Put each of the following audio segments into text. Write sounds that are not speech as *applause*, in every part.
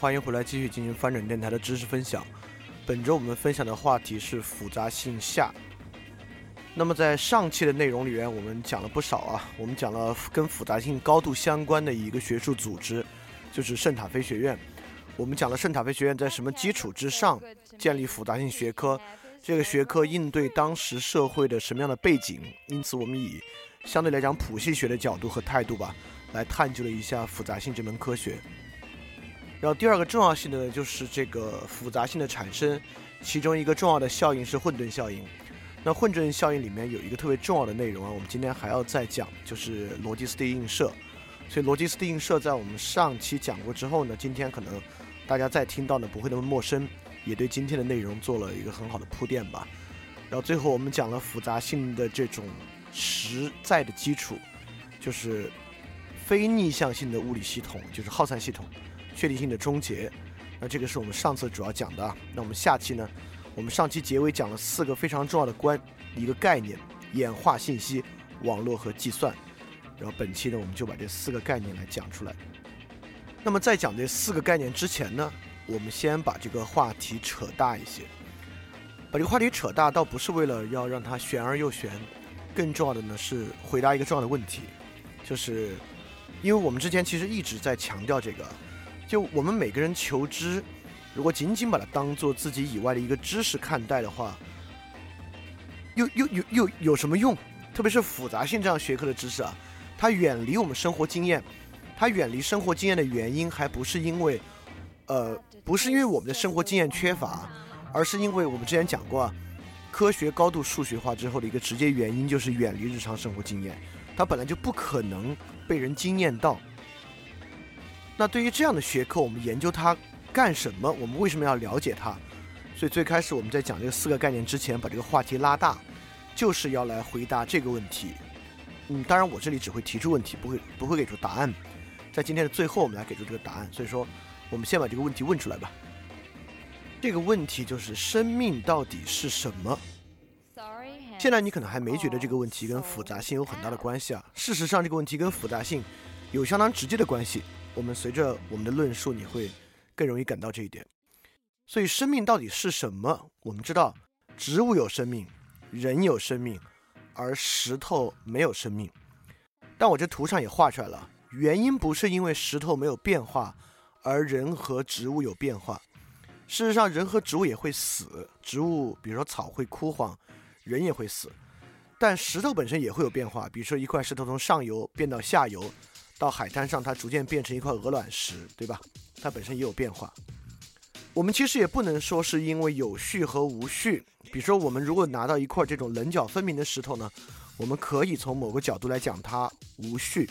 欢迎回来继续进行翻转电台的知识分享。本周我们分享的话题是复杂性下。那么在上期的内容里面，我们讲了不少啊，我们讲了跟复杂性高度相关的一个学术组织，就是圣塔菲学院。我们讲了圣塔菲学院在什么基础之上建立复杂性学科，这个学科应对当时社会的什么样的背景，因此我们以相对来讲谱系学的角度和态度吧，来探究了一下复杂性这门科学。然后第二个重要性的呢，就是这个复杂性的产生，其中一个重要的效应是混沌效应。那混沌效应里面有一个特别重要的内容啊，我们今天还要再讲，就是逻辑斯蒂映射。所以逻辑斯蒂映射在我们上期讲过之后呢，今天可能大家再听到呢不会那么陌生，也对今天的内容做了一个很好的铺垫吧。然后最后我们讲了复杂性的这种实在的基础，就是非逆向性的物理系统，就是耗散系统。确定性的终结，那这个是我们上次主要讲的啊。那我们下期呢？我们上期结尾讲了四个非常重要的关一个概念：演化信息、网络和计算。然后本期呢，我们就把这四个概念来讲出来。那么在讲这四个概念之前呢，我们先把这个话题扯大一些。把这个话题扯大，倒不是为了要让它玄而又玄，更重要的呢是回答一个重要的问题，就是因为我们之前其实一直在强调这个。就我们每个人求知，如果仅仅把它当做自己以外的一个知识看待的话，又又又又有什么用？特别是复杂性这样学科的知识啊，它远离我们生活经验，它远离生活经验的原因，还不是因为，呃，不是因为我们的生活经验缺乏，而是因为我们之前讲过，啊，科学高度数学化之后的一个直接原因就是远离日常生活经验，它本来就不可能被人经验到。那对于这样的学科，我们研究它干什么？我们为什么要了解它？所以最开始我们在讲这四个概念之前，把这个话题拉大，就是要来回答这个问题。嗯，当然我这里只会提出问题，不会不会给出答案。在今天的最后，我们来给出这个答案。所以说，我们先把这个问题问出来吧。这个问题就是生命到底是什么？现在你可能还没觉得这个问题跟复杂性有很大的关系啊。事实上，这个问题跟复杂性有相当直接的关系。我们随着我们的论述，你会更容易感到这一点。所以，生命到底是什么？我们知道，植物有生命，人有生命，而石头没有生命。但我这图上也画出来了，原因不是因为石头没有变化，而人和植物有变化。事实上，人和植物也会死，植物比如说草会枯黄，人也会死。但石头本身也会有变化，比如说一块石头从上游变到下游。到海滩上，它逐渐变成一块鹅卵石，对吧？它本身也有变化。我们其实也不能说是因为有序和无序。比如说，我们如果拿到一块这种棱角分明的石头呢，我们可以从某个角度来讲它无序。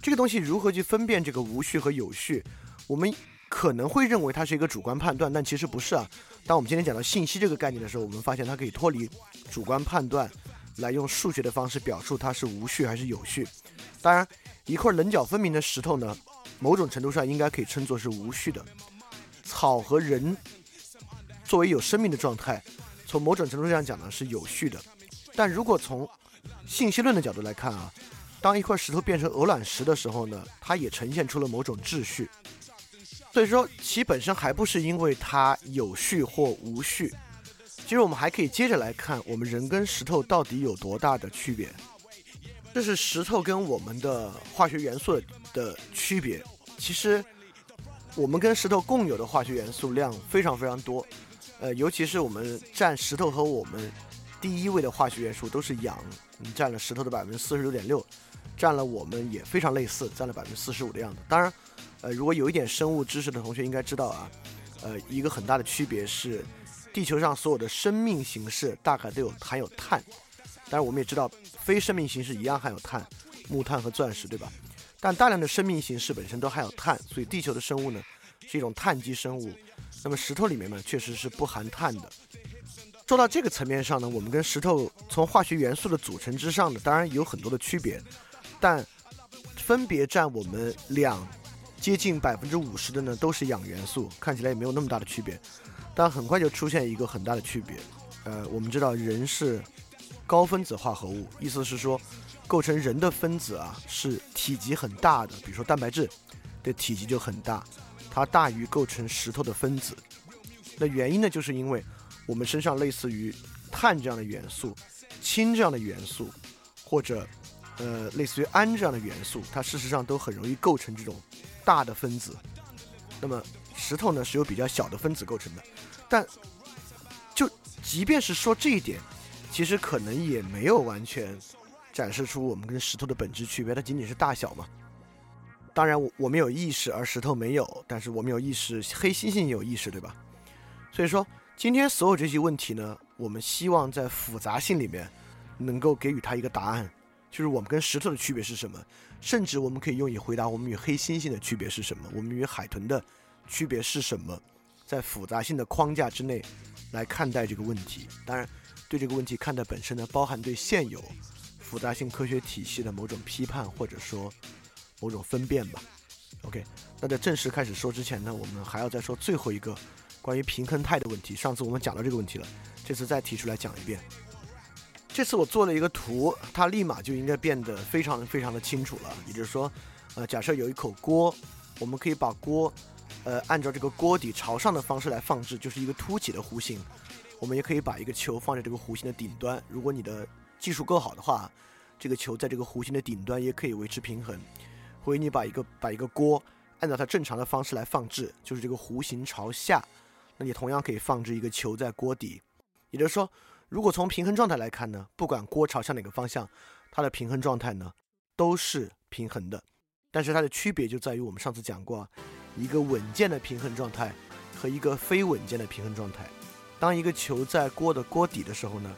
这个东西如何去分辨这个无序和有序？我们可能会认为它是一个主观判断，但其实不是啊。当我们今天讲到信息这个概念的时候，我们发现它可以脱离主观判断，来用数学的方式表述它是无序还是有序。当然。一块棱角分明的石头呢，某种程度上应该可以称作是无序的。草和人作为有生命的状态，从某种程度上讲呢是有序的。但如果从信息论的角度来看啊，当一块石头变成鹅卵石的时候呢，它也呈现出了某种秩序。所以说，其本身还不是因为它有序或无序。其实我们还可以接着来看，我们人跟石头到底有多大的区别。这是石头跟我们的化学元素的区别。其实，我们跟石头共有的化学元素量非常非常多。呃，尤其是我们占石头和我们。第一位的化学元素都是氧，占了石头的百分之四十六点六，占了我们也非常类似，占了百分之四十五的样子。当然，呃，如果有一点生物知识的同学应该知道啊，呃，一个很大的区别是，地球上所有的生命形式大概都有含有碳，当然我们也知道非生命形式一样含有碳，木炭和钻石，对吧？但大量的生命形式本身都含有碳，所以地球的生物呢是一种碳基生物。那么石头里面呢确实是不含碳的。说到这个层面上呢，我们跟石头从化学元素的组成之上呢，当然有很多的区别，但分别占我们两接近百分之五十的呢，都是氧元素，看起来也没有那么大的区别。但很快就出现一个很大的区别，呃，我们知道人是高分子化合物，意思是说，构成人的分子啊是体积很大的，比如说蛋白质的体积就很大，它大于构成石头的分子。那原因呢，就是因为。我们身上类似于碳这样的元素、氢这样的元素，或者呃类似于氨这样的元素，它事实上都很容易构成这种大的分子。那么石头呢是由比较小的分子构成的，但就即便是说这一点，其实可能也没有完全展示出我们跟石头的本质区别，它仅仅是大小嘛。当然我我们有意识，而石头没有，但是我们有意识，黑猩猩也有意识，对吧？所以说。今天所有这些问题呢，我们希望在复杂性里面能够给予它一个答案，就是我们跟石头的区别是什么，甚至我们可以用以回答我们与黑猩猩的区别是什么，我们与海豚的区别是什么，在复杂性的框架之内来看待这个问题。当然，对这个问题看待本身呢，包含对现有复杂性科学体系的某种批判或者说某种分辨吧。OK，那在正式开始说之前呢，我们还要再说最后一个。关于平衡态的问题，上次我们讲到这个问题了，这次再提出来讲一遍。这次我做了一个图，它立马就应该变得非常非常的清楚了。也就是说，呃，假设有一口锅，我们可以把锅，呃，按照这个锅底朝上的方式来放置，就是一个凸起的弧形。我们也可以把一个球放在这个弧形的顶端。如果你的技术够好的话，这个球在这个弧形的顶端也可以维持平衡。或者你把一个把一个锅按照它正常的方式来放置，就是这个弧形朝下。那你同样可以放置一个球在锅底，也就是说，如果从平衡状态来看呢，不管锅朝向哪个方向，它的平衡状态呢都是平衡的。但是它的区别就在于我们上次讲过，一个稳健的平衡状态和一个非稳健的平衡状态。当一个球在锅的锅底的时候呢，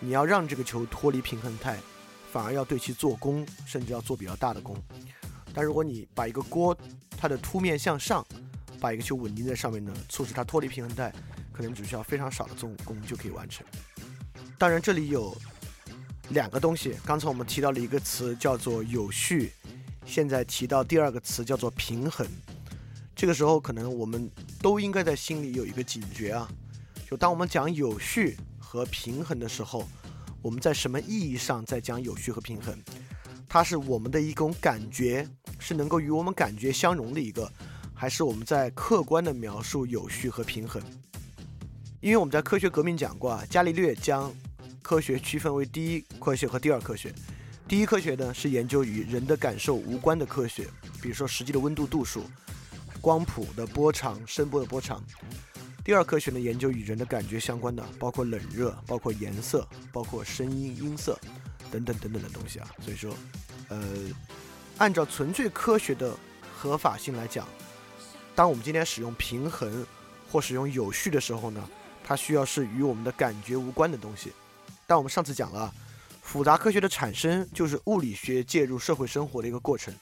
你要让这个球脱离平衡态，反而要对其做功，甚至要做比较大的功。但如果你把一个锅它的凸面向上，把一个球稳定在上面呢，促使它脱离平衡带，可能只需要非常少的重功就可以完成。当然，这里有两个东西。刚才我们提到了一个词叫做有序，现在提到第二个词叫做平衡。这个时候，可能我们都应该在心里有一个警觉啊，当我们讲有序和平衡的时候，我们在什么意义上在讲有序和平衡？它是我们的一种感觉，是能够与我们感觉相融的一个。还是我们在客观的描述有序和平衡，因为我们在科学革命讲过啊，伽利略将科学区分为第一科学和第二科学。第一科学呢是研究与人的感受无关的科学，比如说实际的温度度数、光谱的波长、声波的波长。第二科学呢研究与人的感觉相关的，包括冷热、包括颜色、包括声音、音色等等等等的东西啊。所以说，呃，按照纯粹科学的合法性来讲。当我们今天使用平衡或使用有序的时候呢，它需要是与我们的感觉无关的东西。但我们上次讲了，复杂科学的产生就是物理学介入社会生活的一个过程。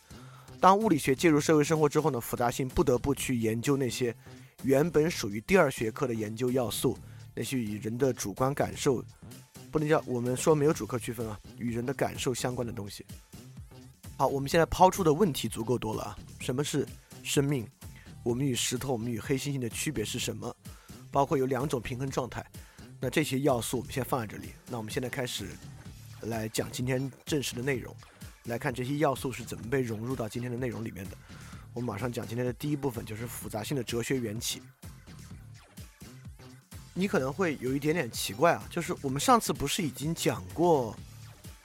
当物理学介入社会生活之后呢，复杂性不得不去研究那些原本属于第二学科的研究要素，那些与人的主观感受不能叫我们说没有主客区分啊，与人的感受相关的东西。好，我们现在抛出的问题足够多了啊！什么是生命？我们与石头、我们与黑猩猩的区别是什么？包括有两种平衡状态。那这些要素我们先放在这里。那我们现在开始来讲今天正式的内容，来看这些要素是怎么被融入到今天的内容里面的。我们马上讲今天的第一部分，就是复杂性的哲学缘起。你可能会有一点点奇怪啊，就是我们上次不是已经讲过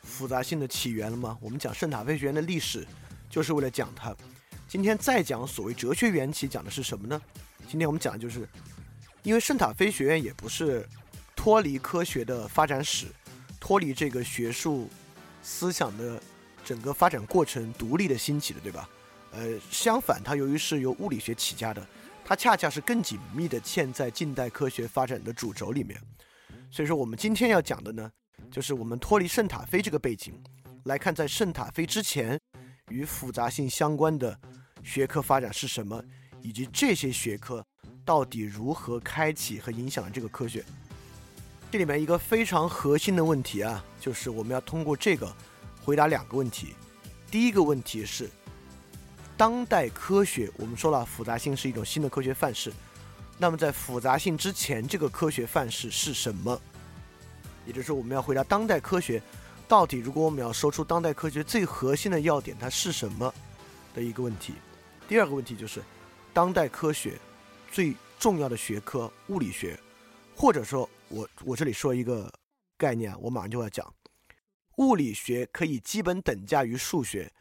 复杂性的起源了吗？我们讲圣塔菲学院的历史，就是为了讲它。今天再讲所谓哲学缘起，讲的是什么呢？今天我们讲的就是，因为圣塔菲学院也不是脱离科学的发展史，脱离这个学术思想的整个发展过程独立的兴起的，对吧？呃，相反，它由于是由物理学起家的。它恰恰是更紧密地嵌在近代科学发展的主轴里面，所以说我们今天要讲的呢，就是我们脱离圣塔菲这个背景来看，在圣塔菲之前与复杂性相关的学科发展是什么，以及这些学科到底如何开启和影响了这个科学。这里面一个非常核心的问题啊，就是我们要通过这个回答两个问题。第一个问题是。当代科学，我们说了，复杂性是一种新的科学范式。那么，在复杂性之前，这个科学范式是什么？也就是说，我们要回答当代科学到底，如果我们要说出当代科学最核心的要点，它是什么的一个问题。第二个问题就是，当代科学最重要的学科物理学，或者说，我我这里说一个概念，我马上就要讲，物理学可以基本等价于数学。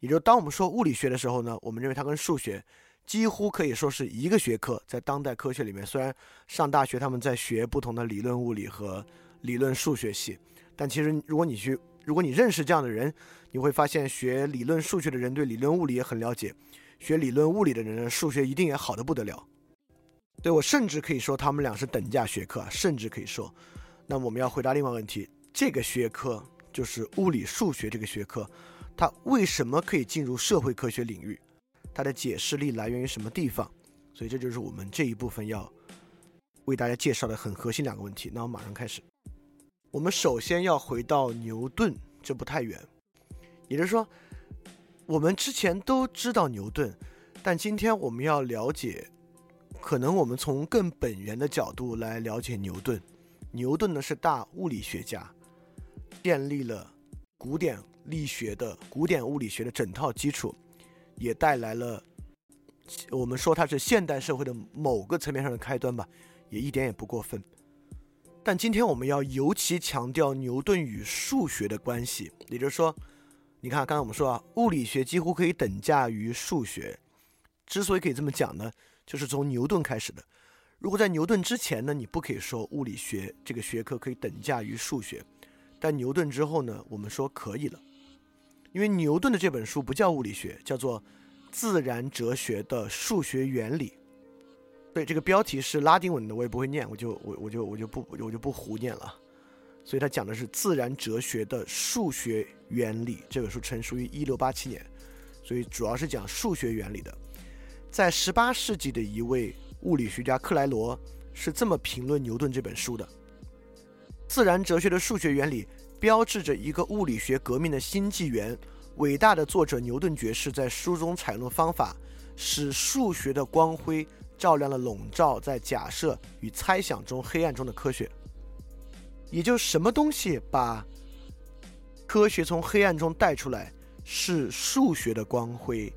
也就当我们说物理学的时候呢，我们认为它跟数学几乎可以说是一个学科。在当代科学里面，虽然上大学他们在学不同的理论物理和理论数学系，但其实如果你去，如果你认识这样的人，你会发现学理论数学的人对理论物理也很了解，学理论物理的人呢，数学一定也好的不得了。对我甚至可以说他们俩是等价学科，甚至可以说。那我们要回答另外问题，这个学科就是物理数学这个学科。它为什么可以进入社会科学领域？它的解释力来源于什么地方？所以这就是我们这一部分要为大家介绍的很核心两个问题。那我马上开始。我们首先要回到牛顿，这不太远。也就是说，我们之前都知道牛顿，但今天我们要了解，可能我们从更本源的角度来了解牛顿。牛顿呢是大物理学家，建立了古典。力学的古典物理学的整套基础，也带来了我们说它是现代社会的某个层面上的开端吧，也一点也不过分。但今天我们要尤其强调牛顿与数学的关系，也就是说，你看刚才我们说啊，物理学几乎可以等价于数学。之所以可以这么讲呢，就是从牛顿开始的。如果在牛顿之前呢，你不可以说物理学这个学科可以等价于数学，但牛顿之后呢，我们说可以了。因为牛顿的这本书不叫物理学，叫做《自然哲学的数学原理》。对，这个标题是拉丁文的，我也不会念，我就我我就我就不我就不胡念了。所以他讲的是自然哲学的数学原理。这本书成书于一六八七年，所以主要是讲数学原理的。在十八世纪的一位物理学家克莱罗是这么评论牛顿这本书的：《自然哲学的数学原理》。标志着一个物理学革命的新纪元。伟大的作者牛顿爵士在书中采用方法，使数学的光辉照亮了笼罩在假设与猜想中黑暗中的科学。也就什么东西把科学从黑暗中带出来，是数学的光辉。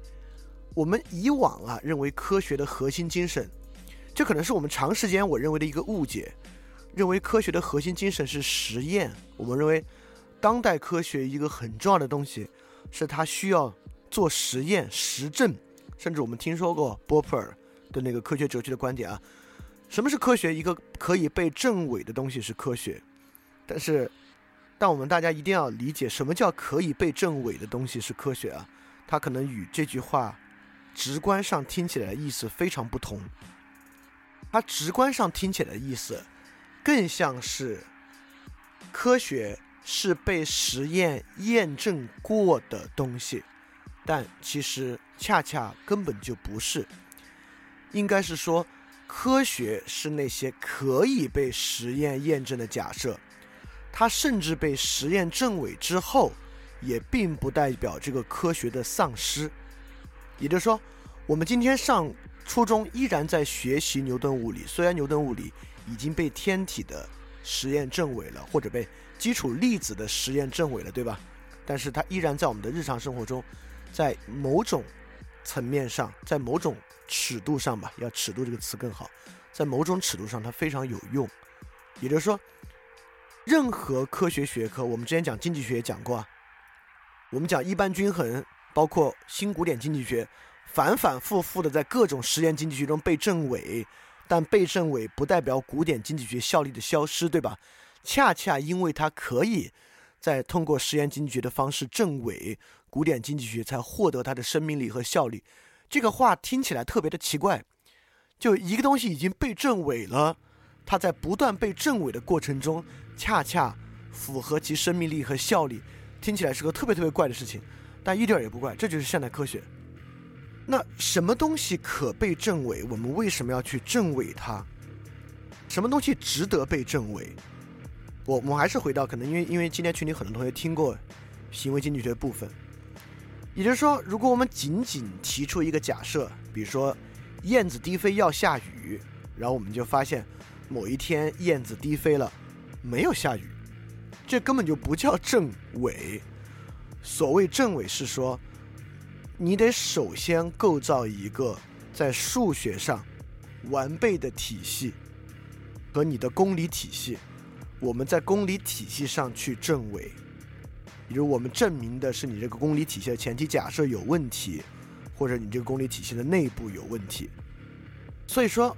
我们以往啊认为科学的核心精神，这可能是我们长时间我认为的一个误解。认为科学的核心精神是实验。我们认为，当代科学一个很重要的东西，是它需要做实验、实证。甚至我们听说过波普尔的那个科学哲学的观点啊，什么是科学？一个可以被证伪的东西是科学。但是，但我们大家一定要理解，什么叫可以被证伪的东西是科学啊？它可能与这句话直观上听起来的意思非常不同。它直观上听起来的意思。更像是科学是被实验验证过的东西，但其实恰恰根本就不是。应该是说，科学是那些可以被实验验证的假设，它甚至被实验证伪之后，也并不代表这个科学的丧失。也就是说，我们今天上初中依然在学习牛顿物理，虽然牛顿物理已经被天体的实验证伪了，或者被基础粒子的实验证伪了，对吧？但是它依然在我们的日常生活中，在某种层面上，在某种尺度上吧，要尺度这个词更好，在某种尺度上它非常有用。也就是说，任何科学学科，我们之前讲经济学也讲过啊，我们讲一般均衡，包括新古典经济学，反反复复的在各种实验经济学中被证伪，但被证伪不代表古典经济学效力的消失，对吧？恰恰因为它可以。在通过实验经济学的方式证伪古典经济学，才获得它的生命力和效力。这个话听起来特别的奇怪，就一个东西已经被证伪了，它在不断被证伪的过程中，恰恰符合其生命力和效力，听起来是个特别特别怪的事情，但一点也不怪，这就是现代科学。那什么东西可被证伪？我们为什么要去证伪它？什么东西值得被证伪？我我们还是回到可能因为因为今天群里很多同学听过行为经济学部分，也就是说，如果我们仅仅提出一个假设，比如说燕子低飞要下雨，然后我们就发现某一天燕子低飞了，没有下雨，这根本就不叫证伪。所谓证伪是说，你得首先构造一个在数学上完备的体系和你的公理体系。我们在公理体系上去证伪，比如我们证明的是你这个公理体系的前提假设有问题，或者你这个公理体系的内部有问题。所以说，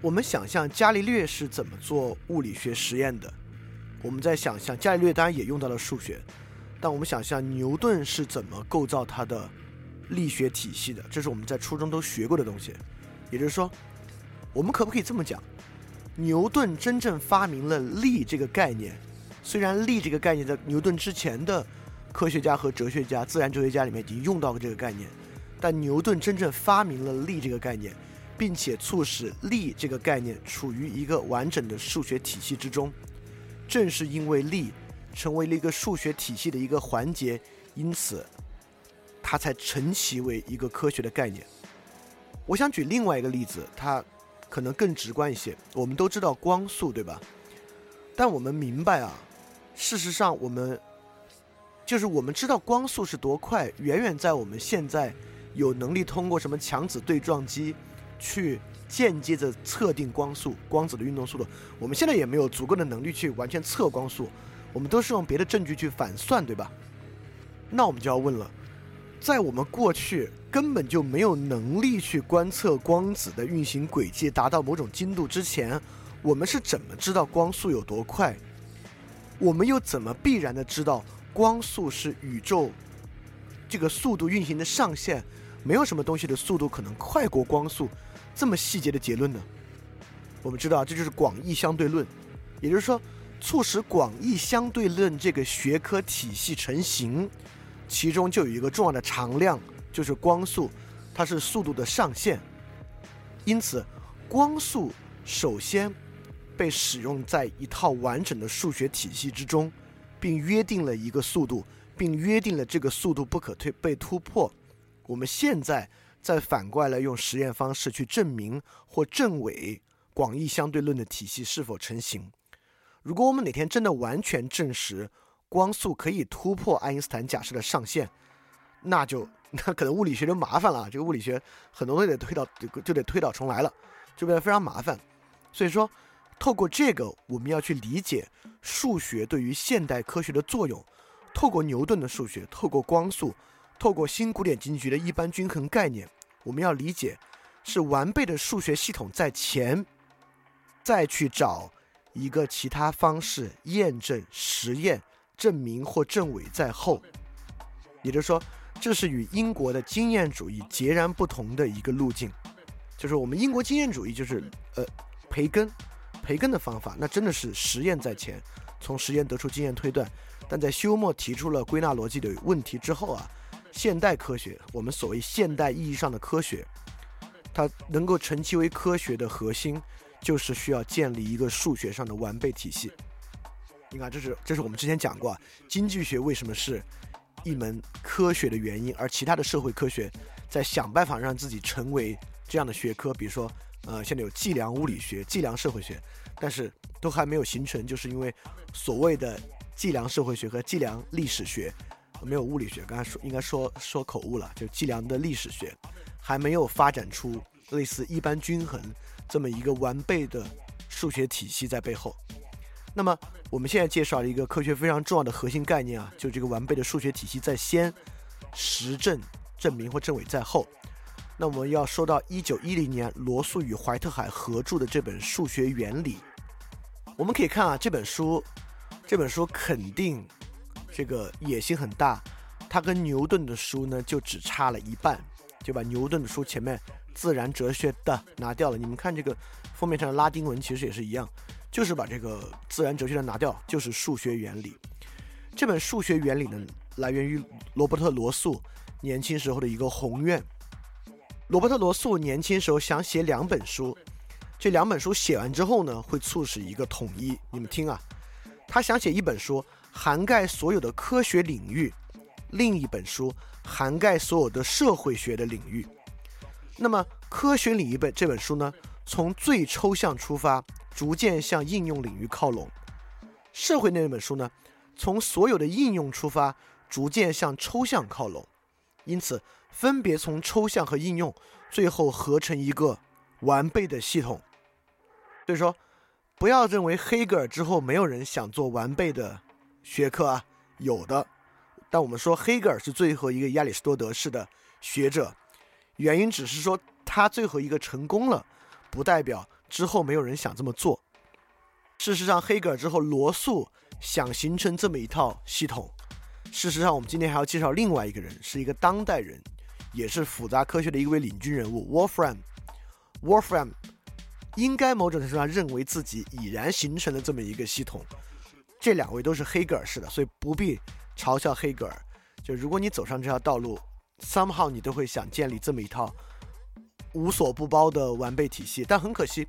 我们想象伽利略是怎么做物理学实验的，我们在想象伽利略当然也用到了数学，但我们想象牛顿是怎么构造他的力学体系的，这是我们在初中都学过的东西。也就是说，我们可不可以这么讲？牛顿真正发明了力这个概念，虽然力这个概念在牛顿之前的科学家和哲学家、自然哲学家里面已经用到过这个概念，但牛顿真正发明了力这个概念，并且促使力这个概念处于一个完整的数学体系之中。正是因为力成为了一个数学体系的一个环节，因此它才成其为一个科学的概念。我想举另外一个例子，它。可能更直观一些。我们都知道光速，对吧？但我们明白啊，事实上，我们就是我们知道光速是多快，远远在我们现在有能力通过什么强子对撞机去间接的测定光速、光子的运动速度。我们现在也没有足够的能力去完全测光速，我们都是用别的证据去反算，对吧？那我们就要问了。在我们过去根本就没有能力去观测光子的运行轨迹达到某种精度之前，我们是怎么知道光速有多快？我们又怎么必然的知道光速是宇宙这个速度运行的上限？没有什么东西的速度可能快过光速，这么细节的结论呢？我们知道，这就是广义相对论，也就是说，促使广义相对论这个学科体系成型。其中就有一个重要的常量，就是光速，它是速度的上限。因此，光速首先被使用在一套完整的数学体系之中，并约定了一个速度，并约定了这个速度不可推被突破。我们现在再反过来用实验方式去证明或证伪广义相对论的体系是否成型。如果我们哪天真的完全证实，光速可以突破爱因斯坦假设的上限，那就 *laughs* 那可能物理学就麻烦了。这个物理学很多都得推倒，就得推倒重来了，就变得非常麻烦。所以说，透过这个，我们要去理解数学对于现代科学的作用。透过牛顿的数学，透过光速，透过新古典经济学的一般均衡概念，我们要理解是完备的数学系统在前，再去找一个其他方式验证实验。证明或证伪在后，也就是说，这是与英国的经验主义截然不同的一个路径。就是我们英国经验主义就是呃培根，培根的方法，那真的是实验在前，从实验得出经验推断。但在休谟提出了归纳逻辑的问题之后啊，现代科学，我们所谓现代意义上的科学，它能够成其为科学的核心，就是需要建立一个数学上的完备体系。你看，这是这是我们之前讲过，经济学为什么是一门科学的原因，而其他的社会科学在想办法让自己成为这样的学科，比如说，呃，现在有计量物理学、计量社会学，但是都还没有形成，就是因为所谓的计量社会学和计量历史学没有物理学，刚才说应该说说口误了，就计量的历史学还没有发展出类似一般均衡这么一个完备的数学体系在背后。那么我们现在介绍了一个科学非常重要的核心概念啊，就这个完备的数学体系在先，实证证明或证伪在后。那我们要说到一九一零年罗素与怀特海合著的这本《数学原理》，我们可以看啊，这本书，这本书肯定这个野心很大，它跟牛顿的书呢就只差了一半，就把牛顿的书前面自然哲学的拿掉了。你们看这个封面上的拉丁文其实也是一样。就是把这个自然哲学的拿掉，就是数学原理。这本数学原理呢，来源于罗伯特罗素年轻时候的一个宏愿。罗伯特罗素年轻时候想写两本书，这两本书写完之后呢，会促使一个统一。你们听啊，他想写一本书涵盖所有的科学领域，另一本书涵盖所有的社会学的领域。那么科学领域本这本书呢，从最抽象出发。逐渐向应用领域靠拢。社会那本书呢，从所有的应用出发，逐渐向抽象靠拢。因此，分别从抽象和应用，最后合成一个完备的系统。所以说，不要认为黑格尔之后没有人想做完备的学科啊，有的。但我们说黑格尔是最后一个亚里士多德式的学者，原因只是说他最后一个成功了，不代表。之后没有人想这么做。事实上，黑格尔之后，罗素想形成这么一套系统。事实上，我们今天还要介绍另外一个人，是一个当代人，也是复杂科学的一位领军人物 ——Wolfram。Wolfram 应该某种程度上认为自己已然形成了这么一个系统。这两位都是黑格尔式的，所以不必嘲笑黑格尔。就如果你走上这条道路，somehow 你都会想建立这么一套无所不包的完备体系。但很可惜。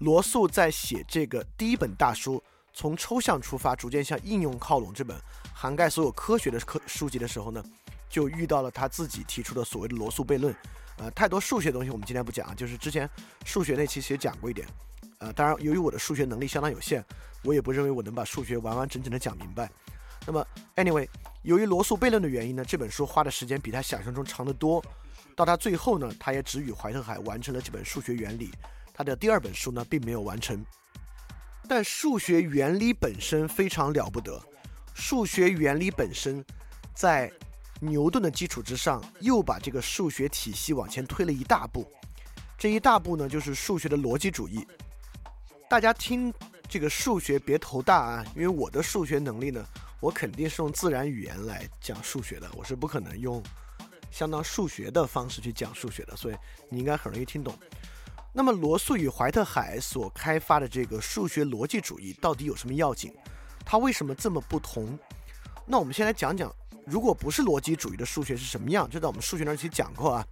罗素在写这个第一本大书，从抽象出发，逐渐向应用靠拢这本涵盖所有科学的科书籍的时候呢，就遇到了他自己提出的所谓的罗素悖论。呃，太多数学东西我们今天不讲，就是之前数学那期其实讲过一点。呃，当然由于我的数学能力相当有限，我也不认为我能把数学完完整整的讲明白。那么，anyway，由于罗素悖论的原因呢，这本书花的时间比他想象中长得多。到他最后呢，他也只与怀特海完成了这本数学原理。他的第二本书呢，并没有完成，但数学原理本身非常了不得。数学原理本身，在牛顿的基础之上，又把这个数学体系往前推了一大步。这一大步呢，就是数学的逻辑主义。大家听这个数学别头大啊，因为我的数学能力呢，我肯定是用自然语言来讲数学的，我是不可能用相当数学的方式去讲数学的，所以你应该很容易听懂。那么，罗素与怀特海所开发的这个数学逻辑主义到底有什么要紧？它为什么这么不同？那我们先来讲讲，如果不是逻辑主义的数学是什么样？就在我们数学那期讲过啊。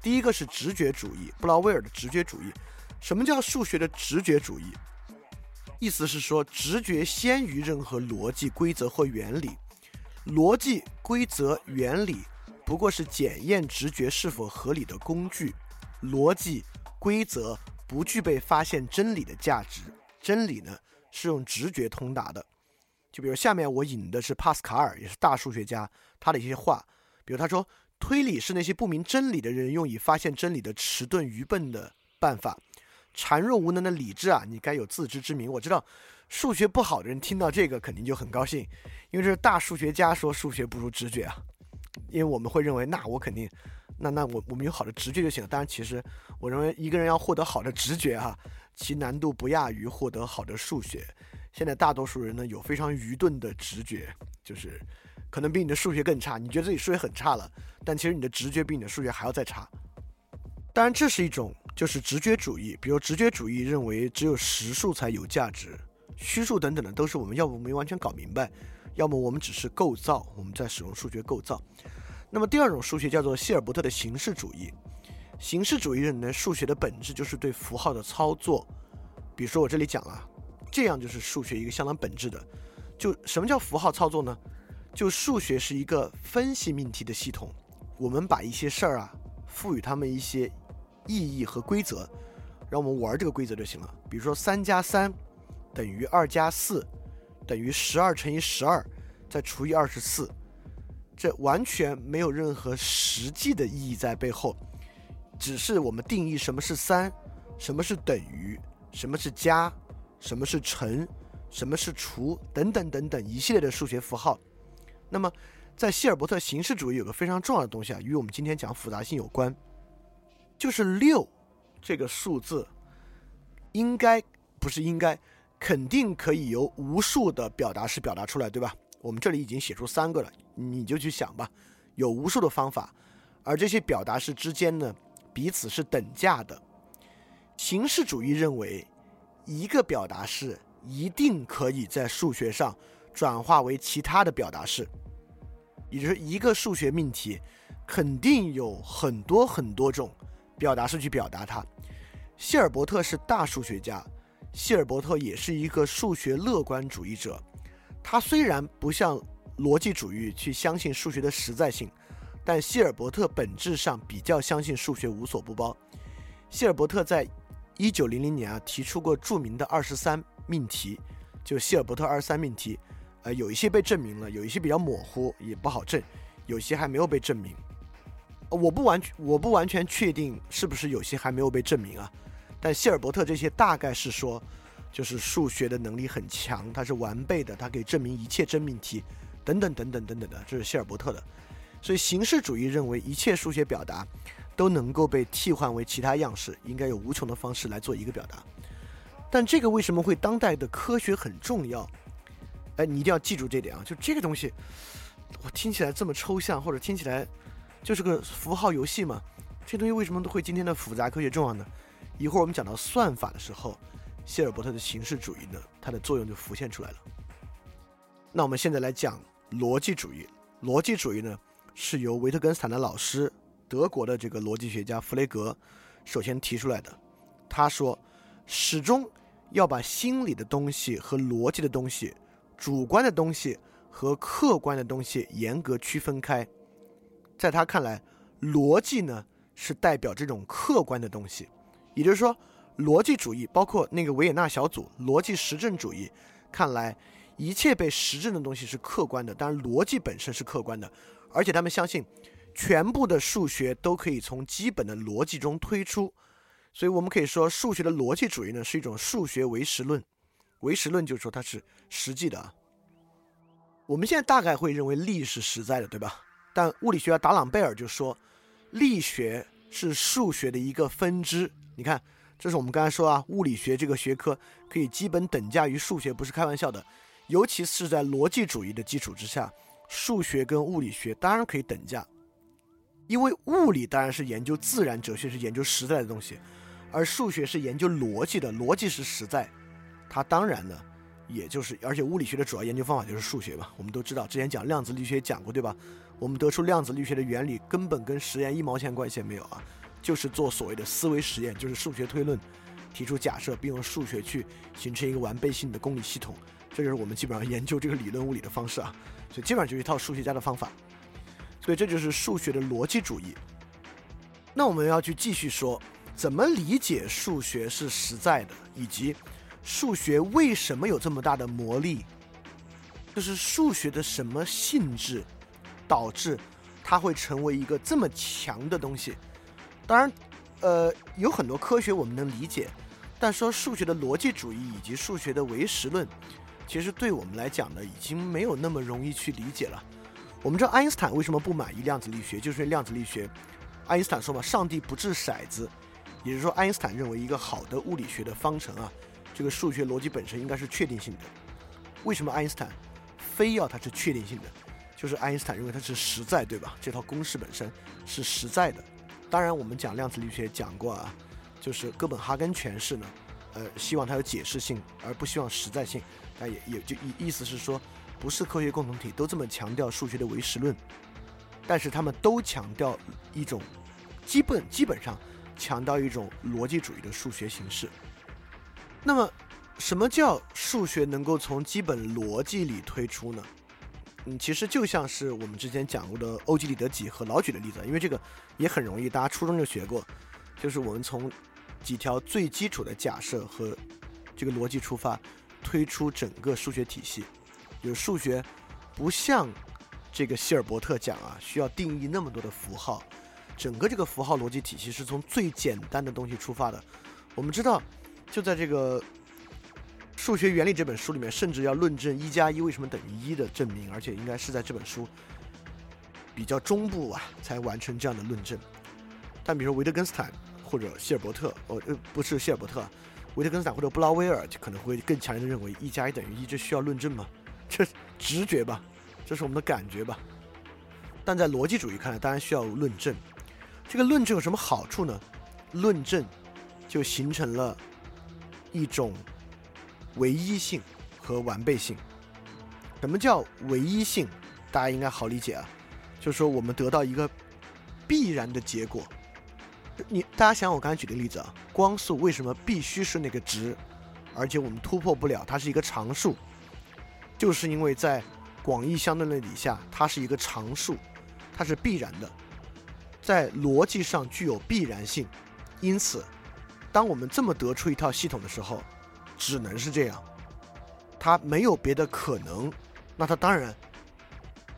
第一个是直觉主义，布劳威尔的直觉主义。什么叫数学的直觉主义？意思是说，直觉先于任何逻辑规则或原理，逻辑规则原理不过是检验直觉是否合理的工具，逻辑。规则不具备发现真理的价值，真理呢是用直觉通达的。就比如下面我引的是帕斯卡尔，也是大数学家，他的一些话。比如他说，推理是那些不明真理的人用以发现真理的迟钝愚笨的办法。孱弱无能的理智啊，你该有自知之明。我知道数学不好的人听到这个肯定就很高兴，因为这是大数学家说数学不如直觉啊。因为我们会认为，那我肯定。那那我我们有好的直觉就行了。当然，其实我认为一个人要获得好的直觉哈，其难度不亚于获得好的数学。现在大多数人呢有非常愚钝的直觉，就是可能比你的数学更差。你觉得自己数学很差了，但其实你的直觉比你的数学还要再差。当然，这是一种就是直觉主义。比如直觉主义认为只有实数才有价值，虚数等等的都是我们要不没完全搞明白，要么我们只是构造，我们在使用数学构造。那么第二种数学叫做希尔伯特的形式主义。形式主义认为数学的本质就是对符号的操作。比如说我这里讲了，这样就是数学一个相当本质的。就什么叫符号操作呢？就数学是一个分析命题的系统，我们把一些事儿啊赋予它们一些意义和规则，让我们玩这个规则就行了。比如说三加三等于二加四等于十二乘以十二再除以二十四，这完全没有任何实际的意义在背后，只是我们定义什么是三，什么是等于，什么是加，什么是乘，什么是除等等等等一系列的数学符号。那么，在希尔伯特形式主义有个非常重要的东西啊，与我们今天讲复杂性有关，就是六这个数字，应该不是应该，肯定可以由无数的表达式表达出来，对吧？我们这里已经写出三个了，你就去想吧，有无数的方法，而这些表达式之间呢，彼此是等价的。形式主义认为，一个表达式一定可以在数学上。转化为其他的表达式，也就是一个数学命题，肯定有很多很多种表达式去表达它。希尔伯特是大数学家，希尔伯特也是一个数学乐观主义者。他虽然不像逻辑主义去相信数学的实在性，但希尔伯特本质上比较相信数学无所不包。希尔伯特在一九零零年啊提出过著名的二十三命题，就希尔伯特二十三命题。呃，有一些被证明了，有一些比较模糊，也不好证，有些还没有被证明。我不完全，我不完全确定是不是有些还没有被证明啊。但希尔伯特这些大概是说，就是数学的能力很强，它是完备的，它可以证明一切真命题，等等等等等等的，这是希尔伯特的。所以形式主义认为一切数学表达都能够被替换为其他样式，应该有无穷的方式来做一个表达。但这个为什么会当代的科学很重要？哎，你一定要记住这点啊！就这个东西，我听起来这么抽象，或者听起来就是个符号游戏嘛。这东西为什么都会今天的复杂科学重要呢？一会儿我们讲到算法的时候，希尔伯特的形式主义呢，它的作用就浮现出来了。那我们现在来讲逻辑主义。逻辑主义呢，是由维特根斯坦的老师，德国的这个逻辑学家弗雷格首先提出来的。他说，始终要把心理的东西和逻辑的东西。主观的东西和客观的东西严格区分开，在他看来，逻辑呢是代表这种客观的东西，也就是说，逻辑主义包括那个维也纳小组逻辑实证主义，看来一切被实证的东西是客观的，当然逻辑本身是客观的，而且他们相信全部的数学都可以从基本的逻辑中推出，所以我们可以说，数学的逻辑主义呢是一种数学唯实论。唯实论就是说它是实际的啊。我们现在大概会认为力是实在的，对吧？但物理学家达朗贝尔就说，力学是数学的一个分支。你看，这是我们刚才说啊，物理学这个学科可以基本等价于数学，不是开玩笑的。尤其是在逻辑主义的基础之下，数学跟物理学当然可以等价，因为物理当然是研究自然哲学，是研究实在的东西，而数学是研究逻辑的，逻辑是实在。它当然呢，也就是，而且物理学的主要研究方法就是数学嘛。我们都知道，之前讲量子力学讲过，对吧？我们得出量子力学的原理根本跟实验一毛钱关系也没有啊，就是做所谓的思维实验，就是数学推论，提出假设，并用数学去形成一个完备性的公理系统。这就是我们基本上研究这个理论物理的方式啊。所以基本上就是一套数学家的方法。所以这就是数学的逻辑主义。那我们要去继续说，怎么理解数学是实在的，以及。数学为什么有这么大的魔力？就是数学的什么性质，导致它会成为一个这么强的东西？当然，呃，有很多科学我们能理解，但说数学的逻辑主义以及数学的唯实论，其实对我们来讲呢，已经没有那么容易去理解了。我们知道爱因斯坦为什么不满意量子力学，就是因为量子力学，爱因斯坦说嘛，上帝不掷骰子，也就是说，爱因斯坦认为一个好的物理学的方程啊。这个数学逻辑本身应该是确定性的，为什么爱因斯坦非要它是确定性的？就是爱因斯坦认为它是实在，对吧？这套公式本身是实在的。当然，我们讲量子力学讲过啊，就是哥本哈根诠释呢，呃，希望它有解释性，而不希望实在性。但也也就意意思是说，不是科学共同体都这么强调数学的唯实论，但是他们都强调一种基本基本上强调一种逻辑主义的数学形式。那么，什么叫数学能够从基本逻辑里推出呢？嗯，其实就像是我们之前讲过的欧几里得几何老举的例子，因为这个也很容易，大家初中就学过，就是我们从几条最基础的假设和这个逻辑出发，推出整个数学体系。就是数学不像这个希尔伯特讲啊，需要定义那么多的符号，整个这个符号逻辑体系是从最简单的东西出发的。我们知道，就在这个。数学原理这本书里面，甚至要论证一加一为什么等于一的证明，而且应该是在这本书比较中部啊才完成这样的论证。但比如说维特根斯坦或者希尔伯特，哦呃不是希尔伯特，维特根斯坦或者布劳威尔就可能会更强烈的认为一加一等于一，这需要论证吗？这直觉吧，这是我们的感觉吧。但在逻辑主义看来，当然需要论证。这个论证有什么好处呢？论证就形成了一种。唯一性和完备性，什么叫唯一性？大家应该好理解啊，就是说我们得到一个必然的结果。你大家想，我刚才举的例子啊，光速为什么必须是那个值，而且我们突破不了，它是一个常数，就是因为在广义相对论底下，它是一个常数，它是必然的，在逻辑上具有必然性。因此，当我们这么得出一套系统的时候。只能是这样，它没有别的可能，那它当然，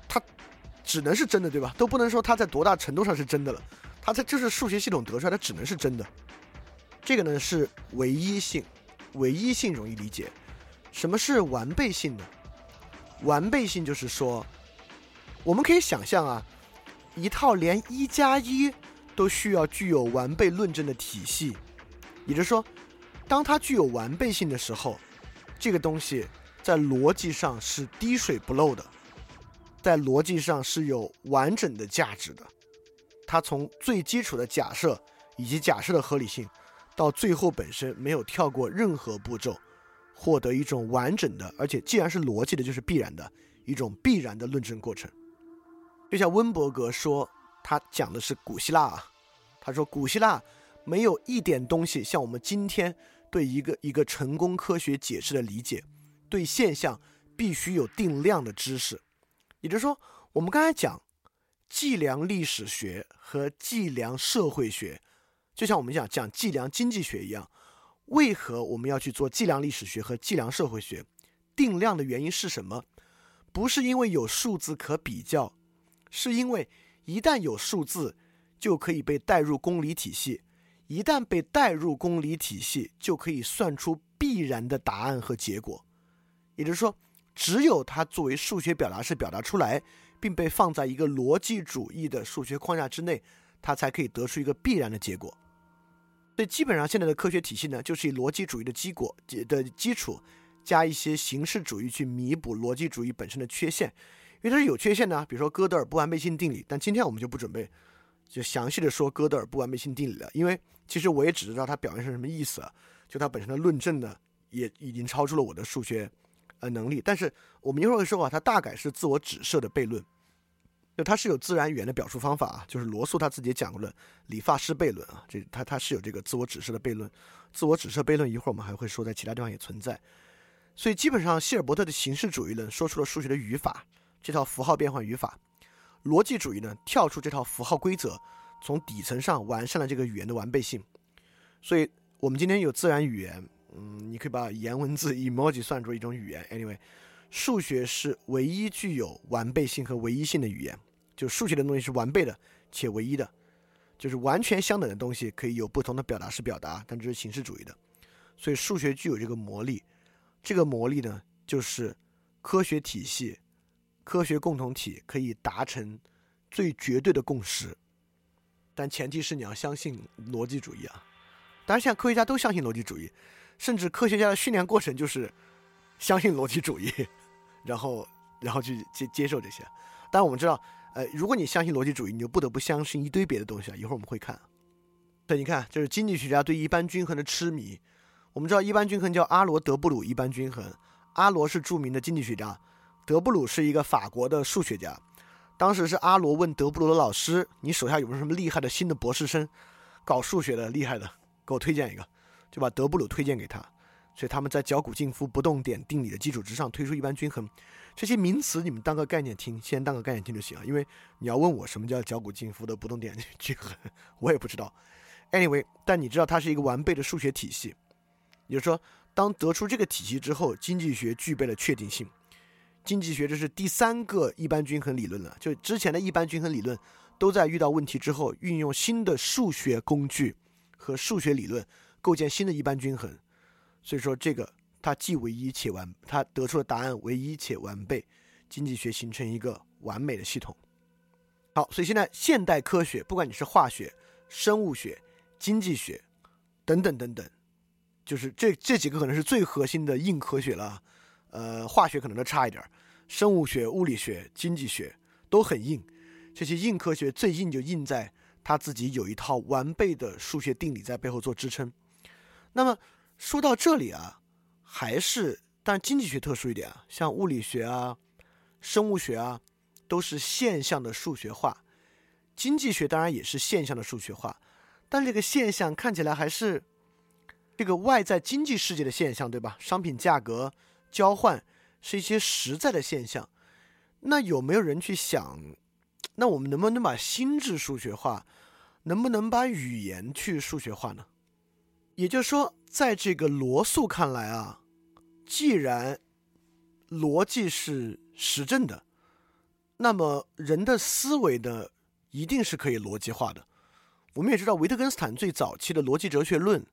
它只能是真的，对吧？都不能说它在多大程度上是真的了，它这就是数学系统得出来，它只能是真的。这个呢是唯一性，唯一性容易理解。什么是完备性呢？完备性就是说，我们可以想象啊，一套连一加一都需要具有完备论证的体系，也就是说。当它具有完备性的时候，这个东西在逻辑上是滴水不漏的，在逻辑上是有完整的价值的。它从最基础的假设以及假设的合理性，到最后本身没有跳过任何步骤，获得一种完整的，而且既然是逻辑的，就是必然的一种必然的论证过程。就像温伯格说，他讲的是古希腊啊，他说古希腊没有一点东西像我们今天。对一个一个成功科学解释的理解，对现象必须有定量的知识。也就是说，我们刚才讲计量历史学和计量社会学，就像我们讲讲计量经济学一样。为何我们要去做计量历史学和计量社会学？定量的原因是什么？不是因为有数字可比较，是因为一旦有数字，就可以被带入公理体系。一旦被带入公理体系，就可以算出必然的答案和结果。也就是说，只有它作为数学表达式表达出来，并被放在一个逻辑主义的数学框架之内，它才可以得出一个必然的结果。所以，基本上现在的科学体系呢，就是以逻辑主义的基果的基础，加一些形式主义去弥补逻辑主义本身的缺陷，因为它是有缺陷的。比如说哥德尔不完备性定理，但今天我们就不准备。就详细的说哥德尔不完备性定理了，因为其实我也只知道它表面上什么意思，就它本身的论证呢，也已经超出了我的数学呃能力。但是我们一会儿会说啊，它大概是自我指涉的悖论，就它是有自然语言的表述方法啊，就是罗素他自己也讲过了理发师悖论啊，这他他是有这个自我指涉的悖论，自我指涉悖论一会儿我们还会说在其他地方也存在。所以基本上希尔伯特的形式主义论说出了数学的语法，这套符号变换语法。逻辑主义呢，跳出这套符号规则，从底层上完善了这个语言的完备性。所以，我们今天有自然语言，嗯，你可以把言文字 emoji 算作一种语言。Anyway，数学是唯一具有完备性和唯一性的语言，就数学的东西是完备的且唯一的，就是完全相等的东西可以有不同的表达式表达，但这是形式主义的。所以，数学具有这个魔力，这个魔力呢，就是科学体系。科学共同体可以达成最绝对的共识，但前提是你要相信逻辑主义啊！当然，现在科学家都相信逻辑主义，甚至科学家的训练过程就是相信逻辑主义，然后然后去接接受这些。但，我们知道，呃，如果你相信逻辑主义，你就不得不相信一堆别的东西啊！一会儿我们会看。对，你看，就是经济学家对一般均衡的痴迷。我们知道，一般均衡叫阿罗德布鲁一般均衡，阿罗是著名的经济学家。德布鲁是一个法国的数学家，当时是阿罗问德布鲁的老师：“你手下有没有什么厉害的新的博士生，搞数学的厉害的，给我推荐一个。”就把德布鲁推荐给他。所以他们在绞股静夫不动点定理的基础之上推出一般均衡。这些名词你们当个概念听，先当个概念听就行了。因为你要问我什么叫绞股静夫的不动点均衡，*laughs* 我也不知道。Anyway，但你知道它是一个完备的数学体系，也就是说，当得出这个体系之后，经济学具备了确定性。经济学这是第三个一般均衡理论了，就之前的一般均衡理论都在遇到问题之后，运用新的数学工具和数学理论构建新的一般均衡。所以说，这个它既唯一且完，它得出的答案唯一且完备，经济学形成一个完美的系统。好，所以现在现代科学，不管你是化学、生物学、经济学等等等等，就是这这几个可能是最核心的硬科学了。呃，化学可能都差一点，生物学、物理学、经济学都很硬。这些硬科学最硬就硬在他自己有一套完备的数学定理在背后做支撑。那么说到这里啊，还是但经济学特殊一点啊，像物理学啊、生物学啊，都是现象的数学化。经济学当然也是现象的数学化，但这个现象看起来还是这个外在经济世界的现象，对吧？商品价格。交换是一些实在的现象，那有没有人去想，那我们能不能把心智数学化，能不能把语言去数学化呢？也就是说，在这个罗素看来啊，既然逻辑是实证的，那么人的思维呢，一定是可以逻辑化的。我们也知道，维特根斯坦最早期的逻辑哲学论，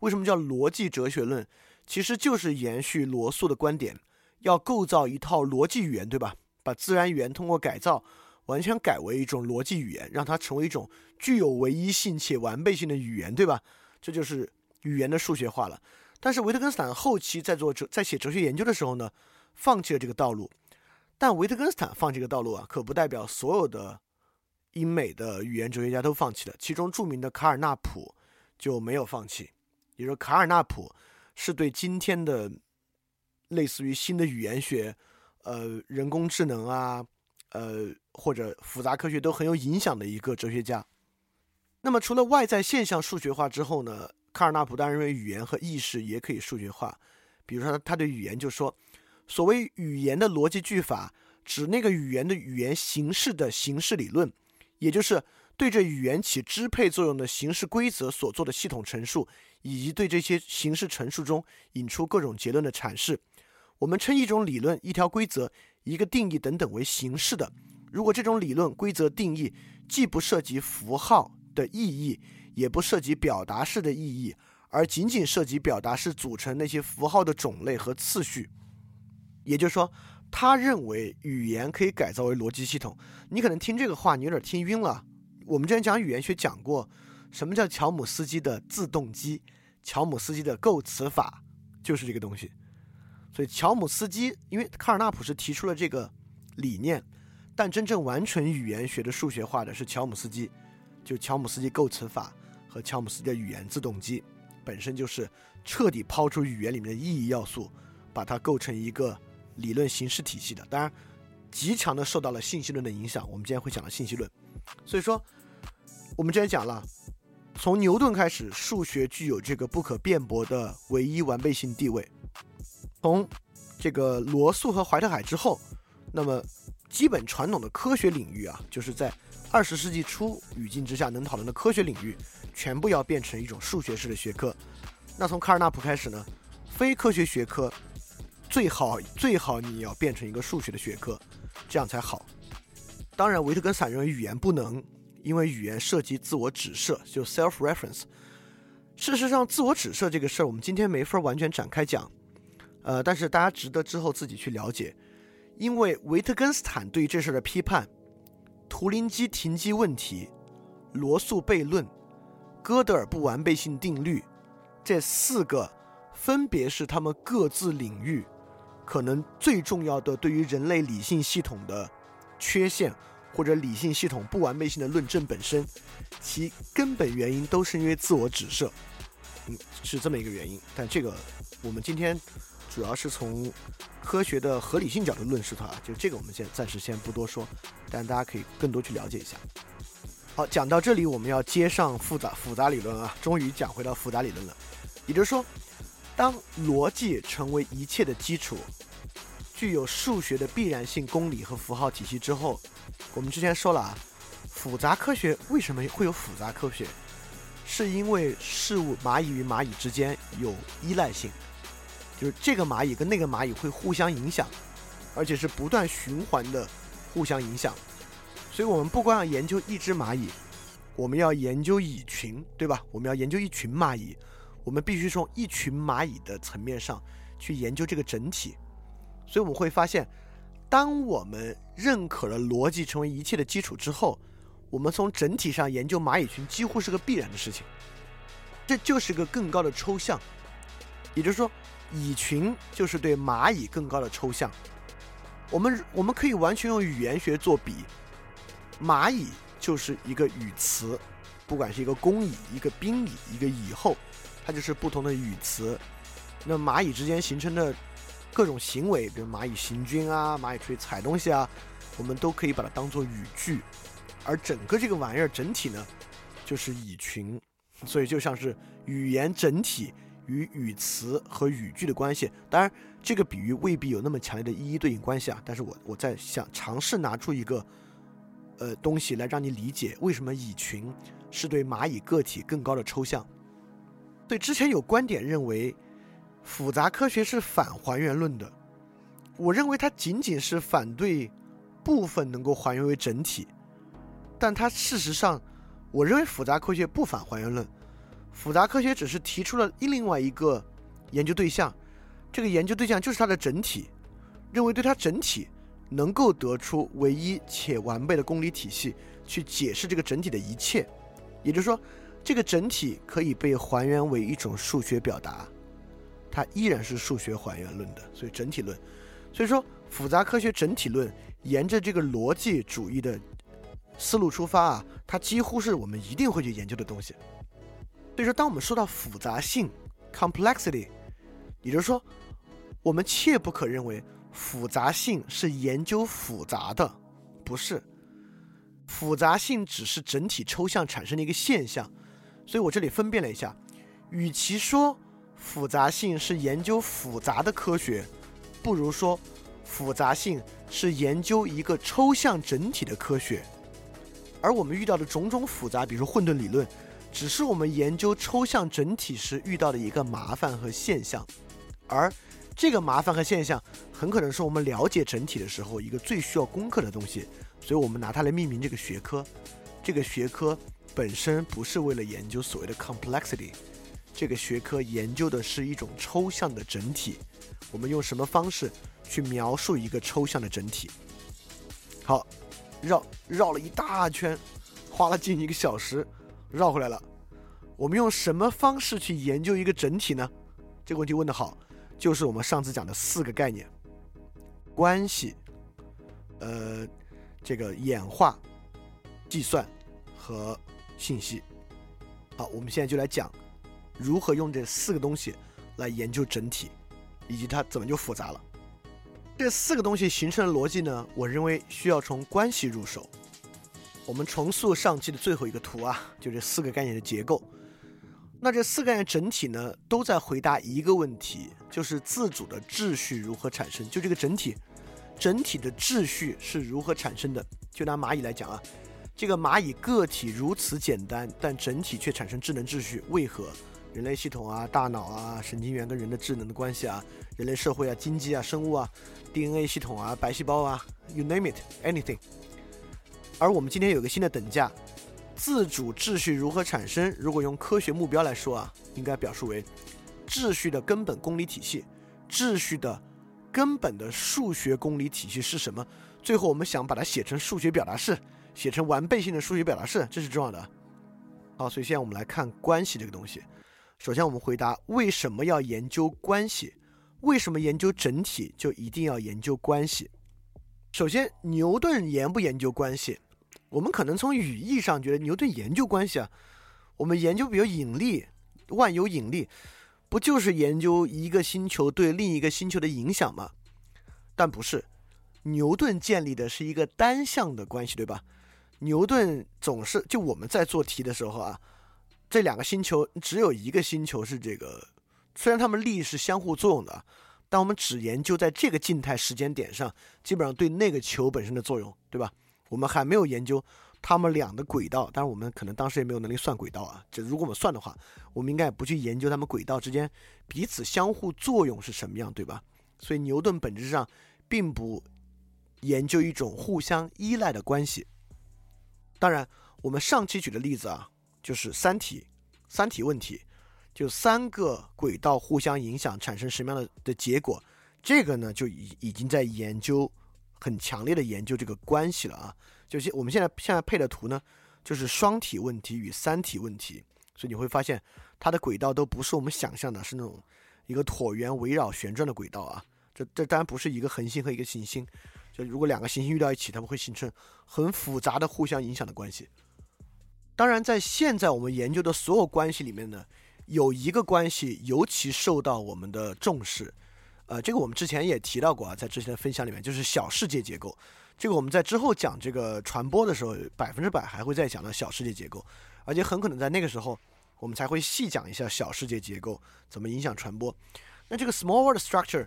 为什么叫逻辑哲学论？其实就是延续罗素的观点，要构造一套逻辑语言，对吧？把自然语言通过改造，完全改为一种逻辑语言，让它成为一种具有唯一性且完备性的语言，对吧？这就是语言的数学化了。但是维特根斯坦后期在做哲在写哲学研究的时候呢，放弃了这个道路。但维特根斯坦放弃这个道路啊，可不代表所有的英美的语言哲学家都放弃了。其中著名的卡尔纳普就没有放弃，也就是卡尔纳普。是对今天的类似于新的语言学、呃人工智能啊、呃或者复杂科学都很有影响的一个哲学家。那么除了外在现象数学化之后呢，卡尔纳普当然认为语言和意识也可以数学化。比如说，他对语言就说，所谓语言的逻辑句法，指那个语言的语言形式的形式理论，也就是。对着语言起支配作用的形式规则所做的系统陈述，以及对这些形式陈述中引出各种结论的阐释，我们称一种理论、一条规则、一个定义等等为形式的。如果这种理论、规则、定义既不涉及符号的意义，也不涉及表达式的意义，而仅仅涉及表达式组成那些符号的种类和次序，也就是说，他认为语言可以改造为逻辑系统。你可能听这个话，你有点听晕了。我们之前讲语言学讲过，什么叫乔姆斯基的自动机？乔姆斯基的构词法就是这个东西。所以乔姆斯基，因为卡尔纳普是提出了这个理念，但真正完成语言学的数学化的是乔姆斯基，就乔姆斯基构词法和乔姆斯基的语言自动机，本身就是彻底抛出语言里面的意义要素，把它构成一个理论形式体系的。当然，极强的受到了信息论的影响。我们今天会讲到信息论。所以说，我们之前讲了，从牛顿开始，数学具有这个不可辩驳的唯一完备性地位。从这个罗素和怀特海之后，那么基本传统的科学领域啊，就是在二十世纪初语境之下能讨论的科学领域，全部要变成一种数学式的学科。那从卡尔纳普开始呢，非科学学科最好最好你要变成一个数学的学科，这样才好。当然，维特根斯坦认为语言不能，因为语言涉及自我指涉，就 self-reference。事实上，自我指涉这个事儿，我们今天没法完全展开讲，呃，但是大家值得之后自己去了解。因为维特根斯坦对于这事儿的批判，图灵机停机问题、罗素悖论、哥德尔不完备性定律，这四个分别是他们各自领域可能最重要的对于人类理性系统的。缺陷或者理性系统不完备性的论证本身，其根本原因都是因为自我指涉，嗯，是这么一个原因。但这个我们今天主要是从科学的合理性角度论述它，就这个我们先暂时先不多说，但大家可以更多去了解一下。好，讲到这里，我们要接上复杂复杂理论啊，终于讲回到复杂理论了。也就是说，当逻辑成为一切的基础，具有数学的必然性公理和符号体系之后，我们之前说了啊，复杂科学为什么会有复杂科学？是因为事物蚂蚁与蚂蚁之间有依赖性，就是这个蚂蚁跟那个蚂蚁会互相影响，而且是不断循环的互相影响。所以我们不光要研究一只蚂蚁，我们要研究蚁群，对吧？我们要研究一群蚂蚁，我们必须从一群蚂蚁的层面上去研究这个整体。所以我们会发现，当我们认可了逻辑成为一切的基础之后，我们从整体上研究蚂蚁群几乎是个必然的事情，这就是个更高的抽象，也就是说，蚁群就是对蚂蚁更高的抽象。我们我们可以完全用语言学做比，蚂蚁就是一个语词，不管是一个公蚁、一个宾蚁、一个蚁后，它就是不同的语词。那蚂蚁之间形成的各种行为，比如蚂蚁行军啊，蚂蚁出去采东西啊，我们都可以把它当做语句。而整个这个玩意儿整体呢，就是蚁群，所以就像是语言整体与语词和语句的关系。当然，这个比喻未必有那么强烈的一一对应关系啊。但是我我在想尝试拿出一个呃东西来让你理解为什么蚁群是对蚂蚁个体更高的抽象。对，之前有观点认为复杂科学是反还原论的，我认为它仅仅是反对部分能够还原为整体。但它事实上，我认为复杂科学不反还原论，复杂科学只是提出了另外一个研究对象，这个研究对象就是它的整体，认为对它整体能够得出唯一且完备的公理体系去解释这个整体的一切，也就是说，这个整体可以被还原为一种数学表达，它依然是数学还原论的，所以整体论，所以说复杂科学整体论沿着这个逻辑主义的。思路出发啊，它几乎是我们一定会去研究的东西。所以说，当我们说到复杂性 （complexity），也就是说，我们切不可认为复杂性是研究复杂的，不是。复杂性只是整体抽象产生的一个现象。所以我这里分辨了一下，与其说复杂性是研究复杂的科学，不如说复杂性是研究一个抽象整体的科学。而我们遇到的种种复杂，比如混沌理论，只是我们研究抽象整体时遇到的一个麻烦和现象，而这个麻烦和现象很可能是我们了解整体的时候一个最需要攻克的东西，所以我们拿它来命名这个学科。这个学科本身不是为了研究所谓的 complexity，这个学科研究的是一种抽象的整体。我们用什么方式去描述一个抽象的整体？好。绕绕了一大圈，花了近一个小时，绕回来了。我们用什么方式去研究一个整体呢？这个问题问得好，就是我们上次讲的四个概念：关系、呃，这个演化、计算和信息。好，我们现在就来讲如何用这四个东西来研究整体，以及它怎么就复杂了。这四个东西形成的逻辑呢？我认为需要从关系入手。我们重塑上期的最后一个图啊，就这四个概念的结构。那这四个概念整体呢，都在回答一个问题，就是自主的秩序如何产生？就这个整体，整体的秩序是如何产生的？就拿蚂蚁来讲啊，这个蚂蚁个体如此简单，但整体却产生智能秩序，为何？人类系统啊，大脑啊，神经元跟人的智能的关系啊，人类社会啊，经济啊，生物啊，DNA 系统啊，白细胞啊，you name it，anything。而我们今天有个新的等价，自主秩序如何产生？如果用科学目标来说啊，应该表述为秩序的根本公理体系。秩序的根本的数学公理体系是什么？最后我们想把它写成数学表达式，写成完备性的数学表达式，这是重要的。好，所以现在我们来看关系这个东西。首先，我们回答为什么要研究关系？为什么研究整体就一定要研究关系？首先，牛顿研不研究关系？我们可能从语义上觉得牛顿研究关系啊。我们研究比如引力，万有引力，不就是研究一个星球对另一个星球的影响吗？但不是，牛顿建立的是一个单向的关系，对吧？牛顿总是就我们在做题的时候啊。这两个星球只有一个星球是这个虽然它们力是相互作用的，但我们只研究在这个静态时间点上，基本上对那个球本身的作用，对吧？我们还没有研究它们俩的轨道，当然我们可能当时也没有能力算轨道啊。这如果我们算的话，我们应该也不去研究它们轨道之间彼此相互作用是什么样，对吧？所以牛顿本质上并不研究一种互相依赖的关系。当然，我们上期举的例子啊，就是三体，三体问题，就三个轨道互相影响产生什么样的的结果，这个呢就已已经在研究，很强烈的研究这个关系了啊。就是我们现在现在配的图呢，就是双体问题与三体问题，所以你会发现它的轨道都不是我们想象的，是那种一个椭圆围绕旋转的轨道啊。这这当然不是一个恒星和一个行星，就如果两个行星遇到一起，它们会形成很复杂的互相影响的关系。当然，在现在我们研究的所有关系里面呢，有一个关系尤其受到我们的重视，呃，这个我们之前也提到过啊，在之前的分享里面，就是小世界结构。这个我们在之后讲这个传播的时候，百分之百还会再讲到小世界结构，而且很可能在那个时候，我们才会细讲一下小世界结构怎么影响传播。那这个 small world structure。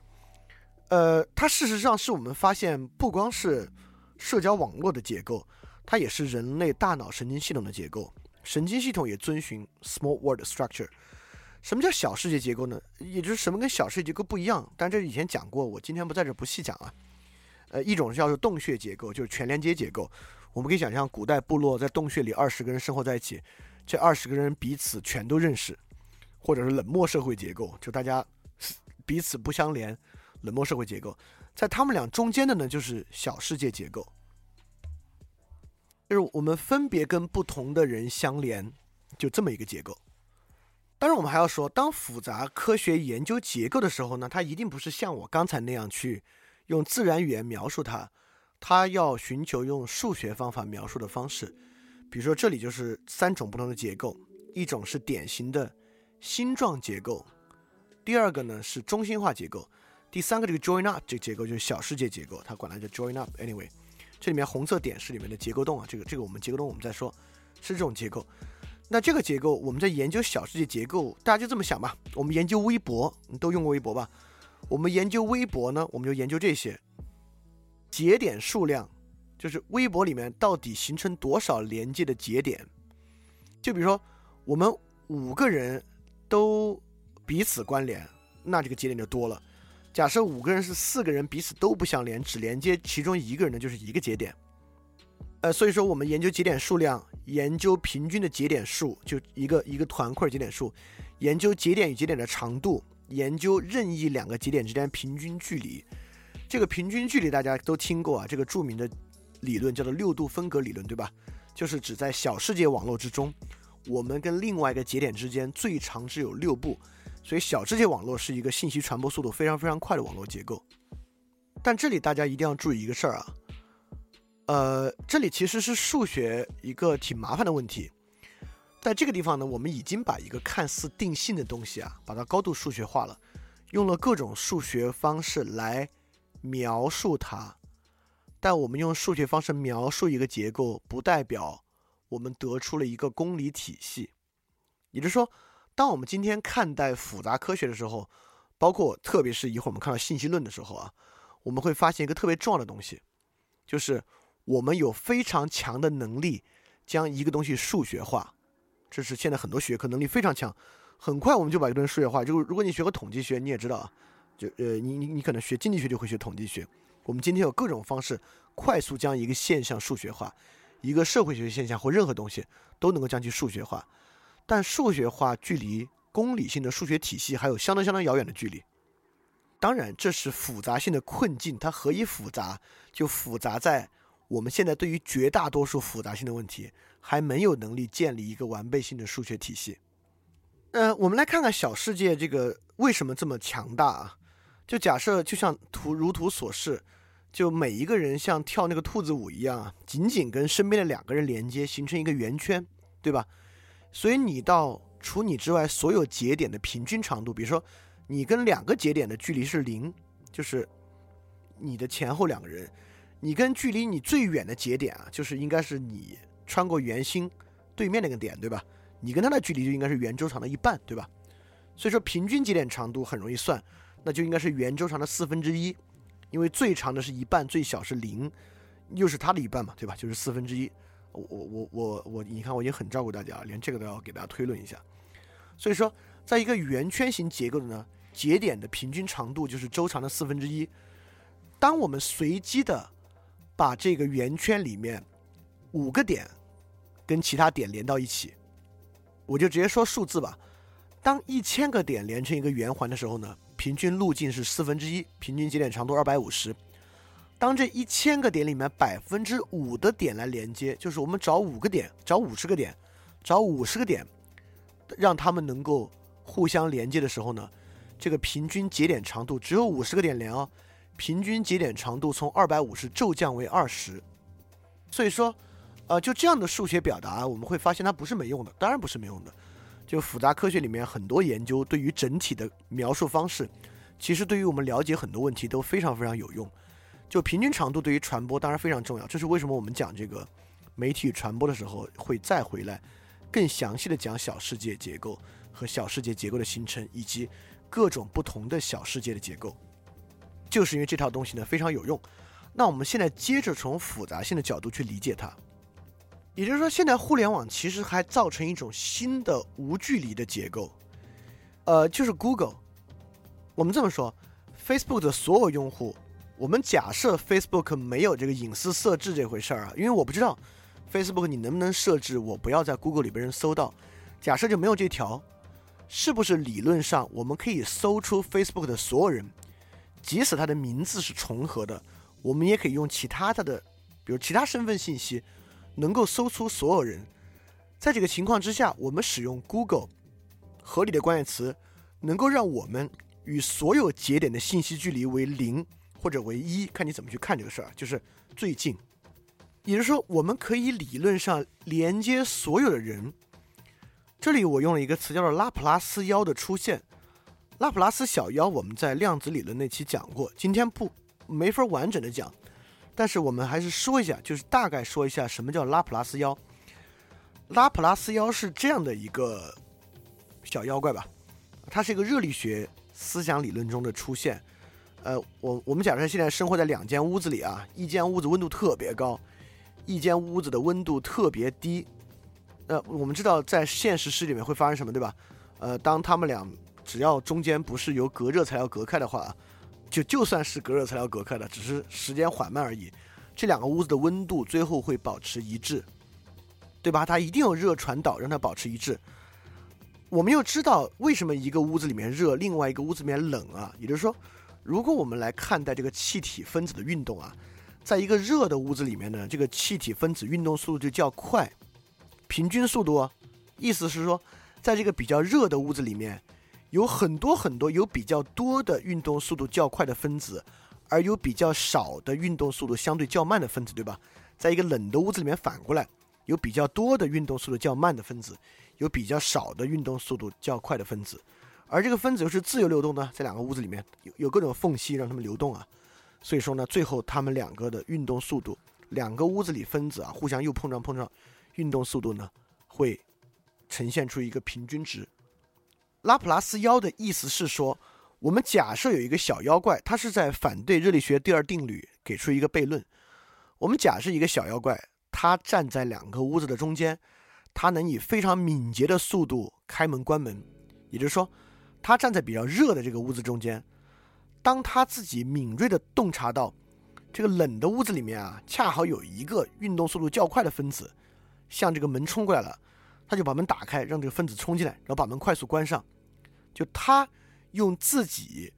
呃，它事实上是我们发现，不光是社交网络的结构，它也是人类大脑神经系统的结构。神经系统也遵循 small world structure。什么叫小世界结构呢？也就是什么跟小世界结构不一样？但这以前讲过，我今天不在这不细讲啊。呃，一种叫做洞穴结构，就是全连接结构。我们可以想象，古代部落在洞穴里二十个人生活在一起，这二十个人彼此全都认识，或者是冷漠社会结构，就大家彼此不相连。冷漠社会结构，在他们俩中间的呢，就是小世界结构，就是我们分别跟不同的人相连，就这么一个结构。当然，我们还要说，当复杂科学研究结构的时候呢，它一定不是像我刚才那样去用自然语言描述它，它要寻求用数学方法描述的方式。比如说，这里就是三种不同的结构，一种是典型的星状结构，第二个呢是中心化结构。第三个这个 join up 这个结构就是小世界结构，它管它叫 join up。Anyway，这里面红色点是里面的结构洞啊，这个这个我们结构洞我们再说，是这种结构。那这个结构我们在研究小世界结构，大家就这么想吧。我们研究微博，你都用过微博吧？我们研究微博呢，我们就研究这些节点数量，就是微博里面到底形成多少连接的节点。就比如说我们五个人都彼此关联，那这个节点就多了。假设五个人是四个人彼此都不相连，只连接其中一个人的就是一个节点。呃，所以说我们研究节点数量，研究平均的节点数，就一个一个团块节点数，研究节点与节点的长度，研究任意两个节点之间平均距离。这个平均距离大家都听过啊，这个著名的理论叫做六度分隔理论，对吧？就是指在小世界网络之中，我们跟另外一个节点之间最长只有六步。所以小世界网络是一个信息传播速度非常非常快的网络结构，但这里大家一定要注意一个事儿啊，呃，这里其实是数学一个挺麻烦的问题，在这个地方呢，我们已经把一个看似定性的东西啊，把它高度数学化了，用了各种数学方式来描述它，但我们用数学方式描述一个结构，不代表我们得出了一个公理体系，也就是说。当我们今天看待复杂科学的时候，包括特别是一会儿我们看到信息论的时候啊，我们会发现一个特别重要的东西，就是我们有非常强的能力将一个东西数学化。这是现在很多学科能力非常强，很快我们就把一个东西数学化。就是如果你学过统计学，你也知道啊，就呃，你你你可能学经济学就会学统计学。我们今天有各种方式快速将一个现象数学化，一个社会学现象或任何东西都能够将其数学化。但数学化距离公理性的数学体系还有相当相当遥远的距离。当然，这是复杂性的困境。它何以复杂？就复杂在我们现在对于绝大多数复杂性的问题还没有能力建立一个完备性的数学体系。呃，我们来看看小世界这个为什么这么强大啊？就假设就像图如图所示，就每一个人像跳那个兔子舞一样，紧紧跟身边的两个人连接，形成一个圆圈，对吧？所以你到除你之外所有节点的平均长度，比如说你跟两个节点的距离是零，就是你的前后两个人，你跟距离你最远的节点啊，就是应该是你穿过圆心对面那个点，对吧？你跟它的距离就应该是圆周长的一半，对吧？所以说平均节点长度很容易算，那就应该是圆周长的四分之一，因为最长的是一半，最小是零，又是它的一半嘛，对吧？就是四分之一。我我我我，你看我已经很照顾大家了，连这个都要给大家推论一下。所以说，在一个圆圈形结构的呢，节点的平均长度就是周长的四分之一。当我们随机的把这个圆圈里面五个点跟其他点连到一起，我就直接说数字吧。当一千个点连成一个圆环的时候呢，平均路径是四分之一，平均节点长度二百五十。当这一千个点里面百分之五的点来连接，就是我们找五个点，找五十个点，找五十个点，让他们能够互相连接的时候呢，这个平均节点长度只有五十个点连哦，平均节点长度从二百五十骤降为二十。所以说，呃，就这样的数学表达，我们会发现它不是没用的，当然不是没用的。就复杂科学里面很多研究对于整体的描述方式，其实对于我们了解很多问题都非常非常有用。就平均长度对于传播当然非常重要，这是为什么我们讲这个媒体与传播的时候会再回来更详细的讲小世界结构和小世界结构的形成以及各种不同的小世界的结构，就是因为这套东西呢非常有用。那我们现在接着从复杂性的角度去理解它，也就是说，现在互联网其实还造成一种新的无距离的结构，呃，就是 Google。我们这么说，Facebook 的所有用户。我们假设 Facebook 没有这个隐私设置这回事儿啊，因为我不知道 Facebook 你能不能设置我不要在 Google 里被人搜到。假设就没有这条，是不是理论上我们可以搜出 Facebook 的所有人，即使他的名字是重合的，我们也可以用其他他的，比如其他身份信息，能够搜出所有人。在这个情况之下，我们使用 Google 合理的关键词，能够让我们与所有节点的信息距离为零。或者唯一，看你怎么去看这个事儿，就是最近，也就是说，我们可以理论上连接所有的人。这里我用了一个词叫做拉普拉斯妖的出现。拉普拉斯小妖我们在量子理论那期讲过，今天不没法完整的讲，但是我们还是说一下，就是大概说一下什么叫拉普拉斯妖。拉普拉斯妖是这样的一个小妖怪吧，它是一个热力学思想理论中的出现。呃，我我们假设现在生活在两间屋子里啊，一间屋子温度特别高，一间屋子的温度特别低。呃，我们知道在现实世界里面会发生什么，对吧？呃，当他们俩只要中间不是由隔热材料隔开的话，就就算是隔热材料隔开的，只是时间缓慢而已，这两个屋子的温度最后会保持一致，对吧？它一定有热传导让它保持一致。我们又知道为什么一个屋子里面热，另外一个屋子里面冷啊？也就是说。如果我们来看待这个气体分子的运动啊，在一个热的屋子里面呢，这个气体分子运动速度就较快，平均速度，意思是说，在这个比较热的屋子里面，有很多很多有比较多的运动速度较快的分子，而有比较少的运动速度相对较慢的分子，对吧？在一个冷的屋子里面反过来，有比较多的运动速度较慢的分子，有比较少的运动速度较快的分子。而这个分子又是自由流动的，在两个屋子里面有有各种缝隙让它们流动啊，所以说呢，最后它们两个的运动速度，两个屋子里分子啊互相又碰撞碰撞，运动速度呢会呈现出一个平均值。拉普拉斯妖的意思是说，我们假设有一个小妖怪，他是在反对热力学第二定律，给出一个悖论。我们假设一个小妖怪，他站在两个屋子的中间，他能以非常敏捷的速度开门关门，也就是说。他站在比较热的这个屋子中间，当他自己敏锐地洞察到这个冷的屋子里面啊，恰好有一个运动速度较快的分子向这个门冲过来了，他就把门打开，让这个分子冲进来，然后把门快速关上。就他用自己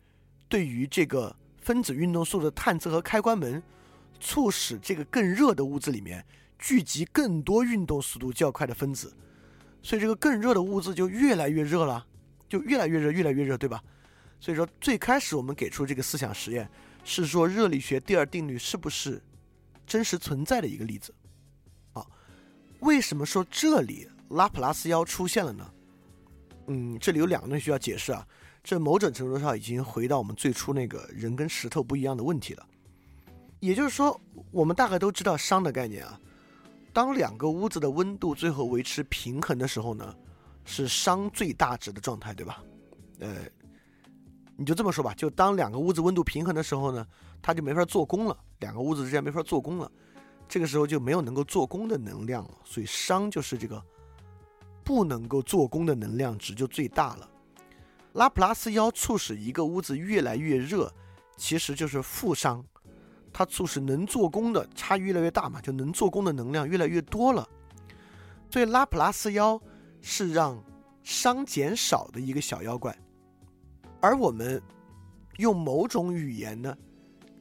对于这个分子运动速度的探测和开关门，促使这个更热的屋子里面聚集更多运动速度较快的分子，所以这个更热的屋子就越来越热了。就越来越热，越来越热，对吧？所以说，最开始我们给出这个思想实验，是说热力学第二定律是不是真实存在的一个例子。好，为什么说这里拉普拉斯妖出现了呢？嗯，这里有两个东西需要解释啊。这某种程度上已经回到我们最初那个人跟石头不一样的问题了。也就是说，我们大概都知道熵的概念啊。当两个屋子的温度最后维持平衡的时候呢？是熵最大值的状态，对吧？呃，你就这么说吧，就当两个屋子温度平衡的时候呢，它就没法做功了，两个屋子之间没法做功了，这个时候就没有能够做功的能量了，所以熵就是这个不能够做功的能量值就最大了。拉普拉斯妖促使一个屋子越来越热，其实就是负熵，它促使能做功的差异越来越大嘛，就能做功的能量越来越多了。所以拉普拉斯妖是让熵减少的一个小妖怪，而我们用某种语言呢，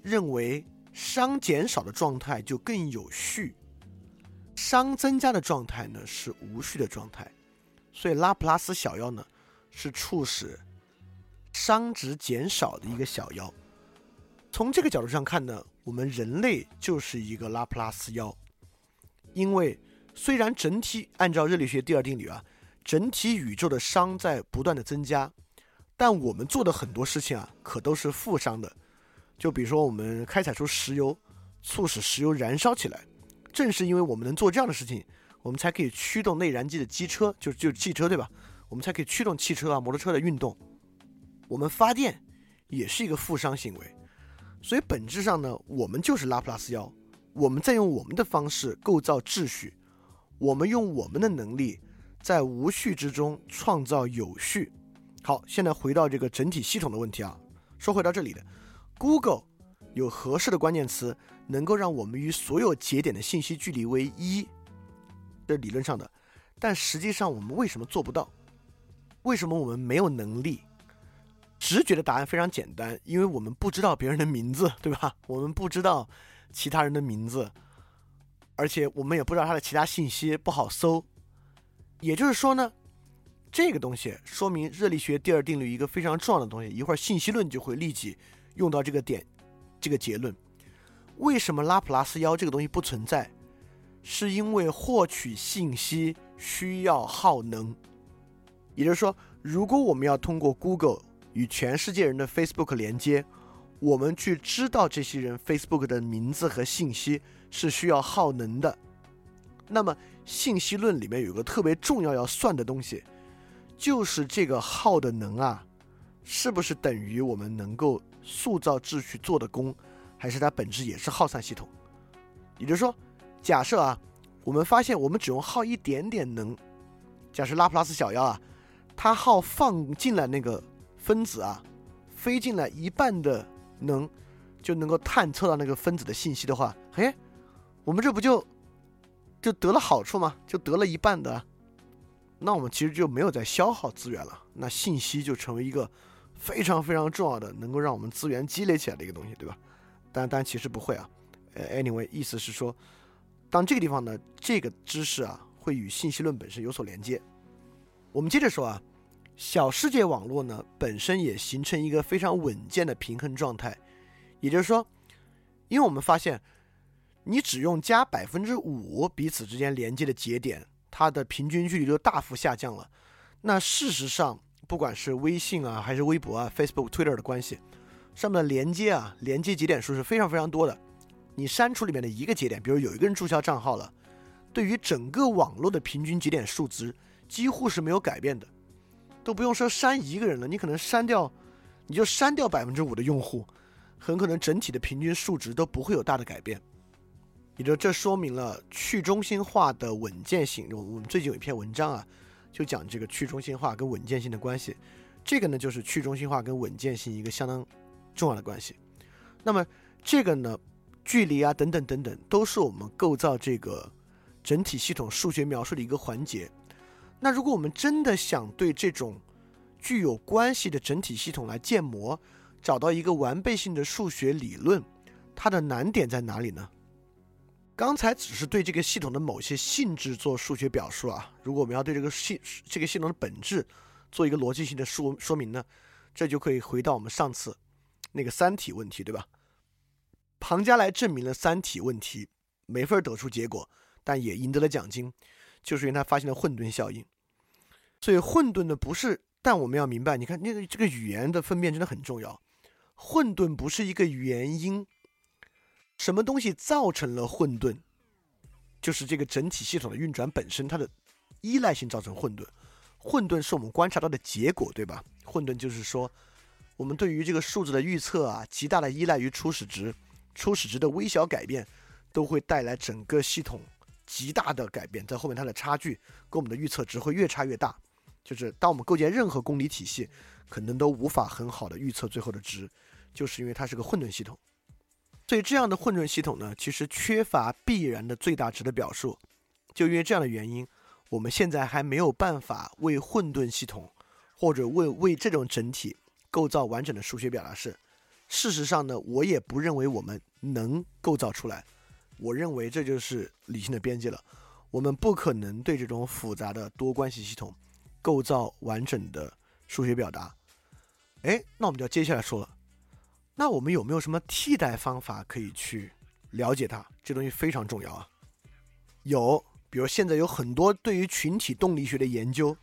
认为熵减少的状态就更有序，熵增加的状态呢是无序的状态，所以拉普拉斯小妖呢是促使熵值减少的一个小妖。从这个角度上看呢，我们人类就是一个拉普拉斯妖，因为。虽然整体按照热力学第二定律啊，整体宇宙的熵在不断的增加，但我们做的很多事情啊，可都是负熵的。就比如说我们开采出石油，促使石油燃烧起来。正是因为我们能做这样的事情，我们才可以驱动内燃机的机车，就就是汽车对吧？我们才可以驱动汽车啊、摩托车的运动。我们发电也是一个负熵行为，所以本质上呢，我们就是拉普拉斯妖，我们在用我们的方式构造秩序。我们用我们的能力，在无序之中创造有序。好，现在回到这个整体系统的问题啊。说回到这里的，Google 有合适的关键词，能够让我们与所有节点的信息距离为一，这理论上的。但实际上我们为什么做不到？为什么我们没有能力？直觉的答案非常简单，因为我们不知道别人的名字，对吧？我们不知道其他人的名字。而且我们也不知道它的其他信息不好搜，也就是说呢，这个东西说明热力学第二定律一个非常重要的东西。一会儿信息论就会立即用到这个点，这个结论。为什么拉普拉斯妖这个东西不存在？是因为获取信息需要耗能。也就是说，如果我们要通过 Google 与全世界人的 Facebook 连接，我们去知道这些人 Facebook 的名字和信息。是需要耗能的，那么信息论里面有个特别重要要算的东西，就是这个耗的能啊，是不是等于我们能够塑造秩序做的功，还是它本质也是耗散系统？也就是说，假设啊，我们发现我们只用耗一点点能，假设拉普拉斯小妖啊，它耗放进来那个分子啊，飞进来一半的能，就能够探测到那个分子的信息的话，嘿。我们这不就就得了好处吗？就得了一半的，那我们其实就没有在消耗资源了。那信息就成为一个非常非常重要的，能够让我们资源积累起来的一个东西，对吧？但但其实不会啊。呃，anyway，意思是说，当这个地方呢，这个知识啊，会与信息论本身有所连接。我们接着说啊，小世界网络呢，本身也形成一个非常稳健的平衡状态。也就是说，因为我们发现。你只用加百分之五彼此之间连接的节点，它的平均距离就大幅下降了。那事实上，不管是微信啊，还是微博啊、Facebook、Twitter 的关系，上面的连接啊，连接节点数是非常非常多的。你删除里面的一个节点，比如有一个人注销账号了，对于整个网络的平均节点数值几乎是没有改变的。都不用说删一个人了，你可能删掉，你就删掉百分之五的用户，很可能整体的平均数值都不会有大的改变。也就这说明了去中心化的稳健性。我们最近有一篇文章啊，就讲这个去中心化跟稳健性的关系。这个呢，就是去中心化跟稳健性一个相当重要的关系。那么这个呢，距离啊等等等等，都是我们构造这个整体系统数学描述的一个环节。那如果我们真的想对这种具有关系的整体系统来建模，找到一个完备性的数学理论，它的难点在哪里呢？刚才只是对这个系统的某些性质做数学表述啊，如果我们要对这个系这个系统的本质做一个逻辑性的说说明呢，这就可以回到我们上次那个三体问题，对吧？庞加莱证明了三体问题，没法得出结果，但也赢得了奖金，就是因为他发现了混沌效应。所以混沌的不是，但我们要明白，你看那个这个语言的分辨真的很重要，混沌不是一个原因。什么东西造成了混沌？就是这个整体系统的运转本身，它的依赖性造成混沌。混沌是我们观察到的结果，对吧？混沌就是说，我们对于这个数字的预测啊，极大的依赖于初始值，初始值的微小改变都会带来整个系统极大的改变，在后面它的差距跟我们的预测值会越差越大。就是当我们构建任何公理体系，可能都无法很好的预测最后的值，就是因为它是个混沌系统。所以这样的混沌系统呢，其实缺乏必然的最大值的表述。就因为这样的原因，我们现在还没有办法为混沌系统，或者为为这种整体构造完整的数学表达式。事实上呢，我也不认为我们能构造出来。我认为这就是理性的边界了。我们不可能对这种复杂的多关系系统构造完整的数学表达。哎，那我们就要接下来说了。那我们有没有什么替代方法可以去了解它？这东西非常重要啊。有，比如现在有很多对于群体动力学的研究，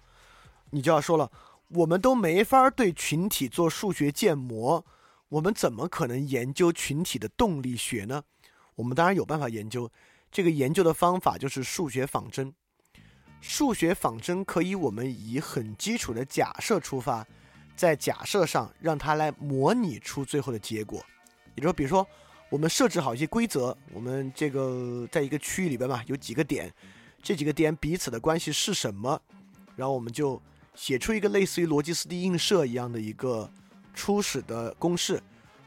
你就要说了，我们都没法对群体做数学建模，我们怎么可能研究群体的动力学呢？我们当然有办法研究，这个研究的方法就是数学仿真。数学仿真可以我们以很基础的假设出发。在假设上让它来模拟出最后的结果，也就是说，比如说我们设置好一些规则，我们这个在一个区域里边嘛，有几个点，这几个点彼此的关系是什么？然后我们就写出一个类似于逻辑四 D 映射一样的一个初始的公式，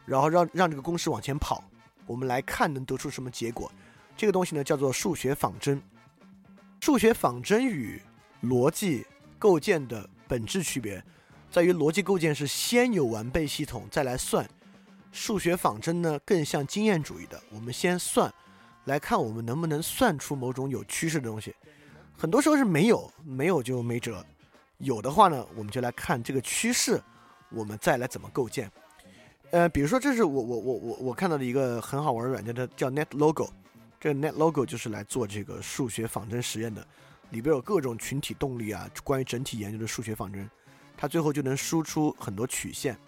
然后让让这个公式往前跑，我们来看能得出什么结果。这个东西呢叫做数学仿真。数学仿真与逻辑构建的本质区别。在于逻辑构建是先有完备系统再来算，数学仿真呢更像经验主义的，我们先算，来看我们能不能算出某种有趋势的东西。很多时候是没有，没有就没辙；有的话呢，我们就来看这个趋势，我们再来怎么构建。呃，比如说这是我我我我我看到的一个很好玩的软件，它叫 NetLogo，这 NetLogo 就是来做这个数学仿真实验的，里边有各种群体动力啊，关于整体研究的数学仿真。它最后就能输出很多曲线，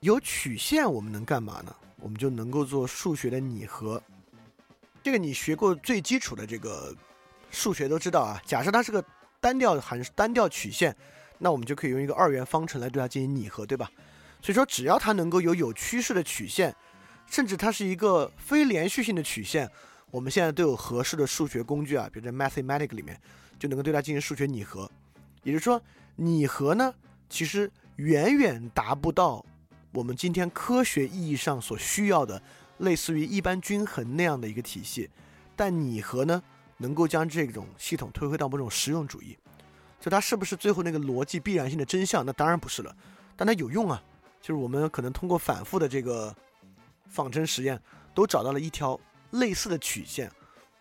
有曲线我们能干嘛呢？我们就能够做数学的拟合。这个你学过最基础的这个数学都知道啊。假设它是个单调函数单调曲线，那我们就可以用一个二元方程来对它进行拟合，对吧？所以说，只要它能够有有趋势的曲线，甚至它是一个非连续性的曲线，我们现在都有合适的数学工具啊，比如在 Mathematic 里面就能够对它进行数学拟合，也就是说。拟合呢，其实远远达不到我们今天科学意义上所需要的，类似于一般均衡那样的一个体系。但拟合呢，能够将这种系统推回到某种实用主义。就它是不是最后那个逻辑必然性的真相？那当然不是了。但它有用啊，就是我们可能通过反复的这个仿真实验，都找到了一条类似的曲线。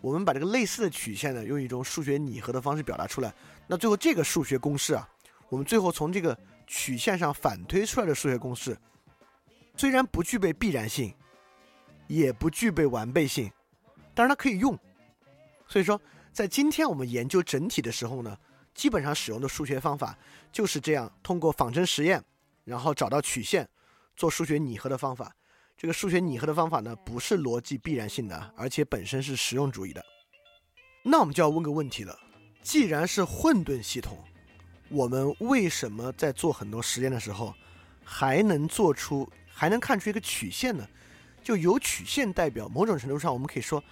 我们把这个类似的曲线呢，用一种数学拟合的方式表达出来。那最后这个数学公式啊。我们最后从这个曲线上反推出来的数学公式，虽然不具备必然性，也不具备完备性，但是它可以用。所以说，在今天我们研究整体的时候呢，基本上使用的数学方法就是这样：通过仿真实验，然后找到曲线，做数学拟合的方法。这个数学拟合的方法呢，不是逻辑必然性的，而且本身是实用主义的。那我们就要问个问题了：既然是混沌系统，我们为什么在做很多实验的时候，还能做出还能看出一个曲线呢？就有曲线代表某种程度上，我们可以说，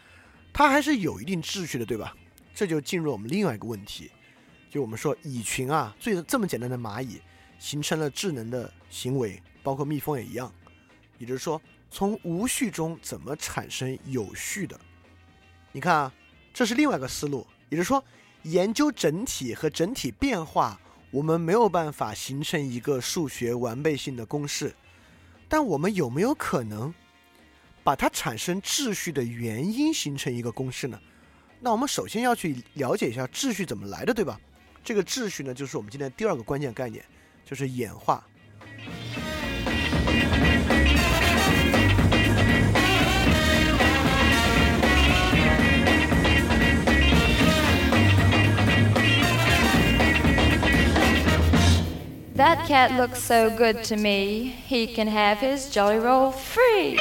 它还是有一定秩序的，对吧？这就进入我们另外一个问题，就我们说蚁群啊，最这么简单的蚂蚁，形成了智能的行为，包括蜜蜂也一样。也就是说，从无序中怎么产生有序的？你看啊，这是另外一个思路，也就是说，研究整体和整体变化。我们没有办法形成一个数学完备性的公式，但我们有没有可能把它产生秩序的原因形成一个公式呢？那我们首先要去了解一下秩序怎么来的，对吧？这个秩序呢，就是我们今天第二个关键概念，就是演化。That cat looks so good to me, he can have his jelly roll free.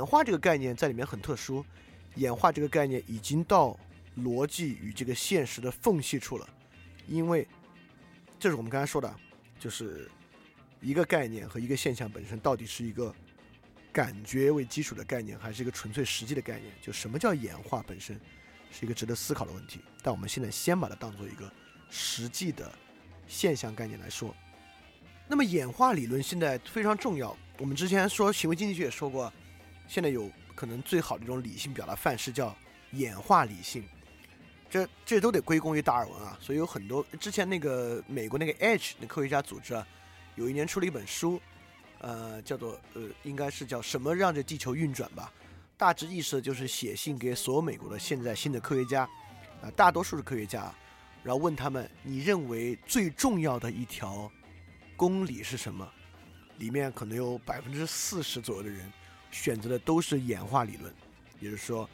演化这个概念在里面很特殊，演化这个概念已经到逻辑与这个现实的缝隙处了，因为这是我们刚才说的，就是一个概念和一个现象本身到底是一个感觉为基础的概念，还是一个纯粹实际的概念？就什么叫演化本身，是一个值得思考的问题。但我们现在先把它当做一个实际的现象概念来说。那么演化理论现在非常重要。我们之前说行为经济学也说过，现在有可能最好的一种理性表达范式叫演化理性。这这都得归功于达尔文啊。所以有很多之前那个美国那个 Edge 那科学家组织啊，有一年出了一本书，呃，叫做呃，应该是叫什么让这地球运转吧。大致意思就是写信给所有美国的现在新的科学家，啊，大多数是科学家，然后问他们，你认为最重要的一条公理是什么？里面可能有百分之四十左右的人选择的都是演化理论，也就是说，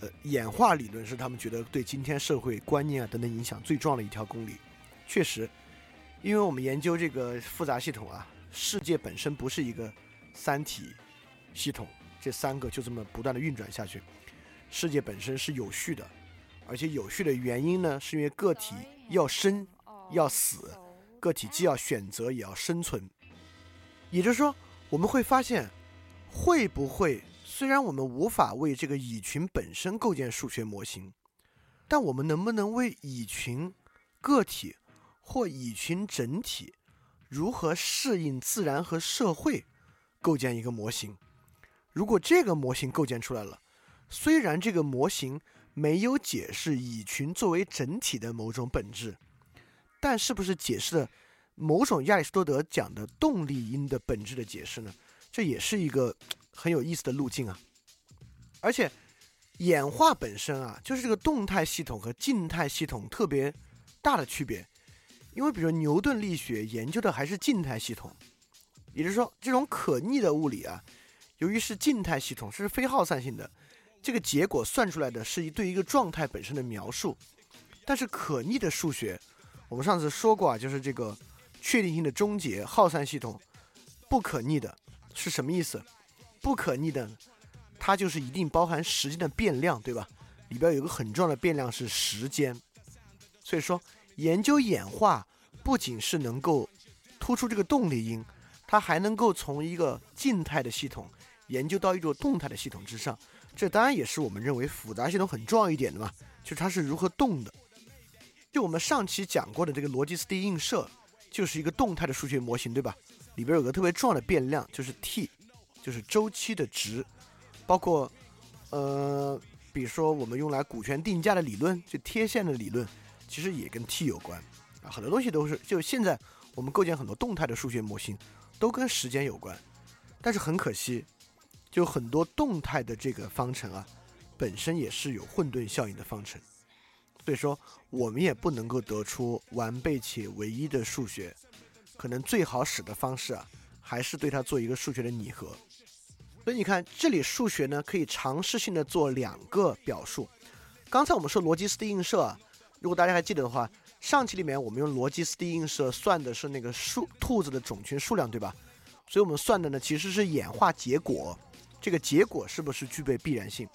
呃，演化理论是他们觉得对今天社会观念啊等等影响最重要的一条公理。确实，因为我们研究这个复杂系统啊，世界本身不是一个三体系统。这三个就这么不断的运转下去，世界本身是有序的，而且有序的原因呢，是因为个体要生要死，个体既要选择也要生存。也就是说，我们会发现，会不会虽然我们无法为这个蚁群本身构建数学模型，但我们能不能为蚁群个体或蚁群整体如何适应自然和社会构建一个模型？如果这个模型构建出来了，虽然这个模型没有解释蚁群作为整体的某种本质，但是不是解释了某种亚里士多德讲的动力因的本质的解释呢？这也是一个很有意思的路径啊！而且演化本身啊，就是这个动态系统和静态系统特别大的区别，因为比如牛顿力学研究的还是静态系统，也就是说这种可逆的物理啊。由于是静态系统，这是非耗散性的，这个结果算出来的是一对一个状态本身的描述。但是可逆的数学，我们上次说过啊，就是这个确定性的终结耗散系统，不可逆的是什么意思？不可逆的，它就是一定包含时间的变量，对吧？里边有个很重要的变量是时间。所以说，研究演化不仅是能够突出这个动力因，它还能够从一个静态的系统。研究到一种动态的系统之上，这当然也是我们认为复杂系统很重要一点的嘛，就是它是如何动的。就我们上期讲过的这个逻辑斯蒂映射，就是一个动态的数学模型，对吧？里边有个特别重要的变量，就是 t，就是周期的值。包括，呃，比如说我们用来股权定价的理论，就贴现的理论，其实也跟 t 有关啊。很多东西都是，就现在我们构建很多动态的数学模型，都跟时间有关。但是很可惜。就很多动态的这个方程啊，本身也是有混沌效应的方程，所以说我们也不能够得出完备且唯一的数学，可能最好使的方式啊，还是对它做一个数学的拟合。所以你看，这里数学呢可以尝试性的做两个表述。刚才我们说逻辑斯蒂映射啊，如果大家还记得的话，上期里面我们用逻辑斯蒂映射算的是那个数兔子的种群数量，对吧？所以我们算的呢其实是演化结果。这个结果是不是具备必然性？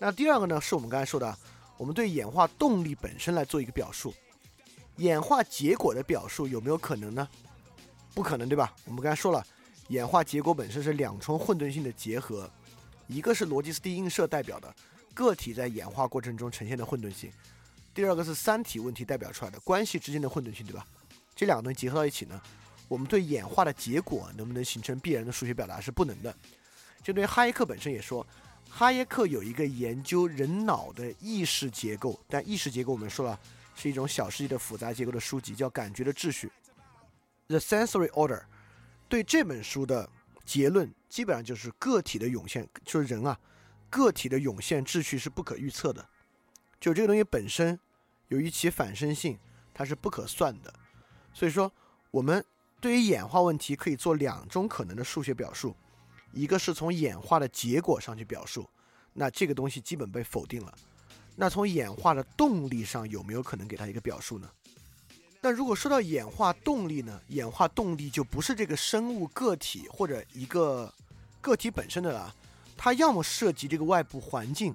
那第二个呢，是我们刚才说的，我们对演化动力本身来做一个表述。演化结果的表述有没有可能呢？不可能，对吧？我们刚才说了，演化结果本身是两重混沌性的结合，一个是逻辑斯蒂映射代表的个体在演化过程中呈现的混沌性，第二个是三体问题代表出来的关系之间的混沌性，对吧？这两个东西结合到一起呢，我们对演化的结果能不能形成必然的数学表达是不能的。就对哈耶克本身也说，哈耶克有一个研究人脑的意识结构，但意识结构我们说了是一种小世界的复杂结构的书籍，叫《感觉的秩序》（The Sensory Order）。对这本书的结论基本上就是个体的涌现，就是人啊，个体的涌现秩序是不可预测的，就这个东西本身由于其反身性，它是不可算的。所以说，我们对于演化问题可以做两种可能的数学表述。一个是从演化的结果上去表述，那这个东西基本被否定了。那从演化的动力上有没有可能给它一个表述呢？那如果说到演化动力呢？演化动力就不是这个生物个体或者一个个体本身的了，它要么涉及这个外部环境，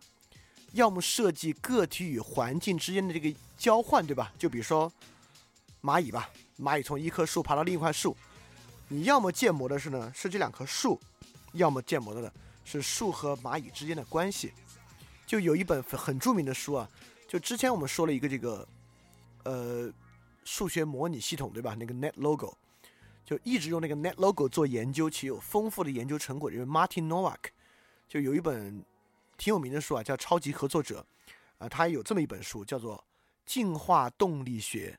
要么涉及个体与环境之间的这个交换，对吧？就比如说蚂蚁吧，蚂蚁从一棵树爬到另一块树，你要么建模的是呢是这两棵树，要么建模的呢是树和蚂蚁之间的关系。就有一本很著名的书啊，就之前我们说了一个这个，呃，数学模拟系统对吧？那个 NetLogo，就一直用那个 NetLogo 做研究，其有丰富的研究成果。因为 Martin Nowak 就有一本挺有名的书啊，叫《超级合作者》啊，他有这么一本书叫做《进化动力学》。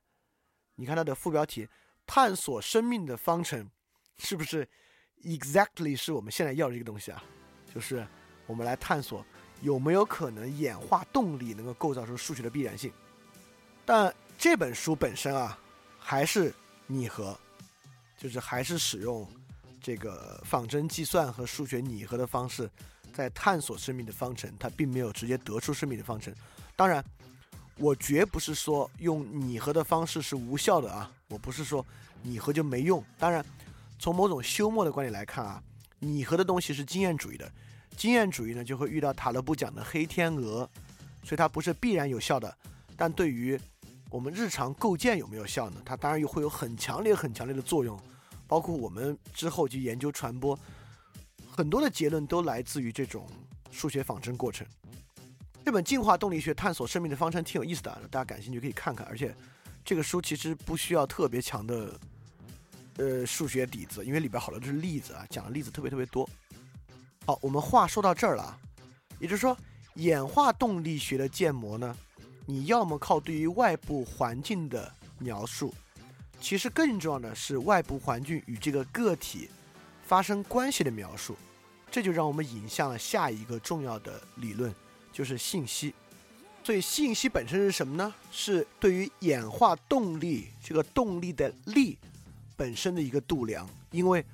你看它的副标题“探索生命的方程”，是不是 exactly 是我们现在要的这个东西啊？就是我们来探索。有没有可能演化动力能够构造出数学的必然性？但这本书本身啊，还是拟合，就是还是使用这个仿真计算和数学拟合的方式，在探索生命的方程。它并没有直接得出生命的方程。当然，我绝不是说用拟合的方式是无效的啊，我不是说拟合就没用。当然，从某种休谟的观点来看啊，拟合的东西是经验主义的。经验主义呢，就会遇到塔勒布讲的黑天鹅，所以它不是必然有效的。但对于我们日常构建有没有效呢？它当然又会有很强烈、很强烈的作用。包括我们之后去研究传播，很多的结论都来自于这种数学仿真过程。这本《进化动力学：探索生命的方程》挺有意思的，大家感兴趣可以看看。而且这个书其实不需要特别强的呃数学底子，因为里边好多都是例子啊，讲的例子特别特别多。好，我们话说到这儿了，也就是说，演化动力学的建模呢，你要么靠对于外部环境的描述，其实更重要的是外部环境与这个个体发生关系的描述，这就让我们引向了下一个重要的理论，就是信息。所以，信息本身是什么呢？是对于演化动力这个动力的力本身的一个度量，因为。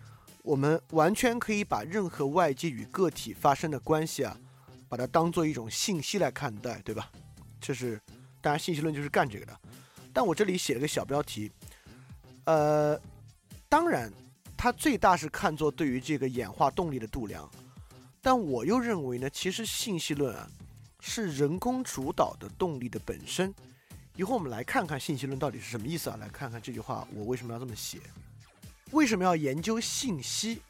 我们完全可以把任何外界与个体发生的关系啊，把它当做一种信息来看待，对吧？这是当然，信息论就是干这个的。但我这里写了个小标题，呃，当然，它最大是看作对于这个演化动力的度量，但我又认为呢，其实信息论啊是人工主导的动力的本身。一会儿我们来看看信息论到底是什么意思啊？来看看这句话我为什么要这么写。为什么要研究信息？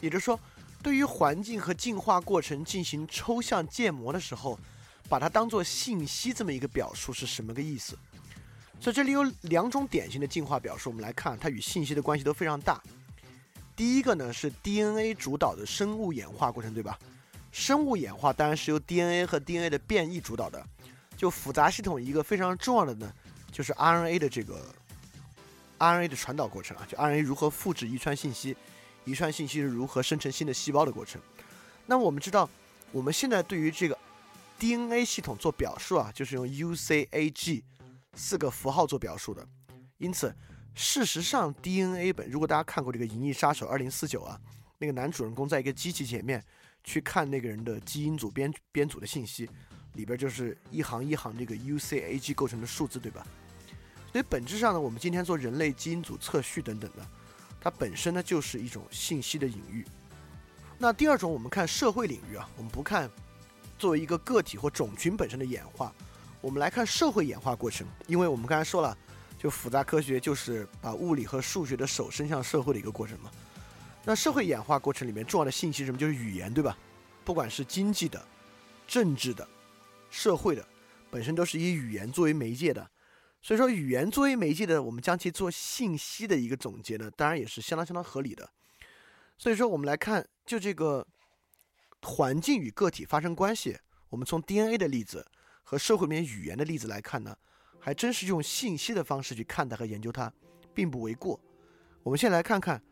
也就是说，对于环境和进化过程进行抽象建模的时候，把它当做信息这么一个表述是什么个意思？所以这里有两种典型的进化表述，我们来看它与信息的关系都非常大。第一个呢是 DNA 主导的生物演化过程，对吧？生物演化当然是由 DNA 和 DNA 的变异主导的。就复杂系统一个非常重要的呢，就是 RNA 的这个。RNA 的传导过程啊，就 RNA 如何复制遗传信息，遗传信息是如何生成新的细胞的过程。那我们知道，我们现在对于这个 DNA 系统做表述啊，就是用 UCAG 四个符号做表述的。因此，事实上 DNA 本，如果大家看过这个《银翼杀手2049》啊，那个男主人公在一个机器前面去看那个人的基因组编编组的信息，里边就是一行一行这个 UCAG 构成的数字，对吧？所以本质上呢，我们今天做人类基因组测序等等的，它本身呢就是一种信息的隐喻。那第二种，我们看社会领域啊，我们不看作为一个个体或种群本身的演化，我们来看社会演化过程。因为我们刚才说了，就复杂科学就是把物理和数学的手伸向社会的一个过程嘛。那社会演化过程里面重要的信息是什么？就是语言，对吧？不管是经济的、政治的、社会的，本身都是以语言作为媒介的。所以说，语言作为媒介的，我们将其做信息的一个总结呢，当然也是相当相当合理的。所以说，我们来看，就这个环境与个体发生关系，我们从 DNA 的例子和社会面语言的例子来看呢，还真是用信息的方式去看待和研究它，并不为过。我们先来看看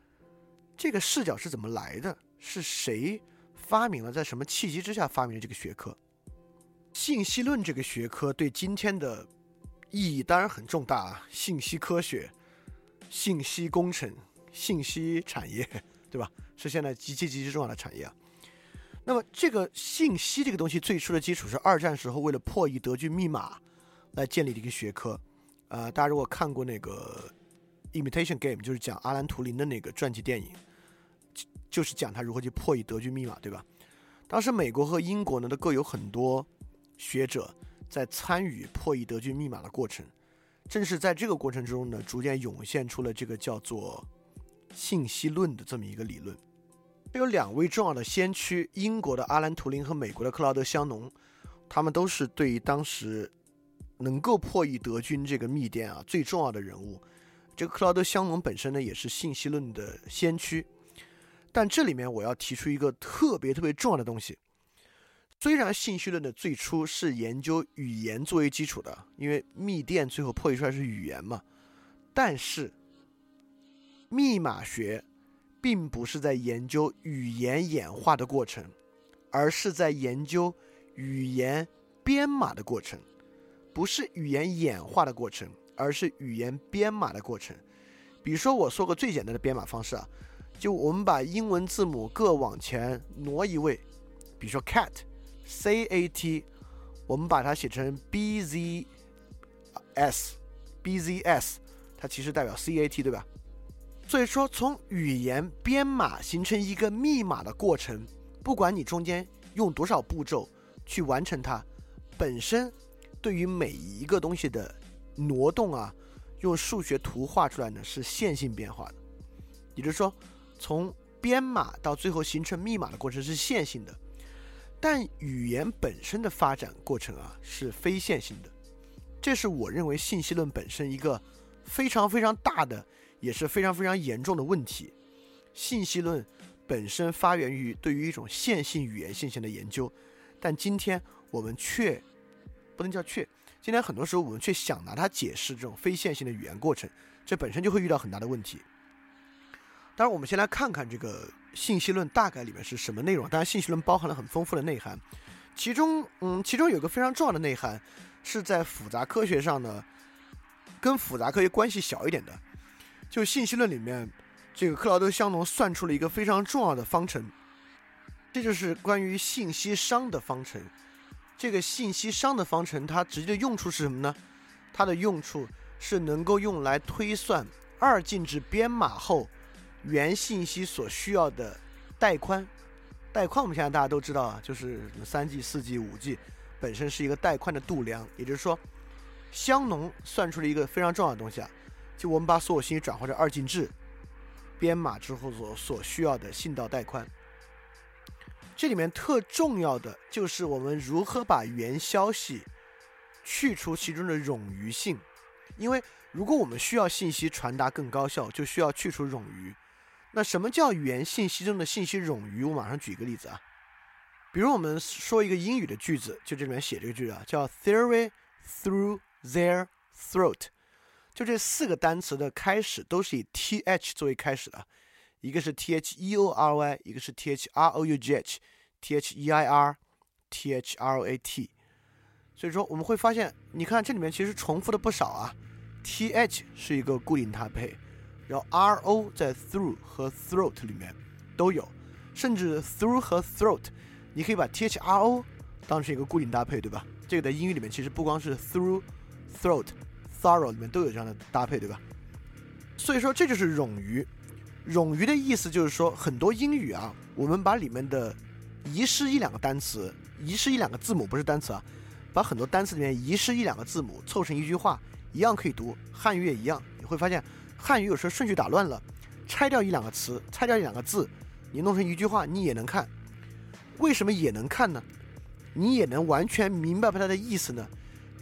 这个视角是怎么来的，是谁发明了，在什么契机之下发明了这个学科？信息论这个学科对今天的。意义当然很重大啊！信息科学、信息工程、信息产业，*laughs* 对吧？是现在极其极其重要的产业啊。那么，这个信息这个东西最初的基础是二战时候为了破译德军密码来建立的一个学科。呃，大家如果看过那个《Imitation Game》，就是讲阿兰图灵的那个传记电影，就是讲他如何去破译德军密码，对吧？当时美国和英国呢都各有很多学者在参与破译德军密码的过程。正是在这个过程之中呢，逐渐涌现出了这个叫做信息论的这么一个理论。有两位重要的先驱，英国的阿兰·图灵和美国的克劳德·香农，他们都是对于当时能够破译德军这个密电啊最重要的人物。这个克劳德·香农本身呢，也是信息论的先驱。但这里面我要提出一个特别特别重要的东西。虽然信息论的最初是研究语言作为基础的，因为密电最后破译出来是语言嘛，但是密码学并不是在研究语言演化的过程，而是在研究语言编码的过程，不是语言演化的过程，而是语言编码的过程。比如说，我说个最简单的编码方式啊，就我们把英文字母各往前挪一位，比如说 cat。C A T，我们把它写成 B Z S，B Z S，它其实代表 C A T，对吧？所以说，从语言编码形成一个密码的过程，不管你中间用多少步骤去完成它，本身对于每一个东西的挪动啊，用数学图画出来呢是线性变化的，也就是说，从编码到最后形成密码的过程是线性的。但语言本身的发展过程啊是非线性的，这是我认为信息论本身一个非常非常大的，也是非常非常严重的问题。信息论本身发源于对于一种线性语言现象的研究，但今天我们却不能叫却，今天很多时候我们却想拿它解释这种非线性的语言过程，这本身就会遇到很大的问题。当然，我们先来看看这个信息论大概里面是什么内容。当然，信息论包含了很丰富的内涵，其中，嗯，其中有个非常重要的内涵是在复杂科学上呢，跟复杂科学关系小一点的。就信息论里面，这个克劳德·香农算出了一个非常重要的方程，这就是关于信息熵的方程。这个信息熵的方程，它直接的用处是什么呢？它的用处是能够用来推算二进制编码后。原信息所需要的带宽，带宽我们现在大家都知道啊，就是三 G、四 G、五 G，本身是一个带宽的度量。也就是说，香农算出了一个非常重要的东西啊，就我们把所有信息转换成二进制编码之后所所需要的信道带宽。这里面特重要的就是我们如何把原消息去除其中的冗余性，因为如果我们需要信息传达更高效，就需要去除冗余。那什么叫语言信息中的信息冗余？我马上举一个例子啊，比如我们说一个英语的句子，就这里面写这个句子啊，叫 theory through their throat，就这四个单词的开始都是以 th 作为开始的，一个是 t h e o r y，一个是 t h r o u g h，t h e i r，t h r o a t，所以说我们会发现，你看这里面其实重复的不少啊，th 是一个固定搭配。然后 r o 在 through 和 throat 里面都有，甚至 through 和 throat，你可以把 t h r o 当成一个固定搭配，对吧？这个在英语里面其实不光是 through、throat、thorough 里面都有这样的搭配，对吧？所以说这就是冗余。冗余的意思就是说，很多英语啊，我们把里面的遗失一两个单词、遗失一两个字母，不是单词啊，把很多单词里面遗失一两个字母凑成一句话，一样可以读。汉语也一样，你会发现。汉语有时候顺序打乱了，拆掉一两个词，拆掉一两个字，你弄成一句话，你也能看。为什么也能看呢？你也能完全明白它的意思呢？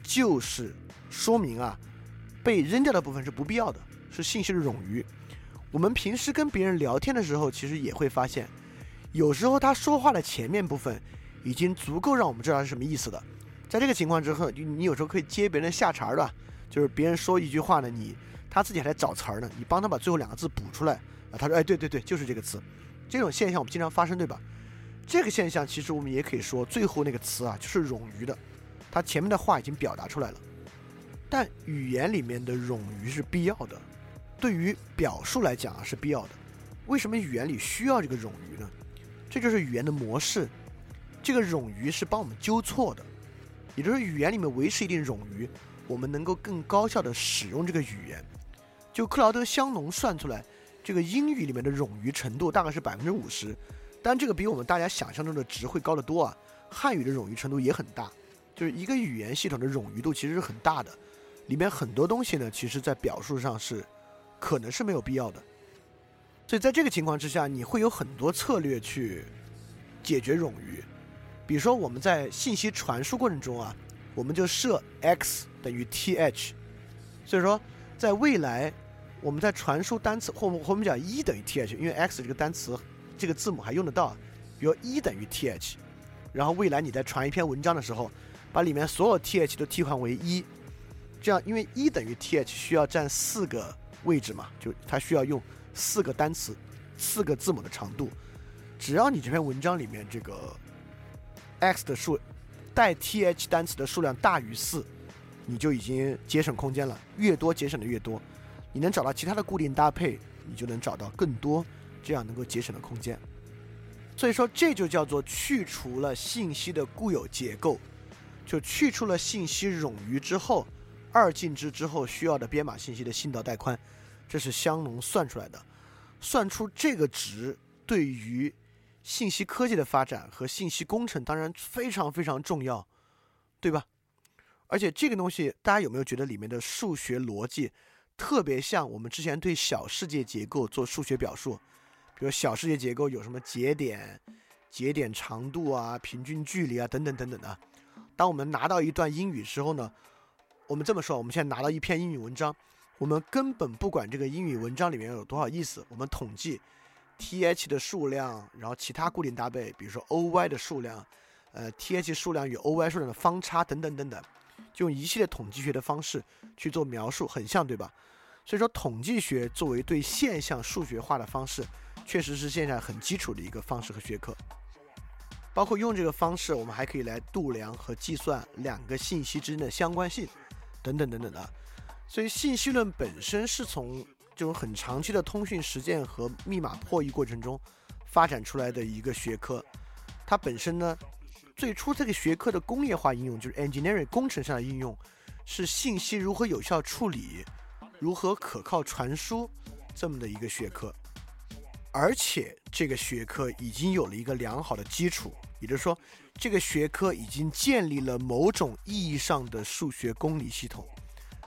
就是说明啊，被扔掉的部分是不必要的，是信息的冗余。我们平时跟别人聊天的时候，其实也会发现，有时候他说话的前面部分已经足够让我们知道是什么意思的。在这个情况之后，你有时候可以接别人下茬的，就是别人说一句话呢，你。他自己还在找词儿呢，你帮他把最后两个字补出来啊。他说：“哎，对对对，就是这个词。”这种现象我们经常发生，对吧？这个现象其实我们也可以说，最后那个词啊就是冗余的，它前面的话已经表达出来了。但语言里面的冗余是必要的，对于表述来讲啊是必要的。为什么语言里需要这个冗余呢？这就是语言的模式。这个冗余是帮我们纠错的，也就是语言里面维持一定冗余。我们能够更高效的使用这个语言，就克劳德·香农算出来，这个英语里面的冗余程度大概是百分之五十，但这个比我们大家想象中的值会高得多啊。汉语的冗余程度也很大，就是一个语言系统的冗余度其实是很大的，里面很多东西呢，其实在表述上是可能是没有必要的。所以在这个情况之下，你会有很多策略去解决冗余。比如说我们在信息传输过程中啊，我们就设 x 等于 th，所以说在未来我们在传输单词或或我们讲一等于 th，因为 x 这个单词这个字母还用得到，比如一等于 th，然后未来你在传一篇文章的时候，把里面所有 th 都替换为一，这样因为一等于 th 需要占四个位置嘛，就它需要用。四个单词，四个字母的长度，只要你这篇文章里面这个 x 的数带 th 单词的数量大于四，你就已经节省空间了。越多节省的越多，你能找到其他的固定搭配，你就能找到更多这样能够节省的空间。所以说，这就叫做去除了信息的固有结构，就去除了信息冗余之后，二进制之后需要的编码信息的信道带宽。这是香农算出来的，算出这个值对于信息科技的发展和信息工程当然非常非常重要，对吧？而且这个东西大家有没有觉得里面的数学逻辑特别像我们之前对小世界结构做数学表述？比如小世界结构有什么节点、节点长度啊、平均距离啊等等等等的。当我们拿到一段英语时候呢，我们这么说，我们现在拿到一篇英语文章。我们根本不管这个英语文章里面有多少意思，我们统计 th 的数量，然后其他固定搭配，比如说 oy 的数量，呃 th 数量与 oy 数量的方差等等等等，就用一系列统计学的方式去做描述，很像对吧？所以说统计学作为对现象数学化的方式，确实是现在很基础的一个方式和学科。包括用这个方式，我们还可以来度量和计算两个信息之间的相关性，等等等等的。所以，信息论本身是从这种很长期的通讯实践和密码破译过程中发展出来的一个学科。它本身呢，最初这个学科的工业化应用就是 engineering 工程上的应用，是信息如何有效处理、如何可靠传输这么的一个学科。而且，这个学科已经有了一个良好的基础，也就是说，这个学科已经建立了某种意义上的数学公理系统。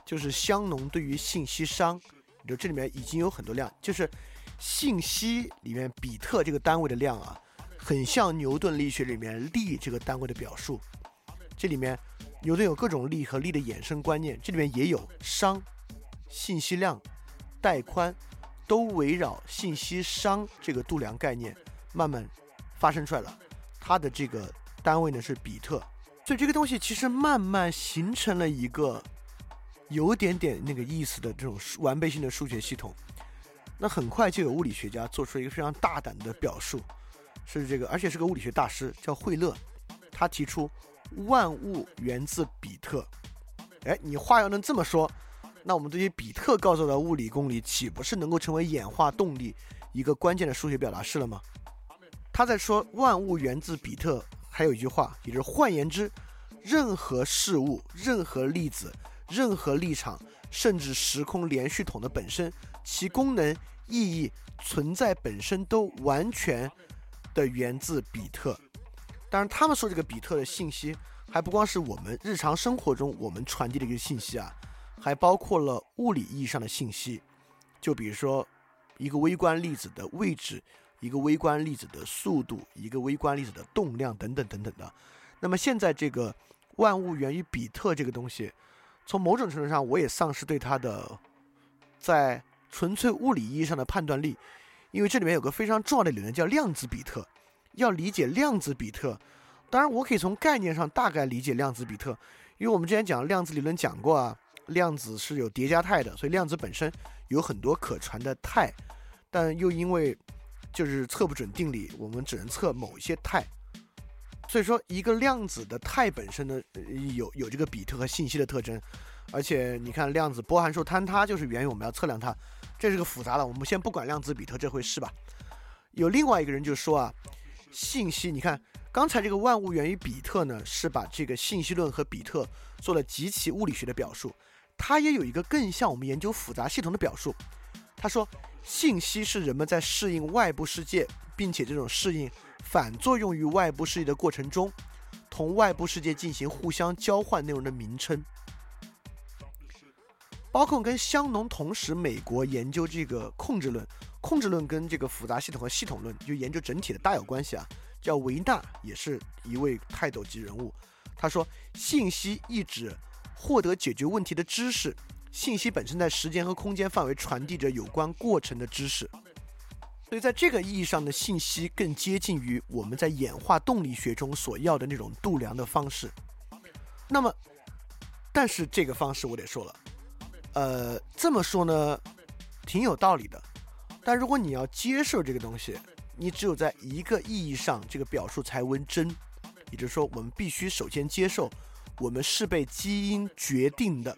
就是香农对于信息商，就这里面已经有很多量，就是信息里面比特这个单位的量啊，很像牛顿力学里面力这个单位的表述。这里面牛顿有各种力和力的衍生观念，这里面也有商、信息量、带宽，都围绕信息商这个度量概念慢慢发生出来了。它的这个单位呢是比特，所以这个东西其实慢慢形成了一个。有点点那个意思的这种完备性的数学系统，那很快就有物理学家做出了一个非常大胆的表述，是这个，而且是个物理学大师，叫惠勒，他提出万物源自比特。哎，你话要能这么说，那我们这些比特构造的物理公理岂不是能够成为演化动力一个关键的数学表达式了吗？他在说万物源自比特，还有一句话，也就是换言之，任何事物，任何粒子。任何立场，甚至时空连续统的本身，其功能、意义、存在本身都完全的源自比特。当然，他们说这个比特的信息，还不光是我们日常生活中我们传递的一个信息啊，还包括了物理意义上的信息。就比如说，一个微观粒子的位置，一个微观粒子的速度，一个微观粒子的动量等等等等的。那么现在这个万物源于比特这个东西。从某种程度上，我也丧失对它的在纯粹物理意义上的判断力，因为这里面有个非常重要的理论叫量子比特。要理解量子比特，当然我可以从概念上大概理解量子比特，因为我们之前讲量子理论讲过啊，量子是有叠加态的，所以量子本身有很多可传的态，但又因为就是测不准定理，我们只能测某一些态。所以说，一个量子的态本身呢，有有这个比特和信息的特征，而且你看量子波函数坍塌就是源于我们要测量它，这是个复杂的，我们先不管量子比特这回事吧。有另外一个人就说啊，信息，你看刚才这个万物源于比特呢，是把这个信息论和比特做了极其物理学的表述，它也有一个更像我们研究复杂系统的表述。他说，信息是人们在适应外部世界，并且这种适应。反作用于外部世界的过程中，同外部世界进行互相交换内容的名称。包括跟香农同时，美国研究这个控制论，控制论跟这个复杂系统和系统论就研究整体的大有关系啊。叫维纳，也是一位泰斗级人物。他说，信息意指获得解决问题的知识，信息本身在时间和空间范围传递着有关过程的知识。所以，在这个意义上的信息更接近于我们在演化动力学中所要的那种度量的方式。那么，但是这个方式我得说了。呃，这么说呢，挺有道理的。但如果你要接受这个东西，你只有在一个意义上，这个表述才为真。也就是说，我们必须首先接受，我们是被基因决定的，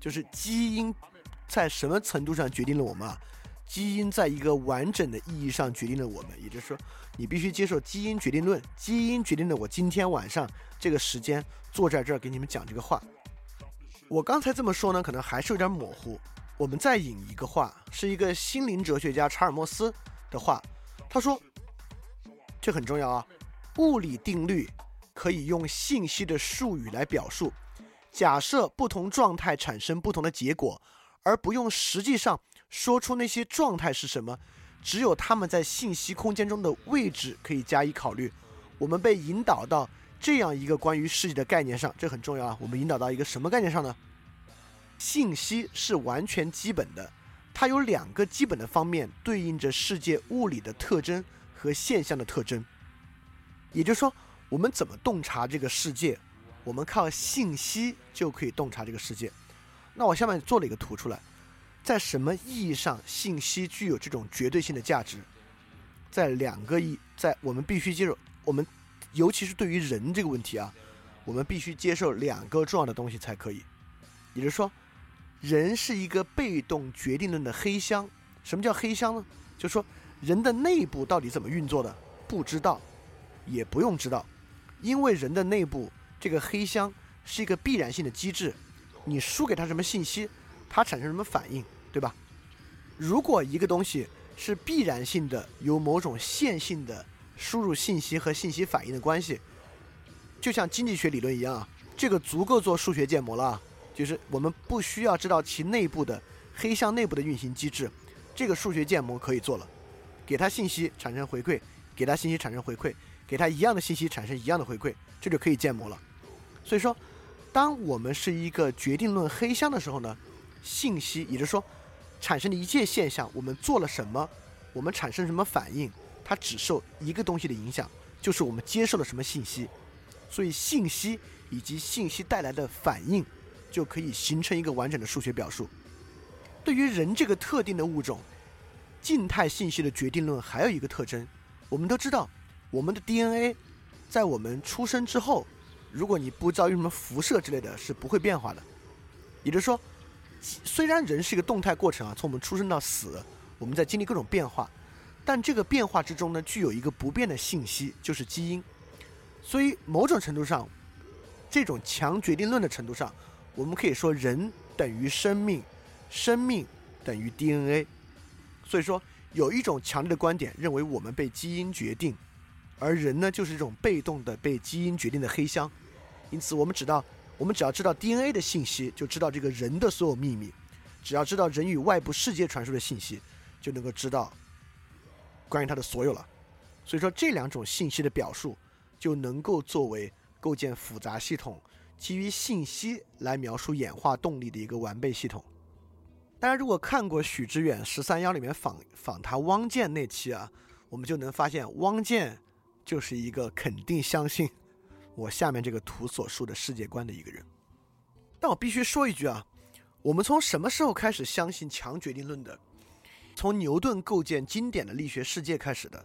就是基因在什么程度上决定了我们啊？基因在一个完整的意义上决定了我们。也就是说，你必须接受基因决定论，基因决定了我今天晚上这个时间坐在这儿给你们讲这个话。我刚才这么说呢，可能还是有点模糊。我们再引一个话，是一个心灵哲学家查尔莫斯的话。他说：“这很重要啊，物理定律可以用信息的术语来表述。假设不同状态产生不同的结果，而不用实际上说出那些状态是什么，只有它们在信息空间中的位置可以加以考虑。我们被引导到。”这样一个关于世界的概念上，这很重要啊。我们引导到一个什么概念上呢？信息是完全基本的，它有两个基本的方面对应着世界物理的特征和现象的特征。也就是说，我们怎么洞察这个世界？我们靠信息就可以洞察这个世界。那我下面做了一个图出来，在什么意义上信息具有这种绝对性的价值？在两个意，在我们必须接受我们。尤其是对于人这个问题啊，我们必须接受两个重要的东西才可以。也就是说，人是一个被动决定论的黑箱。什么叫黑箱呢？就是说，人的内部到底怎么运作的，不知道，也不用知道，因为人的内部这个黑箱是一个必然性的机制。你输给他什么信息，他产生什么反应，对吧？如果一个东西是必然性的，有某种线性的。输入信息和信息反应的关系，就像经济学理论一样啊，这个足够做数学建模了。就是我们不需要知道其内部的黑箱内部的运行机制，这个数学建模可以做了。给它信息产生回馈，给它信息产生回馈，给它一样的信息产生一样的回馈，这就可以建模了。所以说，当我们是一个决定论黑箱的时候呢，信息也就是说产生的一切现象，我们做了什么，我们产生什么反应。它只受一个东西的影响，就是我们接受了什么信息，所以信息以及信息带来的反应，就可以形成一个完整的数学表述。对于人这个特定的物种，静态信息的决定论还有一个特征，我们都知道，我们的 DNA 在我们出生之后，如果你不遭遇什么辐射之类的，是不会变化的。也就是说，虽然人是一个动态过程啊，从我们出生到死，我们在经历各种变化。但这个变化之中呢，具有一个不变的信息，就是基因。所以某种程度上，这种强决定论的程度上，我们可以说人等于生命，生命等于 DNA。所以说，有一种强烈的观点认为我们被基因决定，而人呢就是这种被动的被基因决定的黑箱。因此，我们知道，我们只要知道 DNA 的信息，就知道这个人的所有秘密；只要知道人与外部世界传输的信息，就能够知道。关于它的所有了，所以说这两种信息的表述就能够作为构建复杂系统基于信息来描述演化动力的一个完备系统。大家如果看过许知远十三幺里面访访谈汪建那期啊，我们就能发现汪建就是一个肯定相信 *laughs* 我下面这个图所述的世界观的一个人。但我必须说一句啊，我们从什么时候开始相信强决定论的？从牛顿构建经典的力学世界开始的，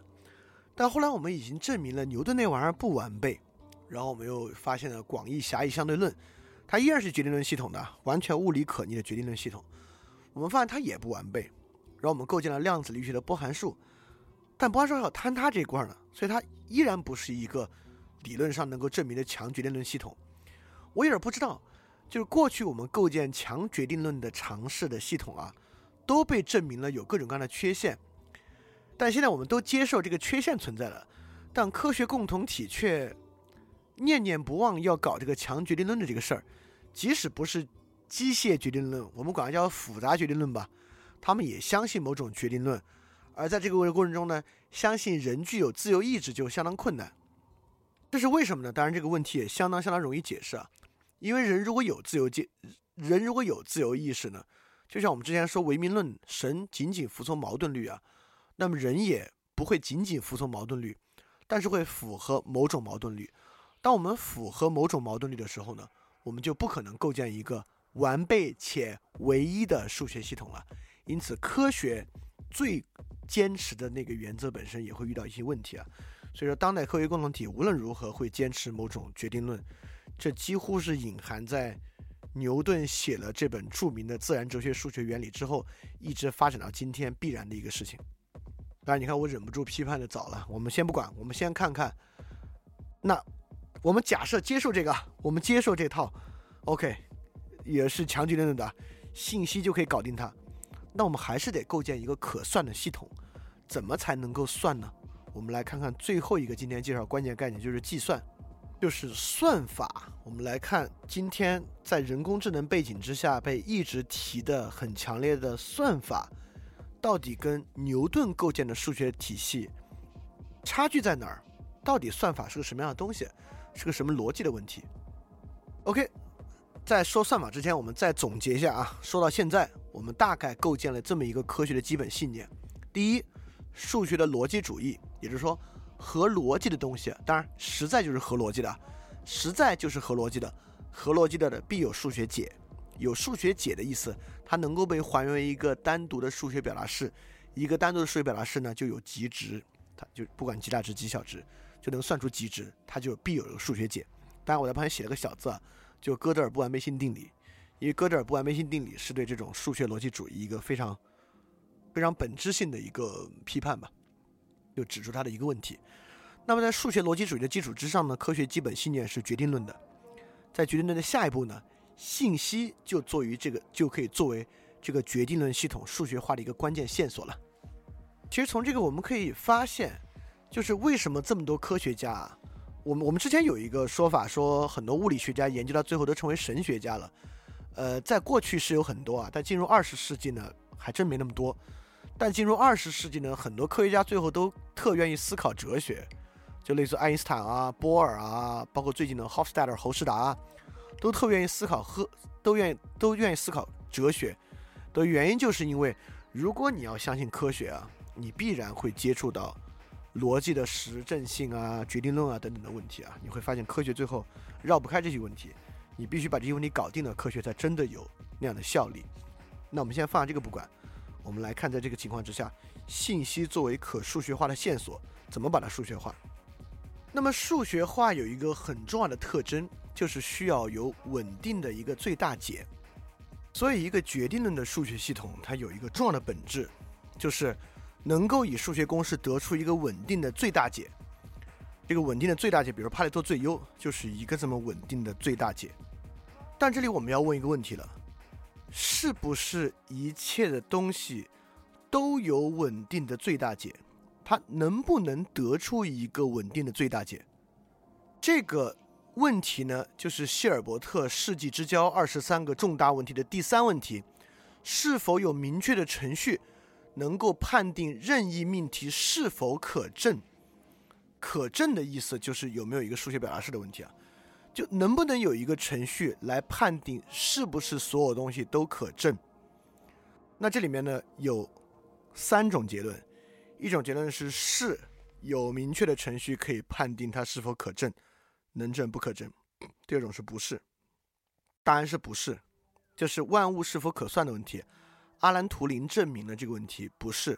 但后来我们已经证明了牛顿那玩意儿不完备，然后我们又发现了广义狭义相对论，它依然是决定论系统的完全物理可逆的决定论系统。我们发现它也不完备，然后我们构建了量子力学的波函数，但波函数还有坍塌这一块呢，所以它依然不是一个理论上能够证明的强决定论系统。我有点不知道，就是过去我们构建强决定论的尝试的系统啊。都被证明了有各种各样的缺陷，但现在我们都接受这个缺陷存在了。但科学共同体却念念不忘要搞这个强决定论的这个事儿，即使不是机械决定论，我们管它叫复杂决定论吧，他们也相信某种决定论。而在这个过程中呢，相信人具有自由意志就相当困难。这是为什么呢？当然，这个问题也相当相当容易解释啊，因为人如果有自由界，人如果有自由意识呢，就像我们之前说唯名论，神仅仅服从矛盾律啊，那么人也不会仅仅服从矛盾律，但是会符合某种矛盾律。当我们符合某种矛盾律的时候呢，我们就不可能构建一个完备且唯一的数学系统了。因此，科学最坚持的那个原则本身也会遇到一些问题啊。所以说，当代科学共同体无论如何会坚持某种决定论，这几乎是隐含在牛顿写了这本著名的《自然哲学数学原理》之后，一直发展到今天必然的一个事情。当然，你看我忍不住批判的早了，我们先不管，我们先看看。那我们假设接受这个，我们接受这套，OK，也是强决定论的信息就可以搞定它。那我们还是得构建一个可算的系统，怎么才能够算呢？我们来看看最后一个今天介绍关键概念，就是计算，就是算法。我们来看今天在人工智能背景之下被一直提的很强烈的算法，到底跟牛顿构建的数学体系差距在哪儿？到底算法是个什么样的东西？是个什么逻辑的问题？OK，在说算法之前，我们再总结一下啊。说到现在，我们大概构建了这么一个科学的基本信念：第一，数学的逻辑主义，也就是说，合逻辑的东西，当然实在就是合逻辑的，实在就是合逻辑的，合逻辑的的必有数学解。有数学解的意思，它能够被还原为一个单独的数学表达式，一个单独的数学表达式呢，就有极值，它就不管极大值、极小值。就能算出极值，它就必有数学解。当然，我在旁边写了个小字啊，就哥德尔不完备性定理。因为哥德尔不完备性定理是对这种数学逻辑主义一个非常非常本质性的一个批判吧，就指出它的一个问题。那么，在数学逻辑主义的基础之上呢，科学基本信念是决定论的。在决定论的下一步呢，信息就作于这个就可以作为这个决定论系统数学化的一个关键线索了。其实从这个我们可以发现。就是为什么这么多科学家，啊我们我们之前有一个说法，说很多物理学家研究到最后都成为神学家了。呃，在过去是有很多啊，但进入二十世纪呢，还真没那么多。但进入二十世纪呢，很多科学家最后都特愿意思考哲学，就类似爱因斯坦啊、波尔啊，包括最近的 Hofstad 或侯世达，都特愿意思考和都愿意都愿意思考哲学的原因，就是因为如果你要相信科学啊，你必然会接触到。逻辑的实证性啊、决定论啊等等的问题啊，你会发现科学最后绕不开这些问题，你必须把这些问题搞定了，科学才真的有那样的效力。那我们先放这个不管，我们来看在这个情况之下，信息作为可数学化的线索，怎么把它数学化？那么数学化有一个很重要的特征，就是需要有稳定的一个最大解。所以一个决定论的数学系统，它有一个重要的本质，就是。能够以数学公式得出一个稳定的最大解，这个稳定的最大解，比如帕累托最优，就是一个这么稳定的最大解。但这里我们要问一个问题了：是不是一切的东西都有稳定的最大解？它能不能得出一个稳定的最大解？这个问题呢，就是希尔伯特世纪之交二十三个重大问题的第三问题：是否有明确的程序？能够判定任意命题是否可证，可证的意思就是有没有一个数学表达式的问题啊？就能不能有一个程序来判定是不是所有东西都可证？那这里面呢有三种结论，一种结论是是有明确的程序可以判定它是否可证，能证不可证；第二种是不是，答案是不是，就是万物是否可算的问题。阿兰·图灵证明了这个问题不是，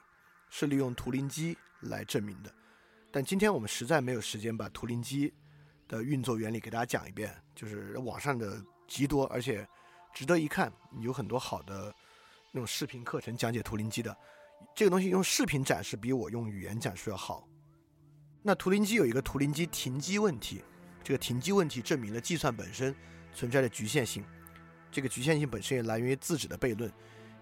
是利用图灵机来证明的。但今天我们实在没有时间把图灵机的运作原理给大家讲一遍，就是网上的极多，而且值得一看，有很多好的那种视频课程讲解图灵机的。这个东西用视频展示比我用语言讲述要好。那图灵机有一个图灵机停机问题，这个停机问题证明了计算本身存在的局限性。这个局限性本身也来源于自指的悖论。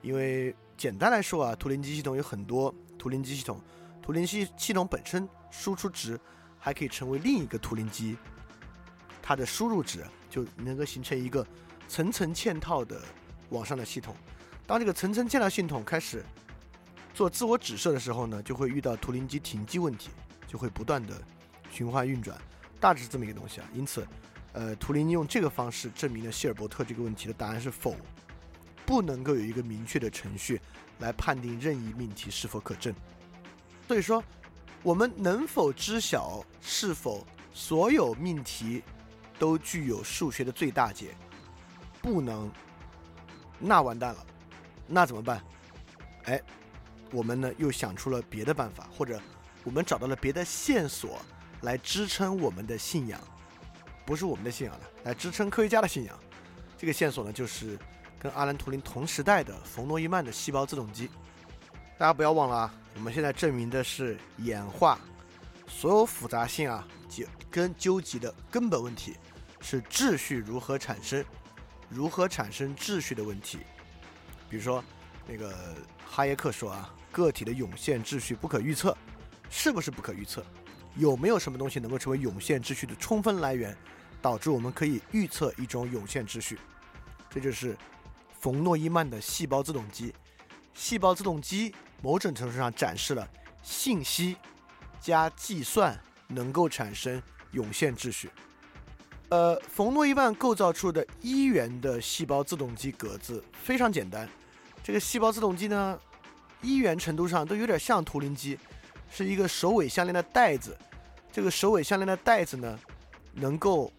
因为简单来说啊，图灵机系统有很多图灵机系统，图灵系系统本身输出值还可以成为另一个图灵机，它的输入值就能够形成一个层层嵌套的网上的系统。当这个层层嵌套系统开始做自我指涉的时候呢，就会遇到图灵机停机问题，就会不断的循环运转，大致是这么一个东西啊。因此，呃，图灵用这个方式证明了希尔伯特这个问题的答案是否，不能够有一个明确的程序来判定任意命题是否可证。所以说，我们能否知晓是否所有命题都具有数学的最大解？不能，那完蛋了，那怎么办？哎，我们呢又想出了别的办法，或者我们找到了别的线索来支撑我们的信仰，不是我们的信仰了，来支撑科学家的信仰。这个线索呢，就是跟阿兰·图灵同时代的冯·诺依曼的细胞自动机。大家不要忘了啊，我们现在证明的是演化，所有复杂性啊，纠跟究极的根本问题是秩序如何产生，如何产生秩序的问题。比如说，那个哈耶克说啊，个体的涌现秩序不可预测，是不是不可预测？有没有什么东西能够成为涌现秩序的充分来源，导致我们可以预测一种涌现秩序？这就是冯诺依曼的细胞自动机。细胞自动机某种程度上展示了信息加计算能够产生涌现秩序。呃，冯诺依曼构造出的一元的细胞自动机格子非常简单。这个细胞自动机呢，一元程度上都有点像图灵机，是一个首尾相连的带子。这个首尾相连的带子呢，能够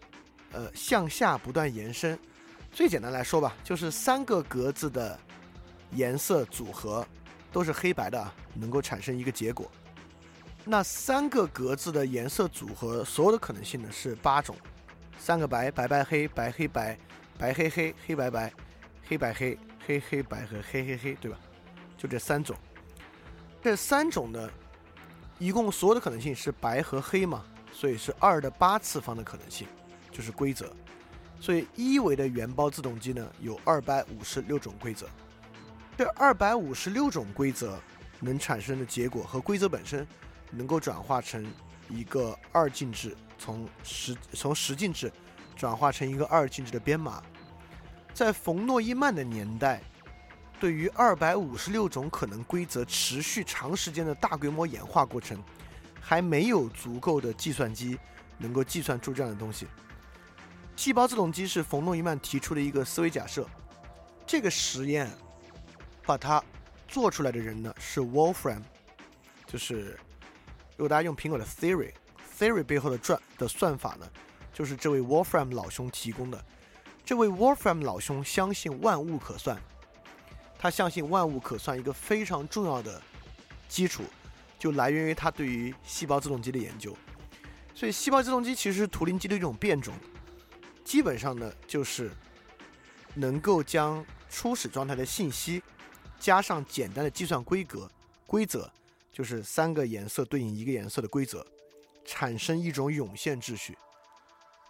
呃向下不断延伸。最简单来说吧，就是三个格子的。颜色组合都是黑白的，能够产生一个结果。那三个格子的颜色组合，所有的可能性呢是八种：三个白，白白黑，白黑白，白黑黑，黑白白，黑白黑，黑黑白和黑黑黑，对吧？就这三种。这三种呢，一共所有的可能性是白和黑嘛，所以是二的八次方的可能性，就是规则。所以一维的原包自动机呢，有二百五十六种规则。这二百五十六种规则能产生的结果和规则本身，能够转化成一个二进制，从十从十进制转化成一个二进制的编码。在冯诺依曼的年代，对于二百五十六种可能规则持续长时间的大规模演化过程，还没有足够的计算机能够计算出这样的东西。细胞自动机是冯诺依曼提出的一个思维假设，这个实验。把它做出来的人呢是 Wolfram，就是如果大家用苹果的 Siri Theory 背后的转的算法呢，就是这位 Warframe 老兄提供的。这位 Warframe 老兄相信万物可算，他相信万物可算一个非常重要的基础，就来源于他对于细胞自动机的研究。所以细胞自动机其实是图灵机的一种变种，基本上呢就是能够将初始状态的信息。加上简单的计算规格规则，就是三个颜色对应一个颜色的规则，产生一种涌现秩序。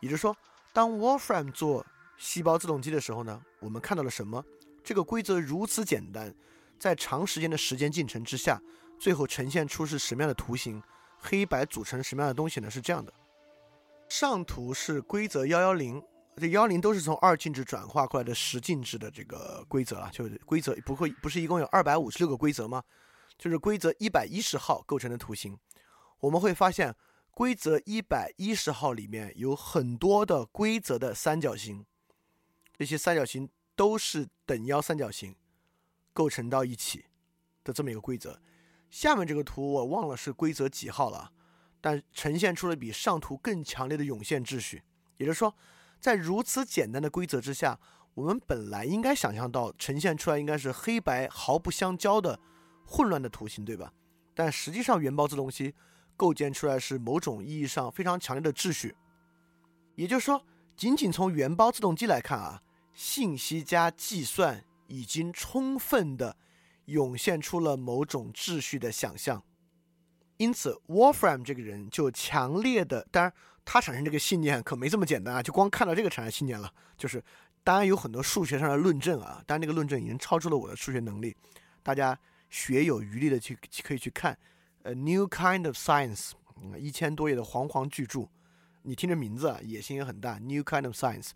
也就是说，当 Wolfram 做细胞自动机的时候呢，我们看到了什么？这个规则如此简单，在长时间的时间进程之下，最后呈现出是什么样的图形？黑白组成什么样的东西呢？是这样的：上图是规则幺幺零。这幺零都是从二进制转化过来的十进制的这个规则啊，就是规则不会不是一共有二百五十六个规则吗？就是规则一百一十号构成的图形。我们会发现，规则一百一十号里面有很多的规则的三角形，这些三角形都是等腰三角形构成到一起的这么一个规则。下面这个图我忘了是规则几号了，但呈现出了比上图更强烈的涌现秩序，也就是说。在如此简单的规则之下，我们本来应该想象到呈现出来应该是黑白毫不相交的混乱的图形，对吧？但实际上，原包自动机构建出来是某种意义上非常强烈的秩序。也就是说，仅仅从原包自动机来看啊，信息加计算已经充分的涌现出了某种秩序的想象。因此，Wolfram 这个人就强烈的，当然。他产生这个信念可没这么简单啊！就光看到这个产生信念了，就是当然有很多数学上的论证啊，当然那个论证已经超出了我的数学能力，大家学有余力的去可以去看，呃，New Kind of Science 一千多页的煌煌巨著，你听着名字啊，野心也很大，New Kind of Science。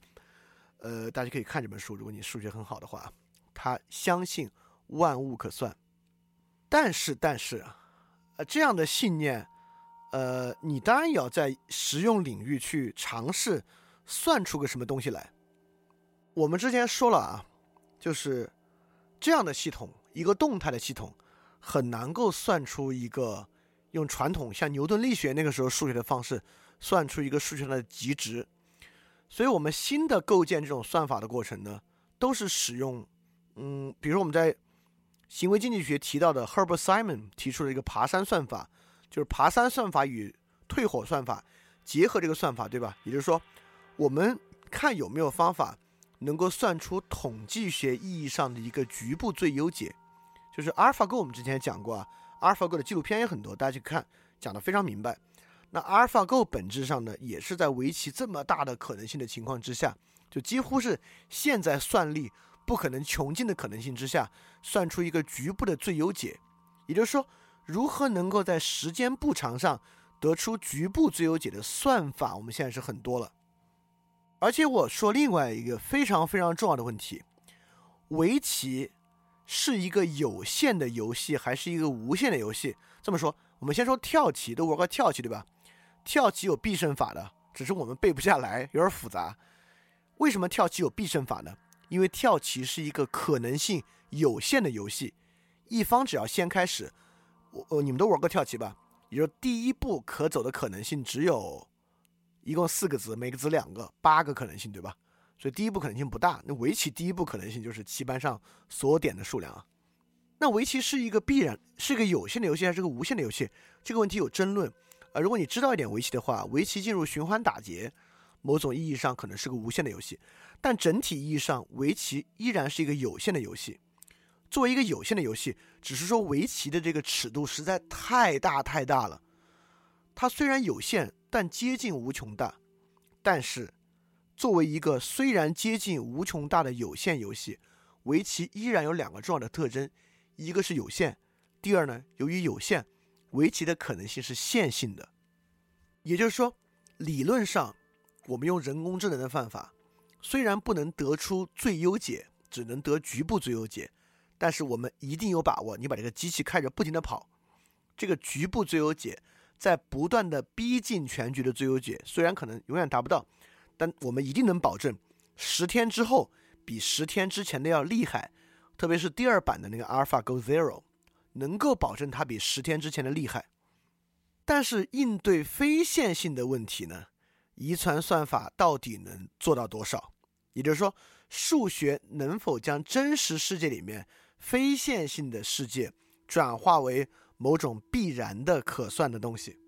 呃，大家可以看这本书，如果你数学很好的话，他相信万物可算。但是，但是，呃，这样的信念，呃，你当然也要在实用领域去尝试算出个什么东西来。我们之前说了啊，就是这样的系统，一个动态的系统，很难够算出一个用传统像牛顿力学那个时候数学的方式算出一个数学上的极值。所以，我们新的构建这种算法的过程呢，都是使用，嗯，比如我们在行为经济学提到的 Herbert Simon 提出了一个爬山算法，就是爬山算法与退火算法结合这个算法，对吧？也就是说，我们看有没有方法能够算出统计学意义上的一个局部最优解。就是阿尔法狗我们之前也讲过啊阿尔法狗的纪录片也很多，大家去看，讲得非常明白。那阿尔法狗本质上呢，也是在围棋这么大的可能性的情况之下，就几乎是现在算力。不可能穷尽的可能性之下，算出一个局部的最优解，也就是说，如何能够在时间不长上得出局部最优解的算法，我们现在是很多了。而且我说另外一个非常非常重要的问题：围棋是一个有限的游戏，还是一个无限的游戏？这么说，我们先说跳棋，都玩过跳棋对吧？跳棋有必胜法的，只是我们背不下来，有点复杂。为什么跳棋有必胜法呢？因为跳棋是一个可能性有限的游戏，一方只要先开始，我呃你们都玩过跳棋吧？也就第一步可走的可能性只有，一共四个子，每个子两个，八个可能性，对吧？所以第一步可能性不大。那围棋第一步可能性就是棋盘上所点的数量啊。那围棋是一个必然是一个有限的游戏还是个无限的游戏？这个问题有争论。呃，如果你知道一点围棋的话，围棋进入循环打劫。某种意义上可能是个无限的游戏，但整体意义上，围棋依然是一个有限的游戏。作为一个有限的游戏，只是说围棋的这个尺度实在太大太大了。它虽然有限，但接近无穷大。但是，作为一个虽然接近无穷大的有限游戏，围棋依然有两个重要的特征：一个是有限，第二呢，由于有限，围棋的可能性是线性的。也就是说，理论上。我们用人工智能的算法，虽然不能得出最优解，只能得局部最优解，但是我们一定有把握。你把这个机器开着不停的跑，这个局部最优解在不断的逼近全局的最优解，虽然可能永远达不到，但我们一定能保证十天之后比十天之前的要厉害。特别是第二版的那个 AlphaGo Zero，能够保证它比十天之前的厉害。但是应对非线性的问题呢？遗传算法到底能做到多少？也就是说，数学能否将真实世界里面非线性的世界转化为某种必然的可算的东西？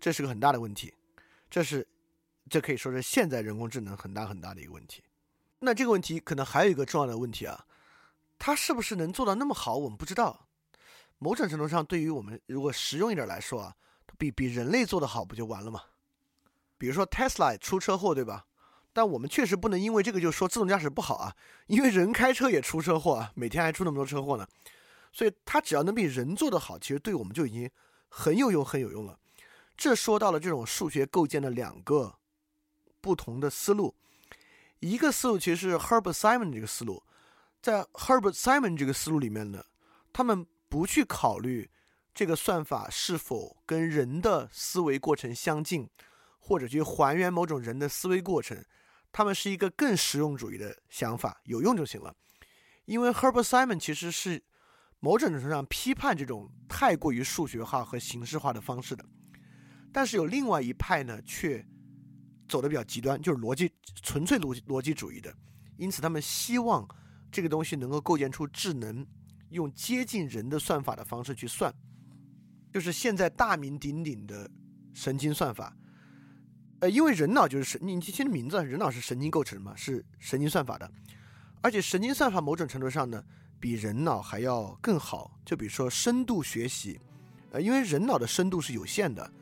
这是个很大的问题。这是，这可以说是现在人工智能很大很大的一个问题。那这个问题可能还有一个重要的问题啊，它是不是能做到那么好？我们不知道。某种程度上，对于我们如果实用一点来说啊，比比人类做的好，不就完了吗？比如说 Tesla 出车祸，对吧？但我们确实不能因为这个就说自动驾驶不好啊，因为人开车也出车祸啊，每天还出那么多车祸呢。所以它只要能比人做得好，其实对我们就已经很有用、很有用了。这说到了这种数学构建的两个不同的思路，一个思路其实是 Herbert Simon 这个思路，在 Herbert Simon 这个思路里面呢，他们不去考虑这个算法是否跟人的思维过程相近。或者去还原某种人的思维过程，他们是一个更实用主义的想法，有用就行了。因为 Herbert Simon 其实是某种程度上批判这种太过于数学化和形式化的方式的，但是有另外一派呢，却走的比较极端，就是逻辑纯粹逻辑逻辑主义的。因此，他们希望这个东西能够构建出智能，用接近人的算法的方式去算，就是现在大名鼎鼎的神经算法。呃，因为人脑就是神，你听名字，人脑是神经构成嘛，是神经算法的，而且神经算法某种程度上呢，比人脑还要更好。就比如说深度学习，呃，因为人脑的深度是有限的，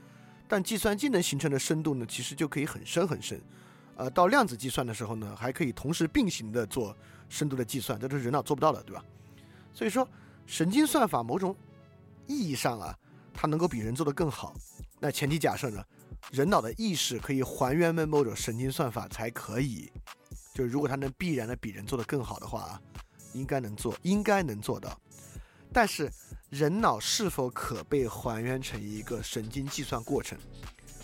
但计算机能形成的深度呢，其实就可以很深很深。呃，到量子计算的时候呢，还可以同时并行的做深度的计算，这都是人脑做不到的，对吧？所以说，神经算法某种意义上啊，它能够比人做的更好。那前提假设呢，人脑的意识可以还原为某种神经算法才可以。就是如果它能必然的比人做得更好的话啊，应该能做，应该能做到。但是人脑是否可被还原成一个神经计算过程，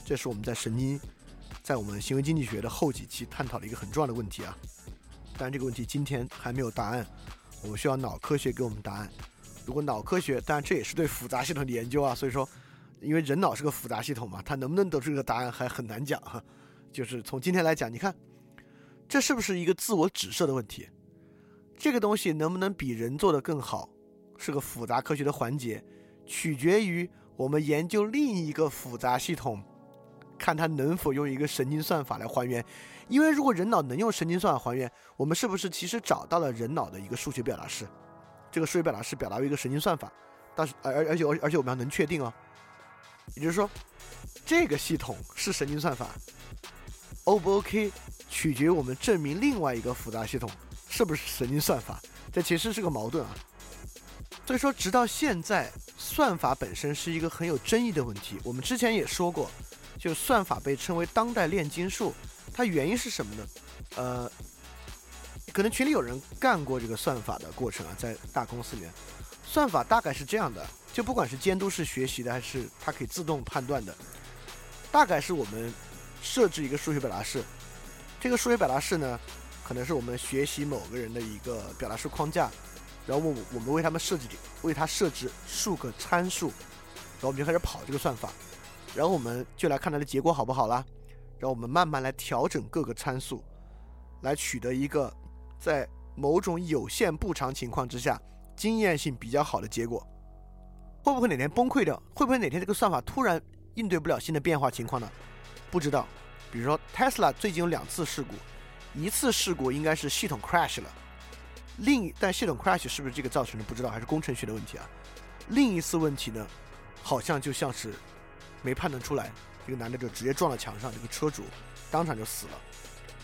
这是我们在神经，在我们行为经济学的后几期探讨的一个很重要的问题啊。当然这个问题今天还没有答案，我们需要脑科学给我们答案。如果脑科学，当然这也是对复杂系统的研究啊，所以说，因为人脑是个复杂系统嘛，它能不能得出这个答案还很难讲哈。就是从今天来讲，你看。这是不是一个自我指涉的问题？这个东西能不能比人做得更好，是个复杂科学的环节，取决于我们研究另一个复杂系统，看它能否用一个神经算法来还原。因为如果人脑能用神经算法还原，我们是不是其实找到了人脑的一个数学表达式？这个数学表达式表达为一个神经算法，但是而而而且而而且我们要能确定哦，也就是说，这个系统是神经算法，O 不 OK？取决于我们证明另外一个复杂系统是不是神经算法，这其实是个矛盾啊。所以说，直到现在，算法本身是一个很有争议的问题。我们之前也说过，就算法被称为当代炼金术，它原因是什么呢？呃，可能群里有人干过这个算法的过程啊，在大公司里面，算法大概是这样的，就不管是监督式学习的，还是它可以自动判断的，大概是我们设置一个数学表达式。这个数学表达式呢，可能是我们学习某个人的一个表达式框架，然后我我们为他们设置为它设置数个参数，然后我们就开始跑这个算法，然后我们就来看它的结果好不好啦，然后我们慢慢来调整各个参数，来取得一个在某种有限不长情况之下经验性比较好的结果。会不会哪天崩溃掉？会不会哪天这个算法突然应对不了新的变化情况呢？不知道。比如说，Tesla 最近有两次事故，一次事故应该是系统 crash 了，另一但系统 crash 是不是这个造成的不知道，还是工程学的问题啊？另一次问题呢，好像就像是没判断出来，这个男的就直接撞到墙上，这个车主当场就死了。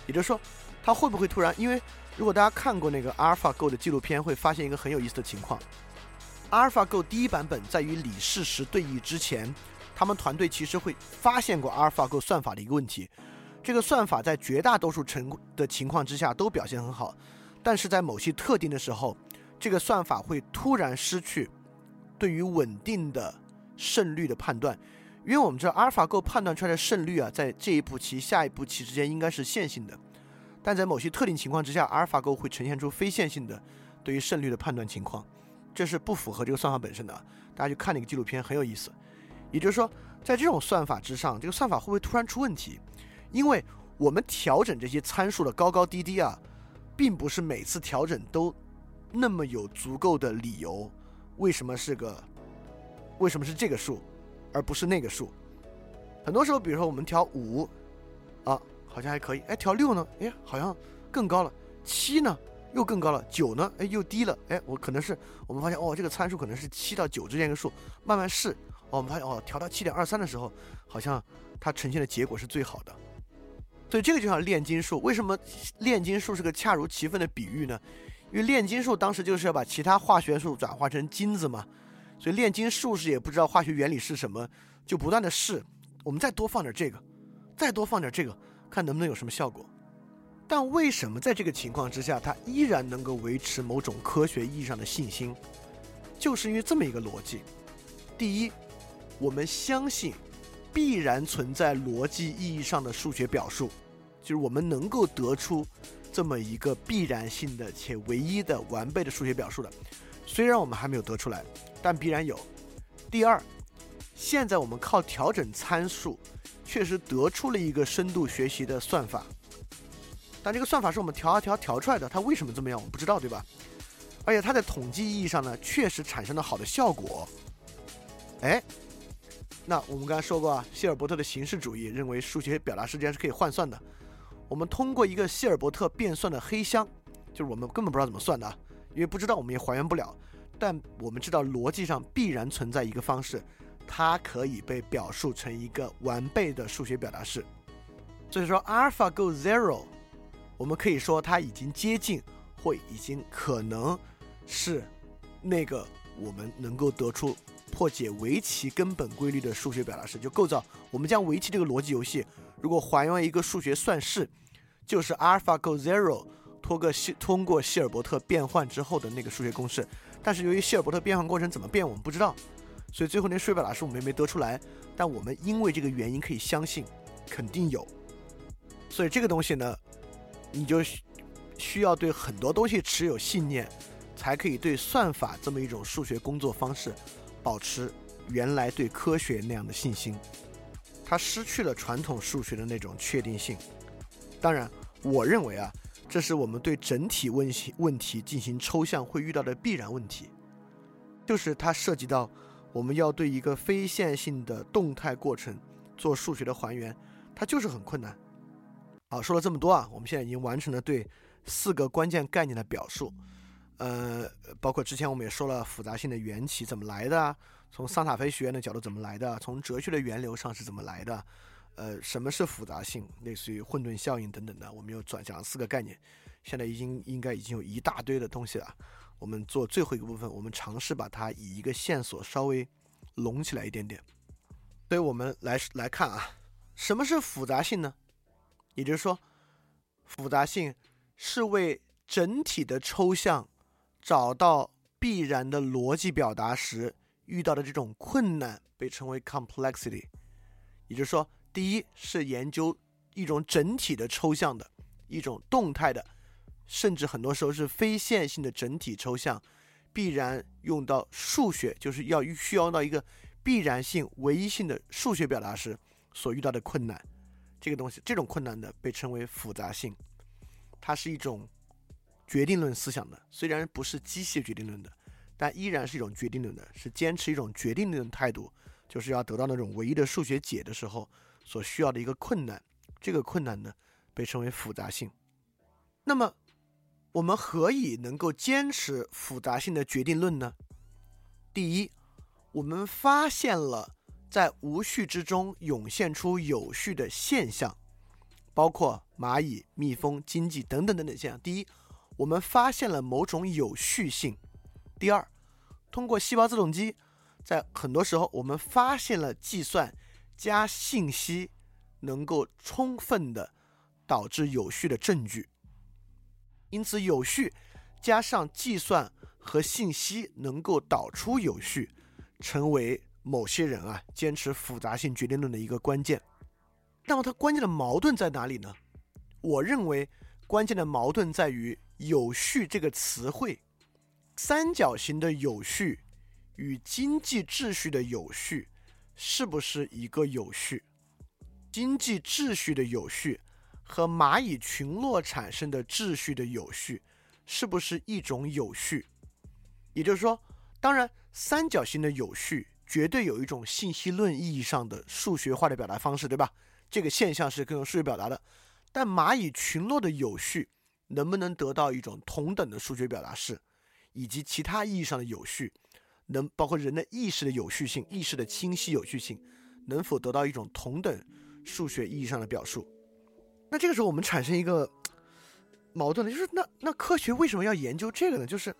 也就是说，他会不会突然？因为如果大家看过那个 AlphaGo 的纪录片，会发现一个很有意思的情况：AlphaGo 第一版本在与李世石对弈之前。他们团队其实会发现过阿尔法狗算法的一个问题，这个算法在绝大多数成的情况之下都表现很好，但是在某些特定的时候，这个算法会突然失去对于稳定的胜率的判断，因为我们知道阿尔法狗判断出来的胜率啊，在这一步棋下一步棋之间应该是线性的，但在某些特定情况之下，阿尔法狗会呈现出非线性的对于胜率的判断情况，这是不符合这个算法本身的。大家去看那个纪录片很有意思。也就是说，在这种算法之上，这个算法会不会突然出问题？因为我们调整这些参数的高高低低啊，并不是每次调整都那么有足够的理由。为什么是个？为什么是这个数，而不是那个数？很多时候，比如说我们调五，啊，好像还可以。哎，调六呢？哎，好像更高了。七呢，又更高了。九呢？哎，又低了。哎，我可能是我们发现哦，这个参数可能是七到九之间一个数，慢慢试。我们发现哦，调到七点二三的时候，好像它呈现的结果是最好的。所以这个就像炼金术，为什么炼金术是个恰如其分的比喻呢？因为炼金术当时就是要把其他化学术转化成金子嘛，所以炼金术士也不知道化学原理是什么，就不断的试，我们再多放点这个，再多放点这个，看能不能有什么效果。但为什么在这个情况之下，它依然能够维持某种科学意义上的信心？就是因为这么一个逻辑：第一。我们相信，必然存在逻辑意义上的数学表述，就是我们能够得出这么一个必然性的且唯一的完备的数学表述的。虽然我们还没有得出来，但必然有。第二，现在我们靠调整参数，确实得出了一个深度学习的算法，但这个算法是我们调啊调调出来的，它为什么这么样，我们不知道，对吧？而且它在统计意义上呢，确实产生了好的效果。哎。那我们刚才说过啊，希尔伯特的形式主义认为数学表达式之间是可以换算的。我们通过一个希尔伯特变算的黑箱，就是我们根本不知道怎么算的，因为不知道我们也还原不了。但我们知道逻辑上必然存在一个方式，它可以被表述成一个完备的数学表达式。所以说，AlphaGo Zero，我们可以说它已经接近，或已经可能是那个我们能够得出。破解围棋根本规律的数学表达式，就构造我们将围棋这个逻辑游戏，如果还原一个数学算式，就是 AlphaGo Zero 通过希通过希尔伯特变换之后的那个数学公式。但是由于希尔伯特变换过程怎么变，我们不知道，所以最后那数学表达式我们也没得出来。但我们因为这个原因可以相信，肯定有。所以这个东西呢，你就需要对很多东西持有信念，才可以对算法这么一种数学工作方式保持原来对科学那样的信心。它失去了传统数学的那种确定性。当然，我认为啊，这是我们对整体问题问题进行抽象会遇到的必然问题，就是它涉及到我们要对一个非线性的动态过程做数学的还原，它就是很困难。好，说了这么多啊，我们现在已经完成了对四个关键概念的表述，呃，包括之前我们也说了复杂性的缘起怎么来的，从桑塔菲学院的角度怎么来的，从哲学的源流上是怎么来的，呃，什么是复杂性，类似于混沌效应等等的，我们又转讲了四个概念，现在已经应该已经有一大堆的东西了。我们做最后一个部分，我们尝试把它以一个线索稍微拢起来一点点。所以我们来来看啊，什么是复杂性呢？也就是说，复杂性是为整体的抽象找到必然的逻辑表达时遇到的这种困难，被称为 complexity。也就是说，第一是研究一种整体的抽象的一种动态的，甚至很多时候是非线性的整体抽象，必然用到数学，就是要需要到一个必然性、唯一性的数学表达时所遇到的困难。这个东西，这种困难的被称为复杂性，它是一种决定论思想的，虽然不是机械决定论的，但依然是一种决定论的，是坚持一种决定论态度，就是要得到那种唯一的数学解的时候所需要的一个困难。这个困难呢，被称为复杂性。那么，我们何以能够坚持复杂性的决定论呢？第一，我们发现了。在无序之中涌现出有序的现象，包括蚂蚁、蜜蜂、经济等等等等现象。第一，我们发现了某种有序性；第二，通过细胞自动机，在很多时候我们发现了计算加信息能够充分的导致有序的证据。因此，有序加上计算和信息能够导出有序，成为。某些人啊，坚持复杂性决定论的一个关键，那么它关键的矛盾在哪里呢？我认为关键的矛盾在于“有序”这个词汇，三角形的有序与经济秩序的有序是不是一个有序？经济秩序的有序和蚂蚁群落产生的秩序的有序是不是一种有序？也就是说，当然三角形的有序。绝对有一种信息论意义上的数学化的表达方式，对吧？这个现象是更有数学表达的。但蚂蚁群落的有序能不能得到一种同等的数学表达式，以及其他意义上的有序，能包括人的意识的有序性、意识的清晰有序性，能否得到一种同等数学意义上的表述？那这个时候我们产生一个矛盾呢，就是那那科学为什么要研究这个呢？就是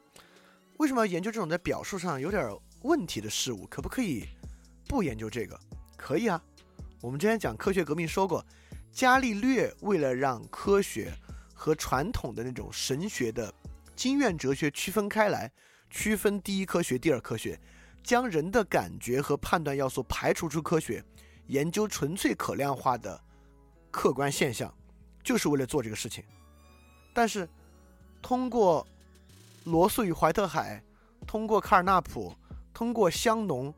为什么要研究这种在表述上有点？问题的事物可不可以不研究这个？可以啊。我们之前讲科学革命说过，伽利略为了让科学和传统的那种神学的经验哲学区分开来，区分第一科学、第二科学，将人的感觉和判断要素排除出科学，研究纯粹可量化的客观现象，就是为了做这个事情。但是通过罗素与怀特海，通过卡尔纳普。通过香农，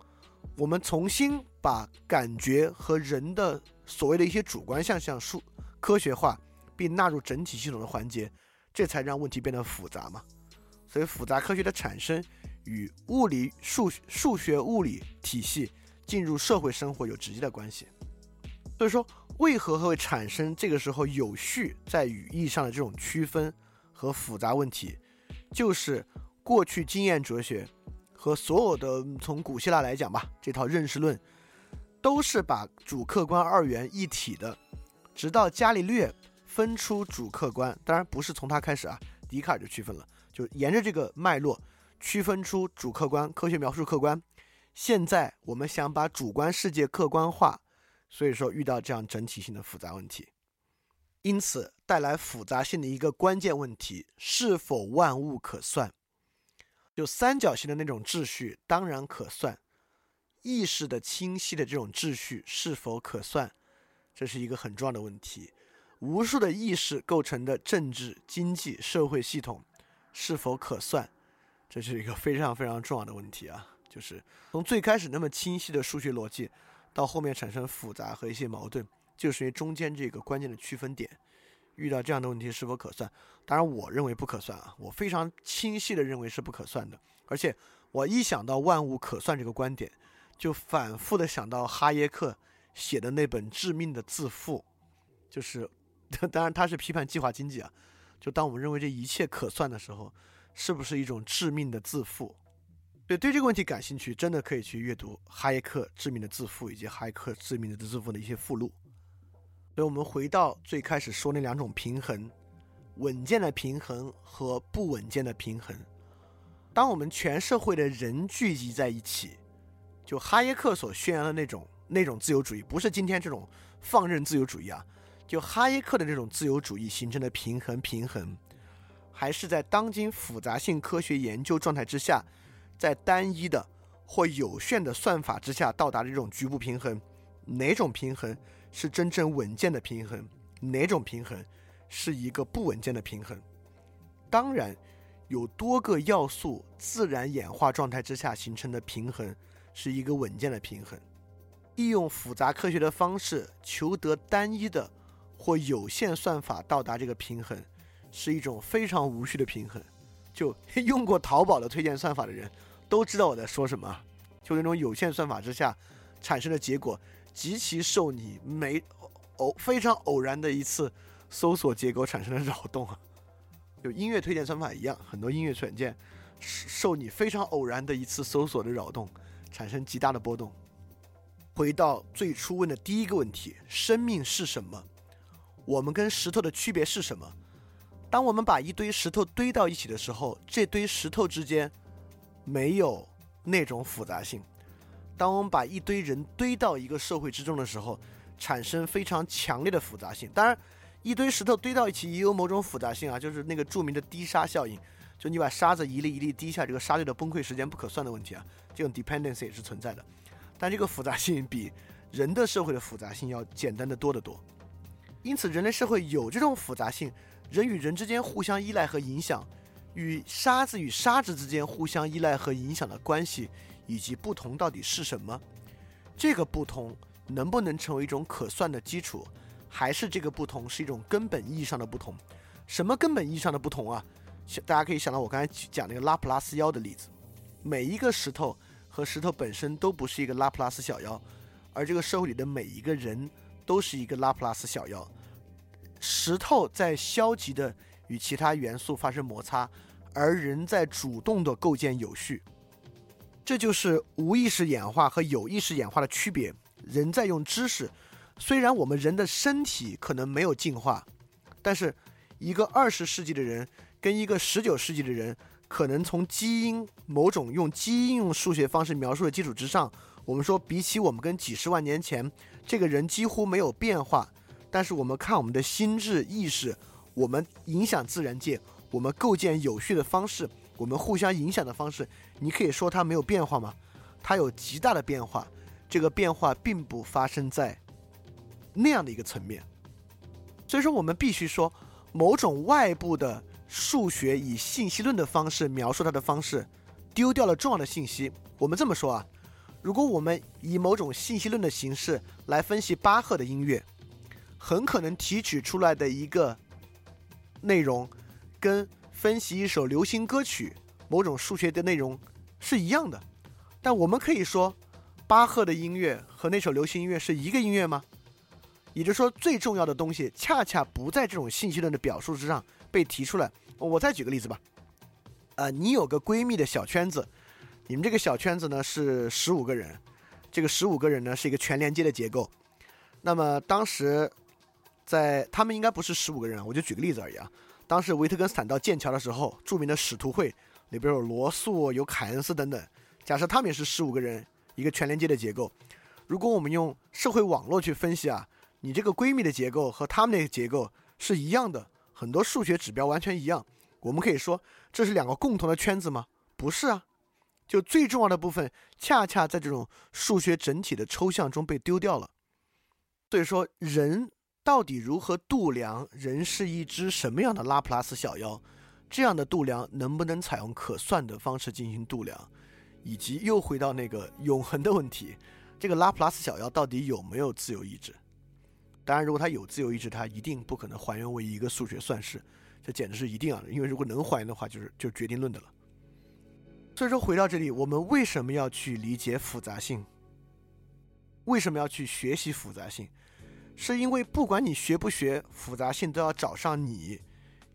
我们重新把感觉和人的所谓的一些主观现象数科学化，并纳入整体系统的环节，这才让问题变得复杂嘛。所以复杂科学的产生与物理数数学物理体系进入社会生活有直接的关系。所以说，为何会产生这个时候有序在语义上的这种区分和复杂问题，就是过去经验哲学。和所有的从古希腊来讲吧，这套认识论都是把主客观二元一体的，直到伽利略分出主客观，当然不是从他开始啊，笛卡尔就区分了，就沿着这个脉络区分出主客观，科学描述客观，现在我们想把主观世界客观化，所以说遇到这样整体性的复杂问题，因此带来复杂性的一个关键问题：是否万物可算？就三角形的那种秩序当然可算，意识的清晰的这种秩序是否可算？这是一个很重要的问题。无数的意识构成的政治、经济、社会系统是否可算？这是一个非常非常重要的问题啊。就是从最开始那么清晰的数学逻辑，到后面产生复杂和一些矛盾，就是因为中间这个关键的区分点，遇到这样的问题是否可算？当然，我认为不可算啊，我非常清晰的认为是不可算的。而且我一想到万物可算这个观点，就反复的想到哈耶克写的那本《致命的自负》，就是，当然他是批判计划经济啊。就当我们认为这一切可算的时候，是不是一种致命的自负？对对这个问题感兴趣，真的可以去阅读哈耶克《致命的自负》以及哈耶克《致命的自负》的一些附录。所以，我们回到最开始说那两种平衡：稳健的平衡和不稳健的平衡。当我们全社会的人聚集在一起，就哈耶克所宣扬的那种那种自由主义，不是今天这种放任自由主义啊，就哈耶克的这种自由主义形成的平衡，平衡还是在当今复杂性科学研究状态之下。在单一的或有限的算法之下到达的这种局部平衡，哪种平衡是真正稳健的平衡？哪种平衡是一个不稳健的平衡？当然，有多个要素自然演化状态之下形成的平衡是一个稳健的平衡。利用复杂科学的方式求得单一的或有限算法到达这个平衡，是一种非常无序的平衡。就用过淘宝的推荐算法的人。都知道我在说什么，就那种有限算法之下产生的结果，极其受你每偶非常偶然的一次搜索结果产生的 *laughs* 扰动啊，就音乐推荐算法一样，很多音乐软件受你非常偶然的一次搜索的扰动，产生极大的波动。回到最初问的第一个问题：生命是什么？我们跟石头的区别是什么？当我们把一堆石头堆到一起的时候，这堆石头之间。没有那种复杂性。当我们把一堆人堆到一个社会之中的时候，产生非常强烈的复杂性。当然，一堆石头堆到一起也有某种复杂性啊，就是那个著名的滴沙效应，就你把沙子一粒一粒滴下，这个沙堆的崩溃时间不可算的问题啊，这种 dependency 也是存在的。但这个复杂性比人的社会的复杂性要简单的多得多。因此，人类社会有这种复杂性，人与人之间互相依赖和影响。与沙子与沙子之间互相依赖和影响的关系，以及不同到底是什么？这个不同能不能成为一种可算的基础？还是这个不同是一种根本意义上的不同？什么根本意义上的不同啊？大家可以想到我刚才讲那个拉普拉斯妖的例子，每一个石头和石头本身都不是一个拉普拉斯小妖，而这个社会里的每一个人都是一个拉普拉斯小妖。石头在消极的与其他元素发生摩擦。而人在主动的构建有序，这就是无意识演化和有意识演化的区别。人在用知识，虽然我们人的身体可能没有进化，但是一个二十世纪的人跟一个十九世纪的人，可能从基因某种用基因用数学方式描述的基础之上，我们说比起我们跟几十万年前这个人几乎没有变化，但是我们看我们的心智意识，我们影响自然界。我们构建有序的方式，我们互相影响的方式，你可以说它没有变化吗？它有极大的变化。这个变化并不发生在那样的一个层面。所以说，我们必须说，某种外部的数学以信息论的方式描述它的方式，丢掉了重要的信息。我们这么说啊，如果我们以某种信息论的形式来分析巴赫的音乐，很可能提取出来的一个内容。跟分析一首流行歌曲某种数学的内容是一样的，但我们可以说，巴赫的音乐和那首流行音乐是一个音乐吗？也就是说，最重要的东西恰恰不在这种信息论的表述之上被提出来。我再举个例子吧，呃，你有个闺蜜的小圈子，你们这个小圈子呢是十五个人，这个十五个人呢是一个全连接的结构。那么当时在他们应该不是十五个人，我就举个例子而已啊。当时维特根斯坦到剑桥的时候，著名的使徒会里边有罗素、有凯恩斯等等。假设他们也是十五个人，一个全连接的结构。如果我们用社会网络去分析啊，你这个闺蜜的结构和他们那个结构是一样的，很多数学指标完全一样。我们可以说这是两个共同的圈子吗？不是啊，就最重要的部分恰恰在这种数学整体的抽象中被丢掉了。所以说，人到底如何度量人是一只什么样的拉普拉斯小妖？这样的度量能不能采用可算的方式进行度量？以及又回到那个永恒的问题：这个拉普拉斯小妖到底有没有自由意志？当然，如果它有自由意志，它一定不可能还原为一个数学算式，这简直是一定要的。因为如果能还原的话，就是就决定论的了。所以说，回到这里，我们为什么要去理解复杂性？为什么要去学习复杂性？是因为不管你学不学复杂性，都要找上你。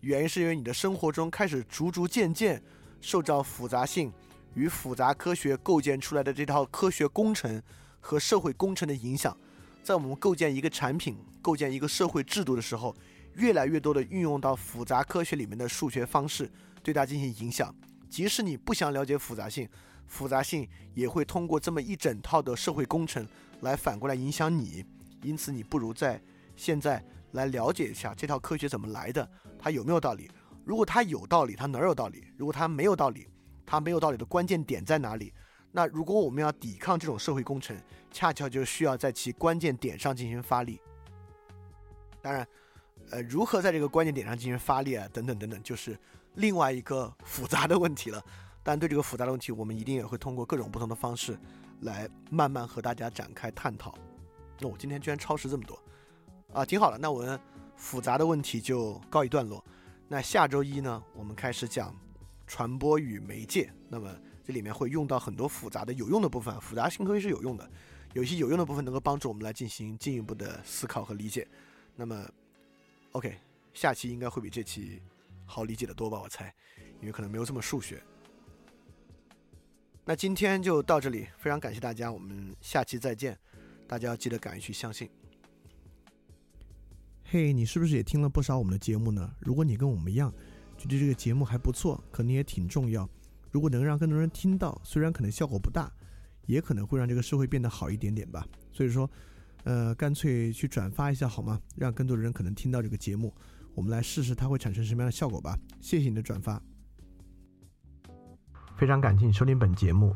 原因是因为你的生活中开始逐逐渐渐受到复杂性与复杂科学构建出来的这套科学工程和社会工程的影响，在我们构建一个产品、构建一个社会制度的时候，越来越多的运用到复杂科学里面的数学方式对它进行影响。即使你不想了解复杂性，复杂性也会通过这么一整套的社会工程来反过来影响你。因此，你不如在现在。来了解一下这套科学怎么来的，它有没有道理？如果它有道理，它哪儿有道理？如果它没有道理，它没有道理的关键点在哪里？那如果我们要抵抗这种社会工程，恰巧就需要在其关键点上进行发力。当然，呃，如何在这个关键点上进行发力啊？等等等等，就是另外一个复杂的问题了。但对这个复杂的问题，我们一定也会通过各种不同的方式来慢慢和大家展开探讨。那我今天居然超时这么多。啊，挺好的。那我们复杂的问题就告一段落。那下周一呢，我们开始讲传播与媒介。那么这里面会用到很多复杂的有用的部分。复杂性科学是有用的，有一些有用的部分能够帮助我们来进行进一步的思考和理解。那么，OK，下期应该会比这期好理解的多吧？我猜，因为可能没有这么数学。那今天就到这里，非常感谢大家，我们下期再见。大家要记得敢于去相信。嘿，你是不是也听了不少我们的节目呢？如果你跟我们一样，觉得这个节目还不错，可能也挺重要。如果能让更多人听到，虽然可能效果不大，也可能会让这个社会变得好一点点吧。所以说，呃，干脆去转发一下好吗？让更多的人可能听到这个节目，我们来试试它会产生什么样的效果吧。谢谢你的转发。非常感谢你收听本节目。